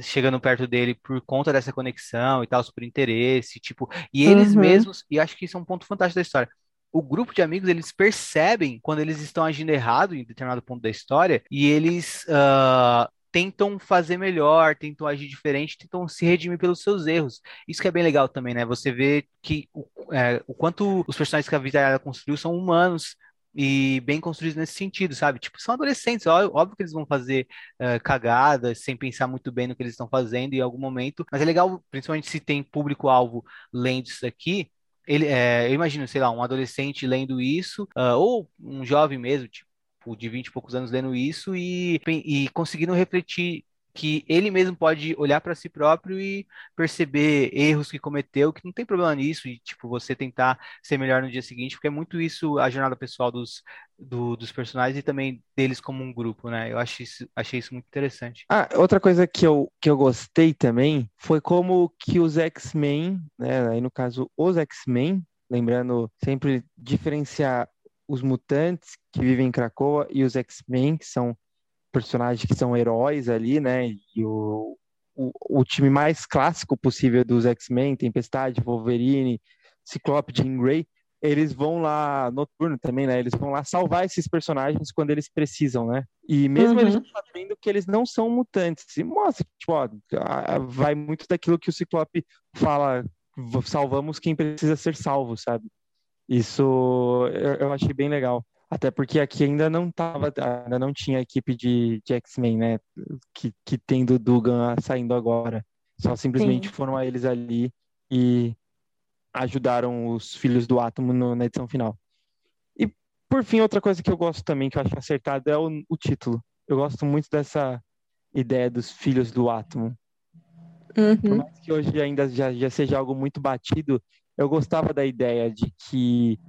Speaker 3: chegando perto dele por conta dessa conexão e tal, por interesse, tipo, e eles uhum. mesmos, e acho que isso é um ponto fantástico da história. O grupo de amigos, eles percebem quando eles estão agindo errado em determinado ponto da história, e eles uh, tentam fazer melhor, tentam agir diferente, tentam se redimir pelos seus erros. Isso que é bem legal também, né? Você vê que o, é, o quanto os personagens que a vida construiu são humanos, e bem construídos nesse sentido, sabe? Tipo, são adolescentes, óbvio que eles vão fazer uh, cagadas sem pensar muito bem no que eles estão fazendo em algum momento, mas é legal, principalmente se tem público-alvo lendo isso aqui. Ele, é, eu imagino, sei lá, um adolescente lendo isso, uh, ou um jovem mesmo, tipo, de 20 e poucos anos lendo isso e, e conseguindo refletir que ele mesmo pode olhar para si próprio e perceber erros que cometeu, que não tem problema nisso, e tipo, você tentar ser melhor no dia seguinte, porque é muito isso a jornada pessoal dos, do, dos personagens e também deles como um grupo, né? Eu achei isso, achei isso muito interessante.
Speaker 1: Ah, outra coisa que eu, que eu gostei também foi como que os X-Men, né? Aí no caso, os X-Men, lembrando sempre diferenciar os mutantes que vivem em Krakoa e os X-Men, que são personagens que são heróis ali, né? E o, o, o time mais clássico possível dos X-Men, Tempestade, Wolverine, Ciclope, Jean Grey, eles vão lá, Noturno também, né? Eles vão lá salvar esses personagens quando eles precisam, né? E mesmo uhum. eles sabendo que eles não são mutantes. E mostra, tipo, ó, vai muito daquilo que o Ciclope fala, salvamos quem precisa ser salvo, sabe? Isso eu, eu achei bem legal. Até porque aqui ainda não tava, ainda não tinha equipe de, de X-Men, né? Que, que tem do Dugan saindo agora. Só simplesmente Sim. foram a eles ali e ajudaram os filhos do Átomo no, na edição final. E por fim, outra coisa que eu gosto também, que eu acho acertado, é o, o título. Eu gosto muito dessa ideia dos filhos do átomo. Uhum. Por mais que hoje ainda já, já seja algo muito batido, eu gostava da ideia de que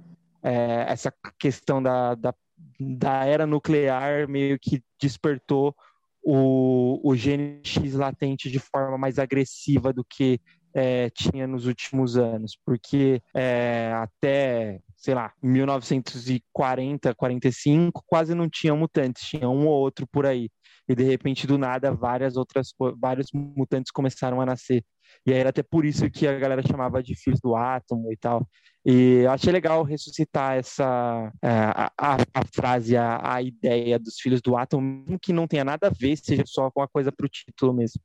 Speaker 1: é, essa questão da, da, da, era nuclear meio que despertou o, o gene latente de forma mais agressiva do que é, tinha nos últimos anos, porque é, até, sei lá, 1940, 45, quase não tinha mutantes, tinha um ou outro por aí. E de repente, do nada, várias outras, vários mutantes começaram a nascer. E aí era até por isso que a galera chamava de filhos do átomo e tal. E eu achei legal ressuscitar essa é, a, a, a frase, a, a, ideia dos filhos do átomo, mesmo que não tenha nada a ver, seja só uma coisa para o título mesmo.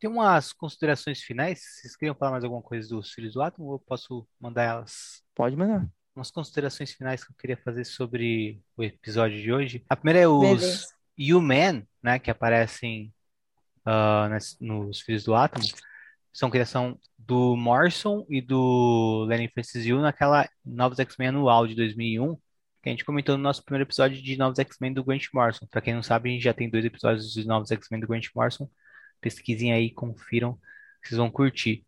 Speaker 3: Tem umas considerações finais? Vocês queriam falar mais alguma coisa dos filhos do átomo ou eu posso mandar elas?
Speaker 1: Pode mandar.
Speaker 3: Umas considerações finais que eu queria fazer sobre o episódio de hoje. A primeira é os Human, né, que aparecem uh, nas, nos Filhos do Átomo, são criação do Morrison e do Lenny Francis Yu naquela Novos X-Men anual de 2001, que a gente comentou no nosso primeiro episódio de Novos X-Men do Grant Morrison. Para quem não sabe, a gente já tem dois episódios de Novos X-Men do Grant Morrison. Pesquisem aí, confiram, vocês vão curtir.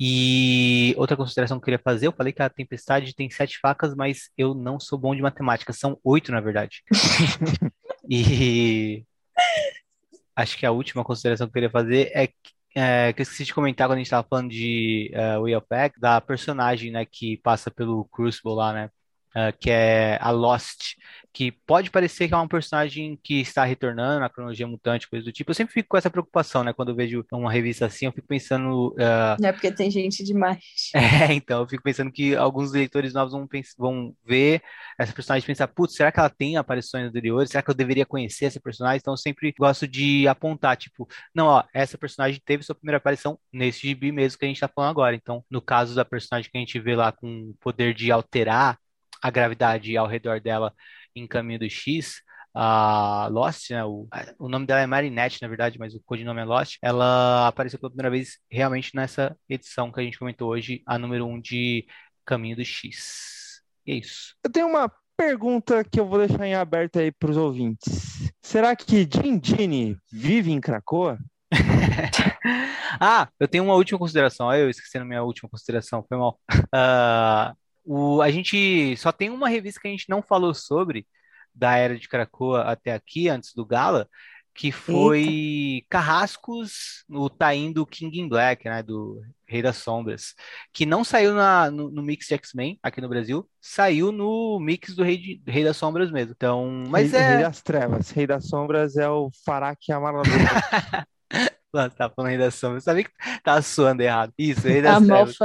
Speaker 3: E outra consideração que eu queria fazer, eu falei que a tempestade tem sete facas, mas eu não sou bom de matemática, são oito, na verdade. e acho que a última consideração que eu queria fazer é que, é, que eu esqueci de comentar quando a gente estava falando de uh, Way of da personagem, né, que passa pelo Crucible lá, né, uh, que é a Lost, que pode parecer que é um personagem que está retornando na cronologia mutante, coisa do tipo. Eu sempre fico com essa preocupação, né? Quando eu vejo uma revista assim, eu fico pensando.
Speaker 2: Uh... É porque tem gente demais.
Speaker 3: É, então, eu fico pensando que alguns leitores novos vão, vão ver essa personagem e pensar, putz, será que ela tem aparições anteriores? Será que eu deveria conhecer essa personagem? Então, eu sempre gosto de apontar, tipo, não, ó, essa personagem teve sua primeira aparição nesse gibi mesmo que a gente tá falando agora. Então, no caso da personagem que a gente vê lá com o poder de alterar a gravidade ao redor dela em Caminho do X, a Lost, né, o, o nome dela é Marinette, na verdade, mas o codinome é Lost, ela apareceu pela primeira vez realmente nessa edição que a gente comentou hoje, a número 1 um de Caminho do X. E é isso.
Speaker 1: Eu tenho uma pergunta que eu vou deixar em aberto aí para os ouvintes. Será que Dindini vive em Cracoa?
Speaker 3: ah, eu tenho uma última consideração. Eu esqueci a minha última consideração, foi mal. Uh, o, a gente só tem uma revista que a gente não falou sobre da Era de Krakoa até aqui, antes do Gala, que foi Eita. Carrascos no Taim do King in Black, né, do Rei das Sombras, que não saiu na, no, no mix de X-Men aqui no Brasil, saiu no mix do Rei, de, Rei das Sombras mesmo. Então, mas
Speaker 1: Rei,
Speaker 3: é
Speaker 1: Rei das Trevas, Rei das Sombras é o Farak Amarelo.
Speaker 3: Você tá falando Rei das Sombras, eu sabia que tava suando errado. Isso, Rei das Trevas.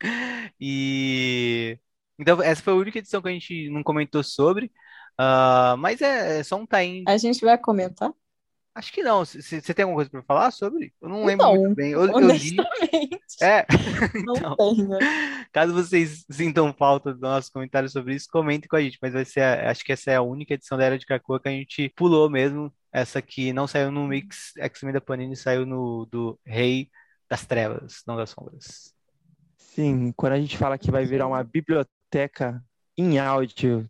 Speaker 3: E então essa foi a única edição que a gente não comentou sobre, uh, mas é, é, só um time.
Speaker 2: A gente vai comentar?
Speaker 3: Acho que não. Você tem alguma coisa para falar sobre? Eu não lembro não, muito bem. Eu,
Speaker 2: honestamente. Eu li...
Speaker 3: É.
Speaker 2: Não então, tenho.
Speaker 3: Caso vocês sintam falta do nosso comentário sobre isso, comentem com a gente. Mas vai ser, a, acho que essa é a única edição da Era de Krakoa que a gente pulou mesmo. Essa aqui não saiu no Mix X-Men da Panini, saiu no do Rei das Trevas, não das Sombras.
Speaker 1: Sim, quando a gente fala que vai virar uma biblioteca em áudio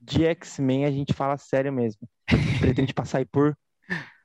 Speaker 1: de X-Men, a gente fala sério mesmo. pretende passar aí por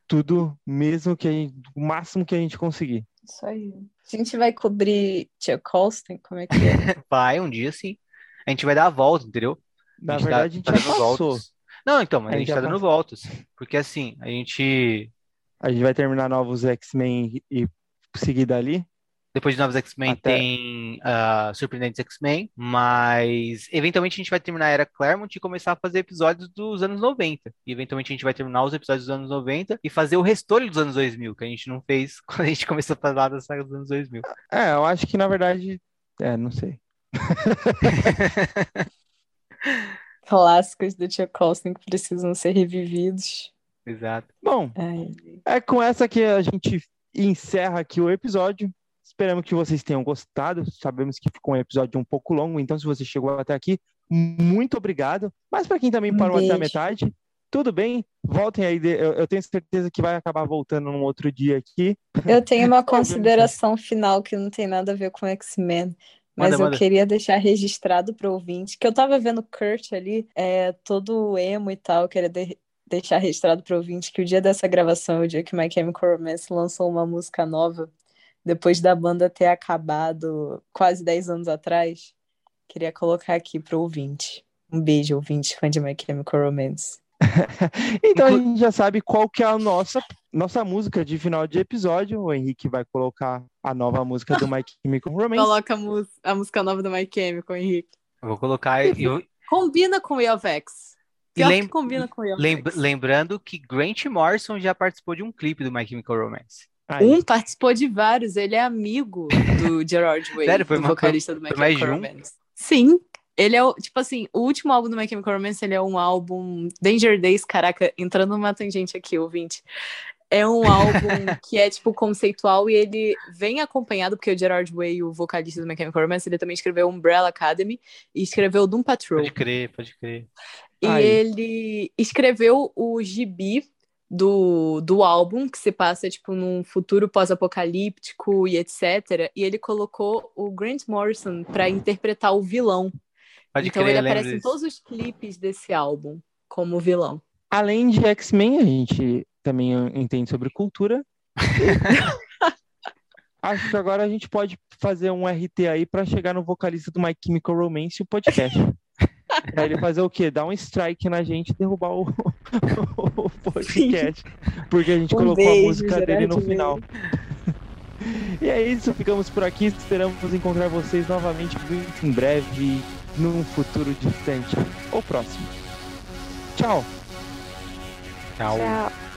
Speaker 1: tudo, mesmo que a gente, o máximo que a gente conseguir.
Speaker 2: Isso aí. A gente vai cobrir Tia Colston, como é que é?
Speaker 3: Vai, um dia sim. A gente vai dar a volta, entendeu?
Speaker 1: Na
Speaker 3: A gente
Speaker 1: verdade, a gente
Speaker 3: tá
Speaker 1: já passou.
Speaker 3: voltas. Não, então, mas
Speaker 1: A
Speaker 3: a
Speaker 1: gente
Speaker 3: tá dando
Speaker 1: passou.
Speaker 3: voltas. Porque assim, a gente.
Speaker 1: A gente vai terminar novos X-Men e seguir dali.
Speaker 3: Depois de Novos X-Men
Speaker 1: Até-
Speaker 3: tem ah, Surpreendentes X-Men, mas eventualmente a gente vai terminar a Era Claremont e começar a fazer episódios dos anos 90. E eventualmente a gente vai terminar os episódios dos anos 90 e fazer o restolho dos anos 2000, que a gente não fez quando a gente começou a falar da saga dos anos 2000.
Speaker 1: É, eu acho que na verdade. É, não sei.
Speaker 2: Clássicos do Tia Colston que precisam ser revividos.
Speaker 3: Exato.
Speaker 1: Bom,
Speaker 2: Ai,
Speaker 1: é com essa que a gente encerra aqui o episódio. Esperamos que vocês tenham gostado. Sabemos que ficou um episódio um pouco longo, então se você chegou até aqui, muito obrigado. Mas para quem também
Speaker 2: Um
Speaker 1: parou até a metade, tudo bem. Voltem aí. Eu, eu tenho certeza que vai acabar voltando num outro dia aqui.
Speaker 2: Eu tenho uma
Speaker 1: Ô,
Speaker 2: consideração final que não tem nada a ver com X-Men. Mas
Speaker 3: Manda,
Speaker 2: eu
Speaker 3: manda.
Speaker 2: queria deixar registrado para o ouvinte que eu tava vendo o Kurt ali, é, todo emo e tal. Eu queria de- deixar registrado para o ouvinte que o dia dessa gravação é o dia que My Chemical Romance lançou uma música nova, depois da banda ter acabado quase 10 anos atrás. Queria colocar aqui para o ouvinte. Um beijo, ouvinte, fã de My Chemical Romance.
Speaker 1: Então a gente já sabe qual que é a nossa, nossa música de final de episódio. O Henrique vai colocar a nova música do My Chemical Romance.
Speaker 2: Coloca a, a música nova do My Chemical, Henrique.
Speaker 3: Eu vou colocar. Eu,
Speaker 2: Combina com o Way of X.
Speaker 3: E
Speaker 2: Pior
Speaker 3: lem-
Speaker 2: que combina com o
Speaker 3: lem- lembrando que Grant Morrison já participou de um clipe do My Chemical Romance.
Speaker 1: Aí.
Speaker 2: Um participou de vários, ele é amigo do Gerard Way,
Speaker 3: Sério? Foi
Speaker 2: do
Speaker 3: uma-
Speaker 2: vocalista do My Chemical
Speaker 3: um?
Speaker 2: Romance. Sim, ele é o, tipo assim, o último álbum do My Chemical Romance, ele é um álbum Danger Days, caraca, entrando numa tangente aqui, ouvinte. É um álbum que é, tipo, conceitual e ele vem acompanhado, porque o Gerard Way, o vocalista do My Chemical Romance, ele também escreveu Umbrella Academy e escreveu Doom Patrol.
Speaker 3: Pode crer, pode crer.
Speaker 2: E
Speaker 1: Aí.
Speaker 2: ele escreveu o gibi do, do álbum, que se passa, tipo, num futuro pós-apocalíptico e etc. E ele colocou o Grant Morrison para interpretar o vilão.
Speaker 3: Pode
Speaker 2: então
Speaker 3: crer,
Speaker 2: ele aparece em todos os clipes desse álbum como vilão.
Speaker 1: Além de X-Men, a gente também entende sobre cultura. Acho que agora a gente pode fazer um RT aí para chegar no vocalista do My Chemical Romance e o podcast. Pra ele fazer o quê? Dar um strike na gente e derrubar o, o podcast. Porque a gente
Speaker 2: Um
Speaker 1: colocou a
Speaker 2: beijo,
Speaker 1: música dele no
Speaker 2: Gerard
Speaker 1: final. E é isso, ficamos por aqui. Esperamos encontrar vocês novamente muito em breve, num futuro distante ou próximo. Tchau!
Speaker 3: Tchau.
Speaker 2: Tchau.